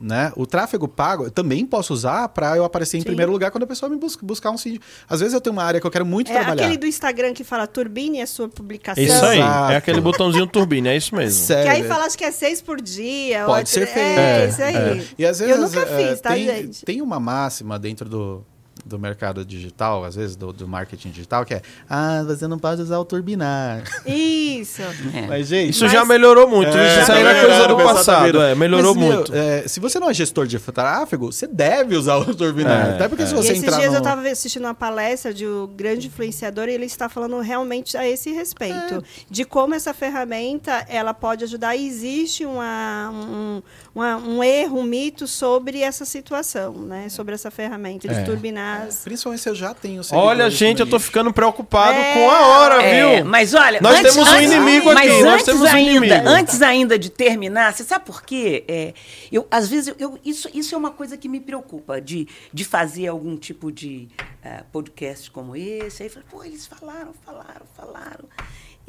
D: Né? O tráfego pago eu também posso usar para eu aparecer em
A: Sim.
D: primeiro lugar quando a pessoa me busca, buscar um síndico. Às vezes eu tenho uma área que eu quero muito
A: É
D: trabalhar.
A: aquele do Instagram que fala turbine a sua publicação.
C: Isso aí.
D: Exato.
C: É aquele botãozinho turbina, é isso mesmo.
D: Sério.
A: Que aí fala acho que é seis por dia.
D: Pode ser feito.
A: É,
C: É,
A: isso aí.
C: é.
D: E às vezes
A: Eu nunca
D: é,
A: fiz, tá,
D: tem,
A: gente?
D: tem uma máxima dentro do, do mercado digital, às vezes do, do marketing digital, que é: ah, você não pode usar o turbinar.
A: Isso.
B: É.
D: Mas, gente.
C: Isso
A: Mas-
C: já melhorou muito.
D: É,
C: isso aí
A: já
C: era coisa do
D: melhorou,
C: passado. É, melhorou
D: Mas, meu,
C: muito.
D: é, se você não é gestor de tráfego, você deve usar o turbinar.
C: É,
D: Até porque se
C: é.
A: E
D: você
A: esses
D: entrar
A: dias
D: no...
A: eu estava assistindo uma palestra de um grande influenciador e ele está falando realmente a esse respeito.
D: É.
A: De como essa ferramenta ela pode ajudar. E existe uma, um, uma- um erro, um mito sobre essa situação, né? Sobre essa ferramenta de
C: É.
A: turbinar. as-
D: Principalmente se eu já tenho
C: Olha, gente, eu tô ficando preocupado
A: É.
C: com a hora,
B: É,
C: viu?
B: mas olha,
C: Nós
B: antes-
C: temos um
B: antes-
C: inimigo
B: mas
C: aqui, nós
B: antes
C: temos um
B: ainda,
C: inimigo.
B: Antes ainda de terminar, você sabe por quê? É, eu, às vezes, eu, eu- isso, isso é uma coisa que me preocupa, de, de fazer algum tipo de eh, podcasts como esse. Aí eu falei, pô, eles falaram, falaram, falaram.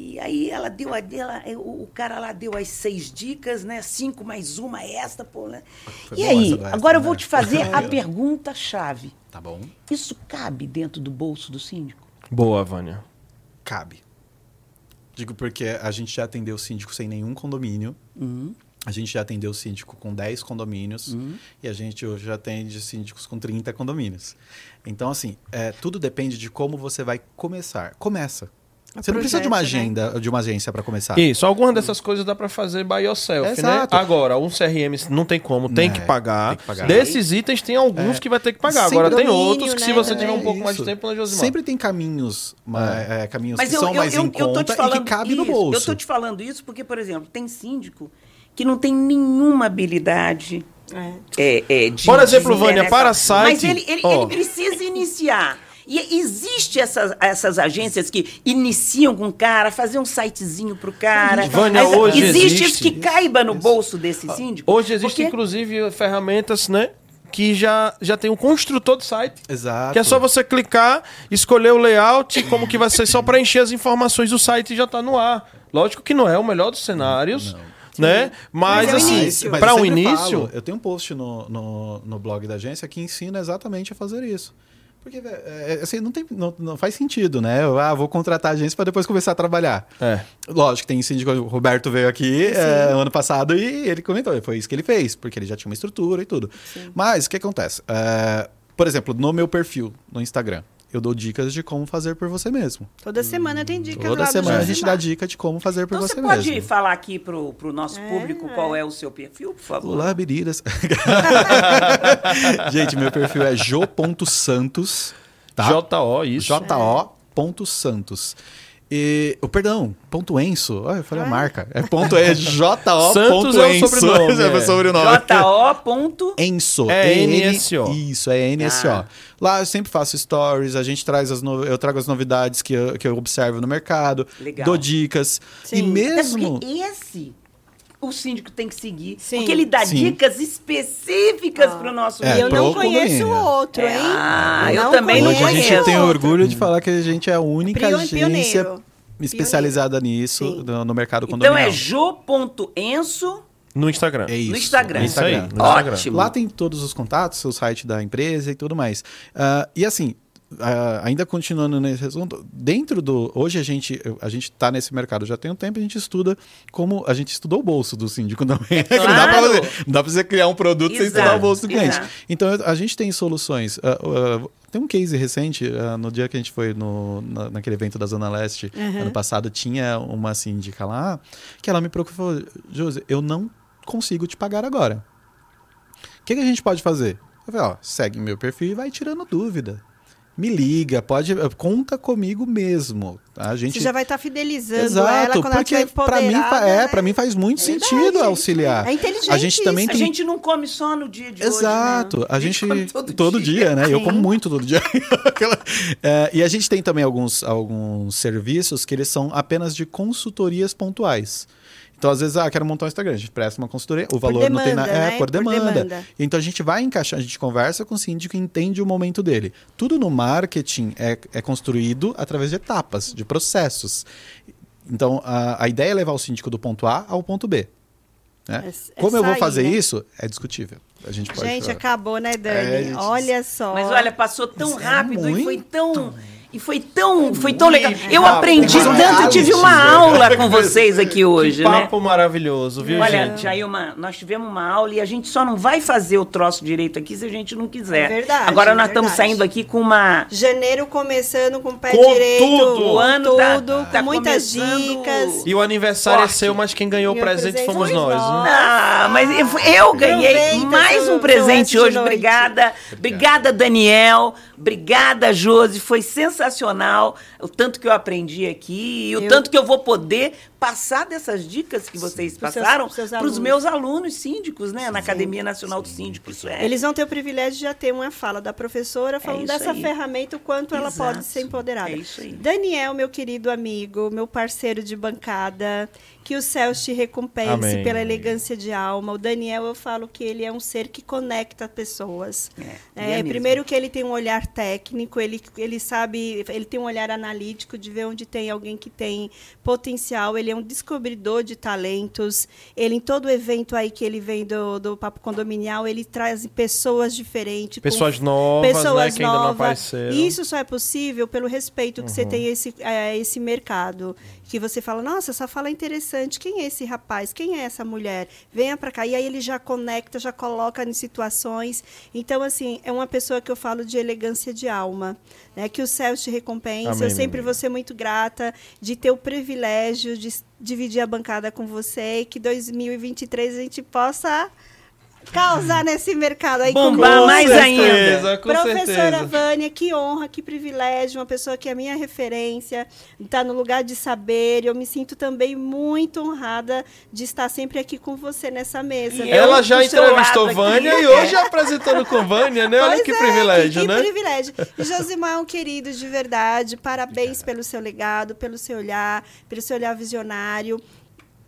B: E aí ela deu a dela, eh, o o cara lá deu as seis dicas, né? Cinco mais uma esta, pô, né?
D: Foi
B: e aí,
D: essa
B: agora eu
D: né?
B: vou te fazer a pergunta-chave.
D: Tá bom.
B: Isso cabe dentro do bolso do síndico?
C: Boa, Vânia.
D: Cabe. Digo porque a gente já atendeu o síndico sem nenhum condomínio.
B: Uhum.
D: A gente já atendeu o síndico com 10 condomínios. E a gente hoje já atende síndicos com 30 condomínios. Então, assim, é, tudo depende de como você vai começar. Começa. Você não precisa de uma
A: né?
D: agenda, de uma agência para começar.
C: Isso, algumas dessas coisas dá pra fazer by yourself, né?
D: Exato.
C: Agora, um CRM não tem como, tem
D: Né,
C: que pagar.
D: tem que pagar.
C: Desses itens tem alguns
D: É.
C: que vai ter que pagar.
D: Sempre
C: Agora tem
A: domínio,
C: outros que se
A: né,
C: você tiver um pouco mais de
D: Isso.
C: tempo, né, Josimar?
D: Sempre tem caminhos, ma- é, caminhos
B: Mas
D: que
B: eu,
D: são
B: eu,
D: mais
B: eu,
D: em conta e que cabe no
B: isso,
D: bolso.
B: Eu tô te falando isso porque, por exemplo, tem síndico que não tem nenhuma habilidade
A: É.
B: é, é, de
C: Por exemplo,
B: de-
C: Vânia, para site,
B: Mas ele, ele,
C: ó.
B: ele precisa iniciar. E existe essas, essas agências que iniciam com o cara, fazer um sitezinho pro cara.
C: Vânia,
B: Mas
C: hoje
B: existe,
C: existe
B: isso que caiba no bolso desse síndico.
C: Hoje existem,
B: porque-
C: inclusive, ferramentas, né? Que já, já tem um construtor de site.
D: Exato.
C: Que é só você clicar, escolher o layout, como que vai ser, só para encher as informações do site e já tá no ar. Lógico que não é o melhor dos cenários, né? Mas,
A: Mas é o
C: assim, para um início,
D: falo, eu tenho um post no, no, no blog da agência que ensina exatamente a fazer isso. Porque, velho, é, assim, não, tem, não, não faz sentido, né? Eu ah, vou contratar a agência para depois começar a trabalhar.
C: É.
D: Lógico, tem síndico, o Roberto veio aqui é, ano passado e ele comentou, foi isso que ele fez, porque ele já tinha uma estrutura e tudo. Mas o que acontece? É, por exemplo, no meu perfil no Instagram, eu dou dicas de como fazer por você mesmo.
A: Toda semana tem dicas
D: Toda
A: lá do
D: semana a gente dá dica de como fazer por
B: Então
D: você
B: você pode
D: mesmo.
B: falar aqui pro, pro nosso
A: É,
B: público
A: é.
B: qual é o seu perfil, por favor?
D: Olá, meninas. Gente, meu perfil é jo.santos, tá?
C: JO, isso.
D: J-O.santos. E, oh, perdão, ponto Enso. Ah, eu falei a marca. É ponto E, J-O.
C: Santos é o
D: Enso.
C: sobrenome,
D: É o
C: é.
D: sobrenome.
B: J.O. ponto-
D: Enso.
C: É NSO.
D: Isso, é NSO.
B: Ah.
D: Lá eu sempre faço stories, a gente traz as no... eu trago as novidades que eu, que eu observo no mercado,
B: Legal.
D: dou dicas. E
A: Sim.
B: É
D: mesmo.
B: porque esse o síndico tem que seguir.
A: Sim.
B: Porque ele dá
D: Sim.
B: dicas específicas
A: Ah.
B: para o nosso
D: É,
A: E eu não conheço
D: condomínio.
A: outro, hein?
B: Ah, eu também não
D: Hoje a gente
B: conheço.
D: tem orgulho de falar que a gente é a única
A: Prio-
D: agência
A: pioneiro.
D: especializada nisso
A: Sim.
D: no, no mercado
B: Então
D: condominial.
B: é jo.enso
C: No Instagram.
D: É isso.
B: no Instagram.
D: no
C: Isso aí,
D: Instagram.
C: Instagram.
B: Ótimo.
D: Lá tem todos os contatos, o site da empresa e tudo mais. Ah, e assim, ainda continuando nesse assunto, dentro do. Hoje a gente a gente está nesse mercado já tem um tempo, a gente estuda como. A gente estudou o bolso do síndico também. não, dá pra
B: Claro.
D: fazer- não dá pra você criar um produto sem estudar o bolso do cliente.
B: exato.
D: Então eu- a gente tem soluções. ah, ah, tem um case recente, ah, no dia que a gente foi no, na- naquele evento da Zona Leste, ano passado, tinha uma síndica lá que ela me procurou e falou: Josi, eu não consigo te pagar agora. O que, que a gente pode fazer? Eu falei, ó, segue meu perfil e vai tirando dúvida. Me liga, pode, conta comigo mesmo. tá? A gente
A: Você já vai estar fidelizando ela
D: Exato,
A: quando ela
D: porque
A: estiver
D: para mim, é,
A: né?
D: para mim faz muito
A: É verdade,
D: sentido
A: gente.
D: auxiliar.
A: É inteligente
D: A gente também
B: A
D: tem
B: gente não come só no dia de
D: Exato.
B: hoje. né?
D: A gente
B: come
D: todo, dia. né? Eu
A: Sim.
D: como muito todo dia. É, e a gente tem também alguns, alguns serviços que eles são apenas de consultorias pontuais. Então, às vezes, ah, quero montar um Instagram, a gente presta uma consultoria, o valor não tem
A: demanda,
D: nada. É,
A: né?
D: por
A: Por
D: demanda.
A: demanda.
D: Então a gente vai encaixar, a gente conversa com o síndico e entende o momento dele. Tudo no marketing é, é construído através de etapas, de processos. Então, a, a ideia é levar o síndico do ponto A ao ponto B. né?
A: É- é
D: Como eu vou fazer
A: né?
D: isso, é discutível. A gente pode
A: Gente,
D: falar.
A: acabou, né, Dani?
D: É, gente,
A: Olha só.
B: Mas olha, passou tão
D: Isso é
B: rápido e foi
D: muito.
B: tão. E foi tão, foi tão legal. Eu aprendi tanto, tive uma aula com vocês aqui hoje,
C: que
B: né?
C: papo maravilhoso, viu,
B: Olha,
C: gente?
B: Jailma, nós tivemos uma aula e a gente só não vai fazer o troço direito aqui se a gente não quiser.
A: É verdade,
B: Agora nós
A: é
B: estamos
A: verdade.
B: saindo aqui com uma.
A: Janeiro começando com o pé
C: Com
A: direito.
C: tudo.
B: O ano tá-
A: tudo,
B: tá
A: com muitas
B: começando-
A: dicas.
C: E o aniversário
B: Forte.
C: é seu, mas quem ganhou o presente
A: presente
C: fomos nós.
A: nós.
C: né?
B: Ah, mas eu, eu ganhei
A: Aproveita
B: mais um presente hoje. Obrigada. Obrigada, Daniel. Obrigada, Josi. Foi sensacional o tanto que eu aprendi aqui e o
A: Eu-
B: tanto que eu vou poder passar dessas dicas que vocês
A: seus-
B: passaram para os meus alunos síndicos, né? Na Academia Nacional dos Síndicos. Isso é.
A: Eles vão ter o privilégio de já ter uma fala da professora falando
B: isso
A: dessa
B: aí.
A: ferramenta, o quanto ela
B: Exato.
A: pode ser empoderada.
B: É isso aí.
A: Daniel, meu querido amigo, meu parceiro de bancada, que o céu te recompense
C: Amém.
A: pela elegância de alma. O Daniel, eu falo que ele é um ser que conecta pessoas.
B: É,
A: É,
B: é
A: primeiro que ele tem um olhar técnico, ele, ele sabe, ele tem um olhar analítico de ver onde tem alguém que tem potencial, ele é um descobridor de talentos, ele em todo evento aí que ele vem do, do Papo Condominial, ele traz pessoas diferentes.
C: Pessoas novas, né,
A: pessoas
C: que ainda não
A: novas.
C: apareceram.
A: E isso só é possível pelo respeito que
C: Uhum.
A: você tem a esse, a esse mercado. Que você fala, nossa, essa fala é interessante. Quem é esse rapaz? Quem é essa mulher? Venha para cá. E aí ele já conecta, já coloca em situações. Então, assim, é uma pessoa que eu falo de elegância de alma. Né? Que o céu te recompense.
C: Amém,
A: eu sempre
C: amigo.
A: vou ser muito grata de ter o privilégio de dividir a bancada com você e que 2023 a gente possa causar nesse mercado aí
B: Bombar
A: com
B: mais
A: gosto.
B: ainda.
C: com
A: Professora
C: certeza.
A: Vânia, que honra, que privilégio, uma pessoa que é minha referência, está no lugar de saber. Eu me sinto também muito honrada de estar sempre aqui com você nessa mesa.
C: Ela já entrevistou Vânia
B: aqui.
C: e hoje apresentando com Vânia, né? Olha
A: Pois
C: que
A: é,
C: privilégio,
A: que,
C: né?
A: Que privilégio. Josimar é um querido de verdade. Parabéns pelo seu legado, pelo seu olhar, pelo seu olhar visionário.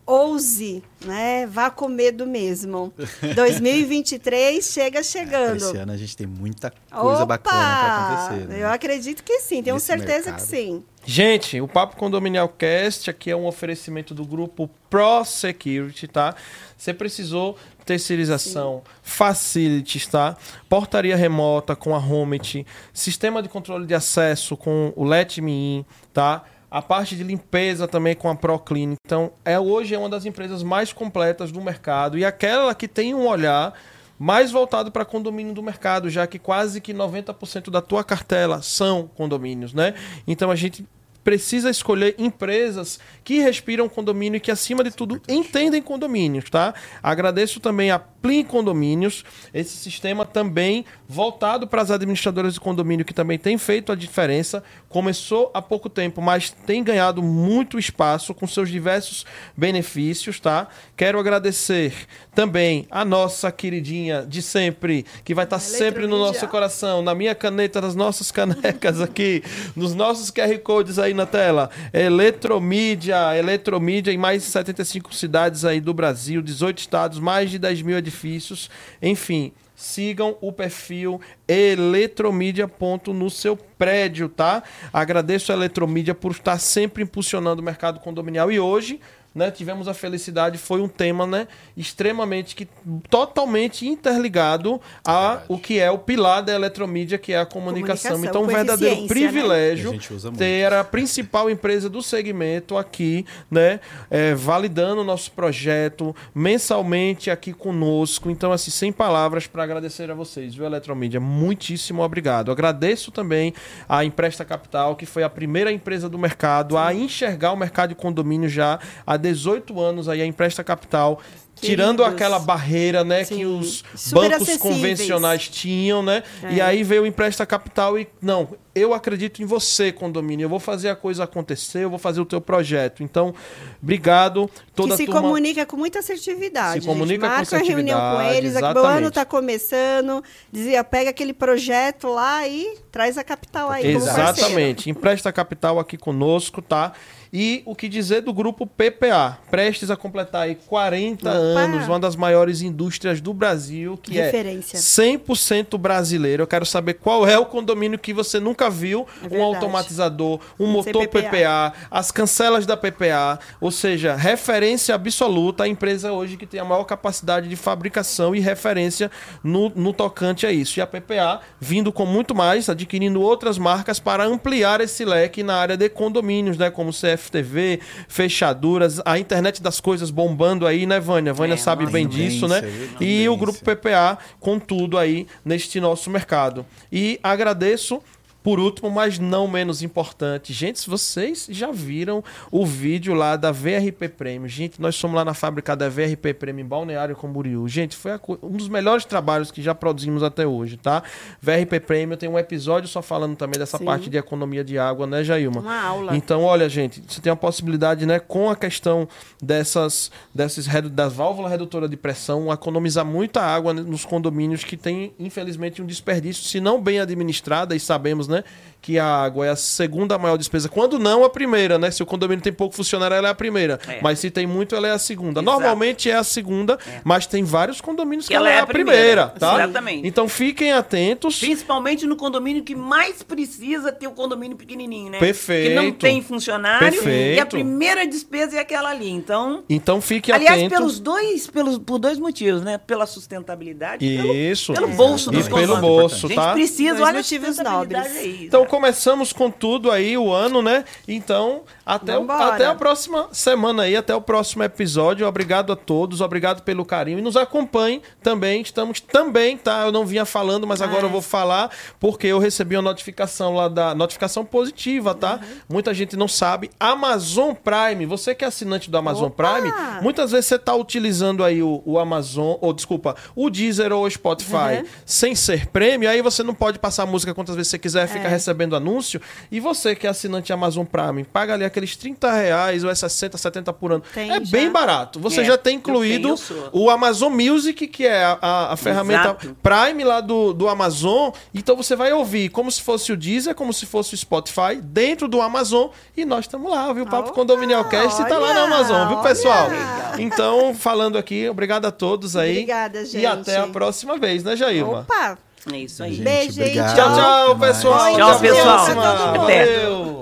A: Ouse, né? Vá com medo mesmo. 2023 chega chegando.
D: Esse ano a gente tem muita coisa
A: Opa!
D: bacana pra acontecer. né?
A: Eu acredito que sim, tenho
D: Nesse
A: certeza
D: mercado.
A: que sim.
C: Gente, o Papo Condominial Cast aqui é um oferecimento do grupo Pro Security, tá? Você precisou terceirização, facilities, tá? Portaria remota com a Homit, sistema de controle de acesso com o Let Me In, tá? A parte de limpeza também com a ProClean. Então, é hoje é uma das empresas mais completas do mercado e aquela que tem um olhar mais voltado para condomínio do mercado, já que quase que 90% da tua cartela são condomínios, né? Então a gente precisa escolher empresas que respiram condomínio e que, acima de tudo, entendem condomínios, tá? Agradeço também a Plin Condomínios, esse sistema também voltado para as administradoras de condomínio, que também tem feito a diferença. Começou há pouco tempo, mas tem ganhado muito espaço com seus diversos benefícios, tá? Quero agradecer também a nossa queridinha de sempre, que vai estar sempre no nosso coração, na minha caneta, nas nossas canecas aqui, nos nossos QR Codes aí na tela. Eletromídia, Eletromídia em mais de 75 cidades aí do Brasil, 18 estados, mais de 10 mil edifícios. Enfim, sigam o perfil eletromídia no seu prédio, tá? Agradeço a Eletromídia por estar sempre impulsionando o mercado condominial e hoje né, tivemos a felicidade, foi um tema, né, extremamente que totalmente interligado a o que é o pilar da eletromídia, que é a comunicação.
A: Comunicação,
C: então, um verdadeiro
A: né?
C: privilégio
D: muito.
C: ter a principal empresa do segmento aqui, né, é, validando o nosso projeto mensalmente aqui conosco. Então, assim, sem palavras para agradecer a vocês, viu, Eletromídia? Muitíssimo obrigado. Agradeço também a Empresta Capital, que foi a primeira empresa do mercado a enxergar o mercado de condomínio já há 18 anos aí, a Empresta Capital. Tirando
A: Queridos.
C: aquela barreira, né, que
A: Sim.
C: os
A: Super
C: bancos convencionais tinham, né? E
A: É.
C: aí veio o Empresta Capital e, não, eu acredito em você, condomínio. Eu vou fazer a coisa acontecer, eu vou fazer o teu projeto. Então, obrigado. Toda
A: que se
C: turma...
A: comunica com muita assertividade.
C: Se comunica
A: gente.
C: com
A: Marca uma reunião com
C: assertividade,
A: eles. aqui, O ano está começando. Dizia, pega aquele projeto lá e traz a capital aí.
C: Exatamente. Empresta Capital aqui conosco, tá? E o que dizer do grupo PPA? Prestes a completar aí 40
A: Opa!
C: anos, uma das maiores indústrias do Brasil, que
A: Referência.
C: é 100% brasileiro. Eu quero saber qual é o condomínio que você nunca viu,
A: É
C: um automatizador, um motor
A: PPA.
C: PPA, as cancelas da PPA, ou seja, referência absoluta, a empresa hoje que tem a maior capacidade de fabricação e referência no, no tocante a isso. E a PPA vindo com muito mais, adquirindo outras marcas para ampliar esse leque na área de condomínios, né? Como CFTV, fechaduras, a internet das coisas bombando aí, né, Vânia? Vânia
B: É,
C: sabe bem disso, né? E o grupo PPA com tudo aí neste nosso mercado. E agradeço Por último, mas não menos importante, gente, vocês já viram o vídeo lá da VRP Prêmio, gente, nós somos lá na fábrica da VRP Prêmio em Balneário Camboriú. Gente, foi um dos melhores trabalhos que já produzimos até hoje, tá? VRP Prêmio tem um episódio só falando também dessa Sim. parte de economia de água, né, Jailma?
A: Uma aula.
C: Então, olha, gente, você tem a possibilidade, né, com a questão dessas, dessas das válvulas redutoras de pressão, economizar muita água nos condomínios que tem, infelizmente, um desperdício, se não bem administrada, e sabemos, né? Né? Que a água é a segunda maior despesa. Quando não, a primeira, né? Se o condomínio tem pouco funcionário, ela é a primeira. É. Mas se tem muito, ela é a segunda. Exato. Normalmente é a segunda, é. mas tem vários condomínios que, que ela, ela, é, é a primeira, primeira, tá?
B: Exatamente.
C: Então fiquem atentos.
B: Principalmente no condomínio que mais precisa ter o condomínio pequenininho, né?
C: Perfeito.
B: Que não tem funcionário
C: Perfeito.
B: e a primeira despesa é aquela ali. Então,
C: então fique
B: Aliás,
C: atento.
B: pelos dois, pelos, por dois motivos, né? Pela sustentabilidade
C: Isso.
B: Pelo, pelo bolso
C: dos E pelo bolso, tá?
B: A gente precisa, olha
A: motivos nobres.
B: É
C: então, começamos com tudo aí o ano, né? Então, até, o, até a próxima semana aí, até o próximo episódio. Obrigado a todos, obrigado pelo carinho. E nos acompanhem também. Estamos também, tá? Eu não vinha falando, mas agora eu vou falar, porque eu recebi uma notificação lá da. Notificação positiva, tá? Uhum. Muita gente não sabe. Amazon Prime, você que é assinante do Amazon Opa! Prime, muitas vezes você está utilizando aí o, o, Amazon, ou desculpa, o Deezer ou o Spotify uhum. sem ser prêmio, aí você não pode passar música quantas vezes você quiser, fica é. recebendo anúncio. E você que é assinante Amazon Prime, paga ali aqueles 30 reais ou é 60, 70 por ano. Tem é já. bem barato. Você é, já tem incluído o Amazon Music, que é a, a, a ferramenta Exato. Prime lá do, do Amazon. Então você vai ouvir como se fosse o Deezer, como se fosse o Spotify, dentro do Amazon. E nós estamos lá, viu? O Papo oh, Condominial Cast está lá no Amazon, viu, pessoal? Olha. Então, falando aqui, obrigado a todos aí.
A: Obrigada, gente.
C: E até a próxima vez, né, Jailma?
A: Opa!
B: É isso aí.
A: Gente, Beijo, gente.
C: Tchau, tchau, pessoal.
B: Tchau, pessoal. Até. Valeu.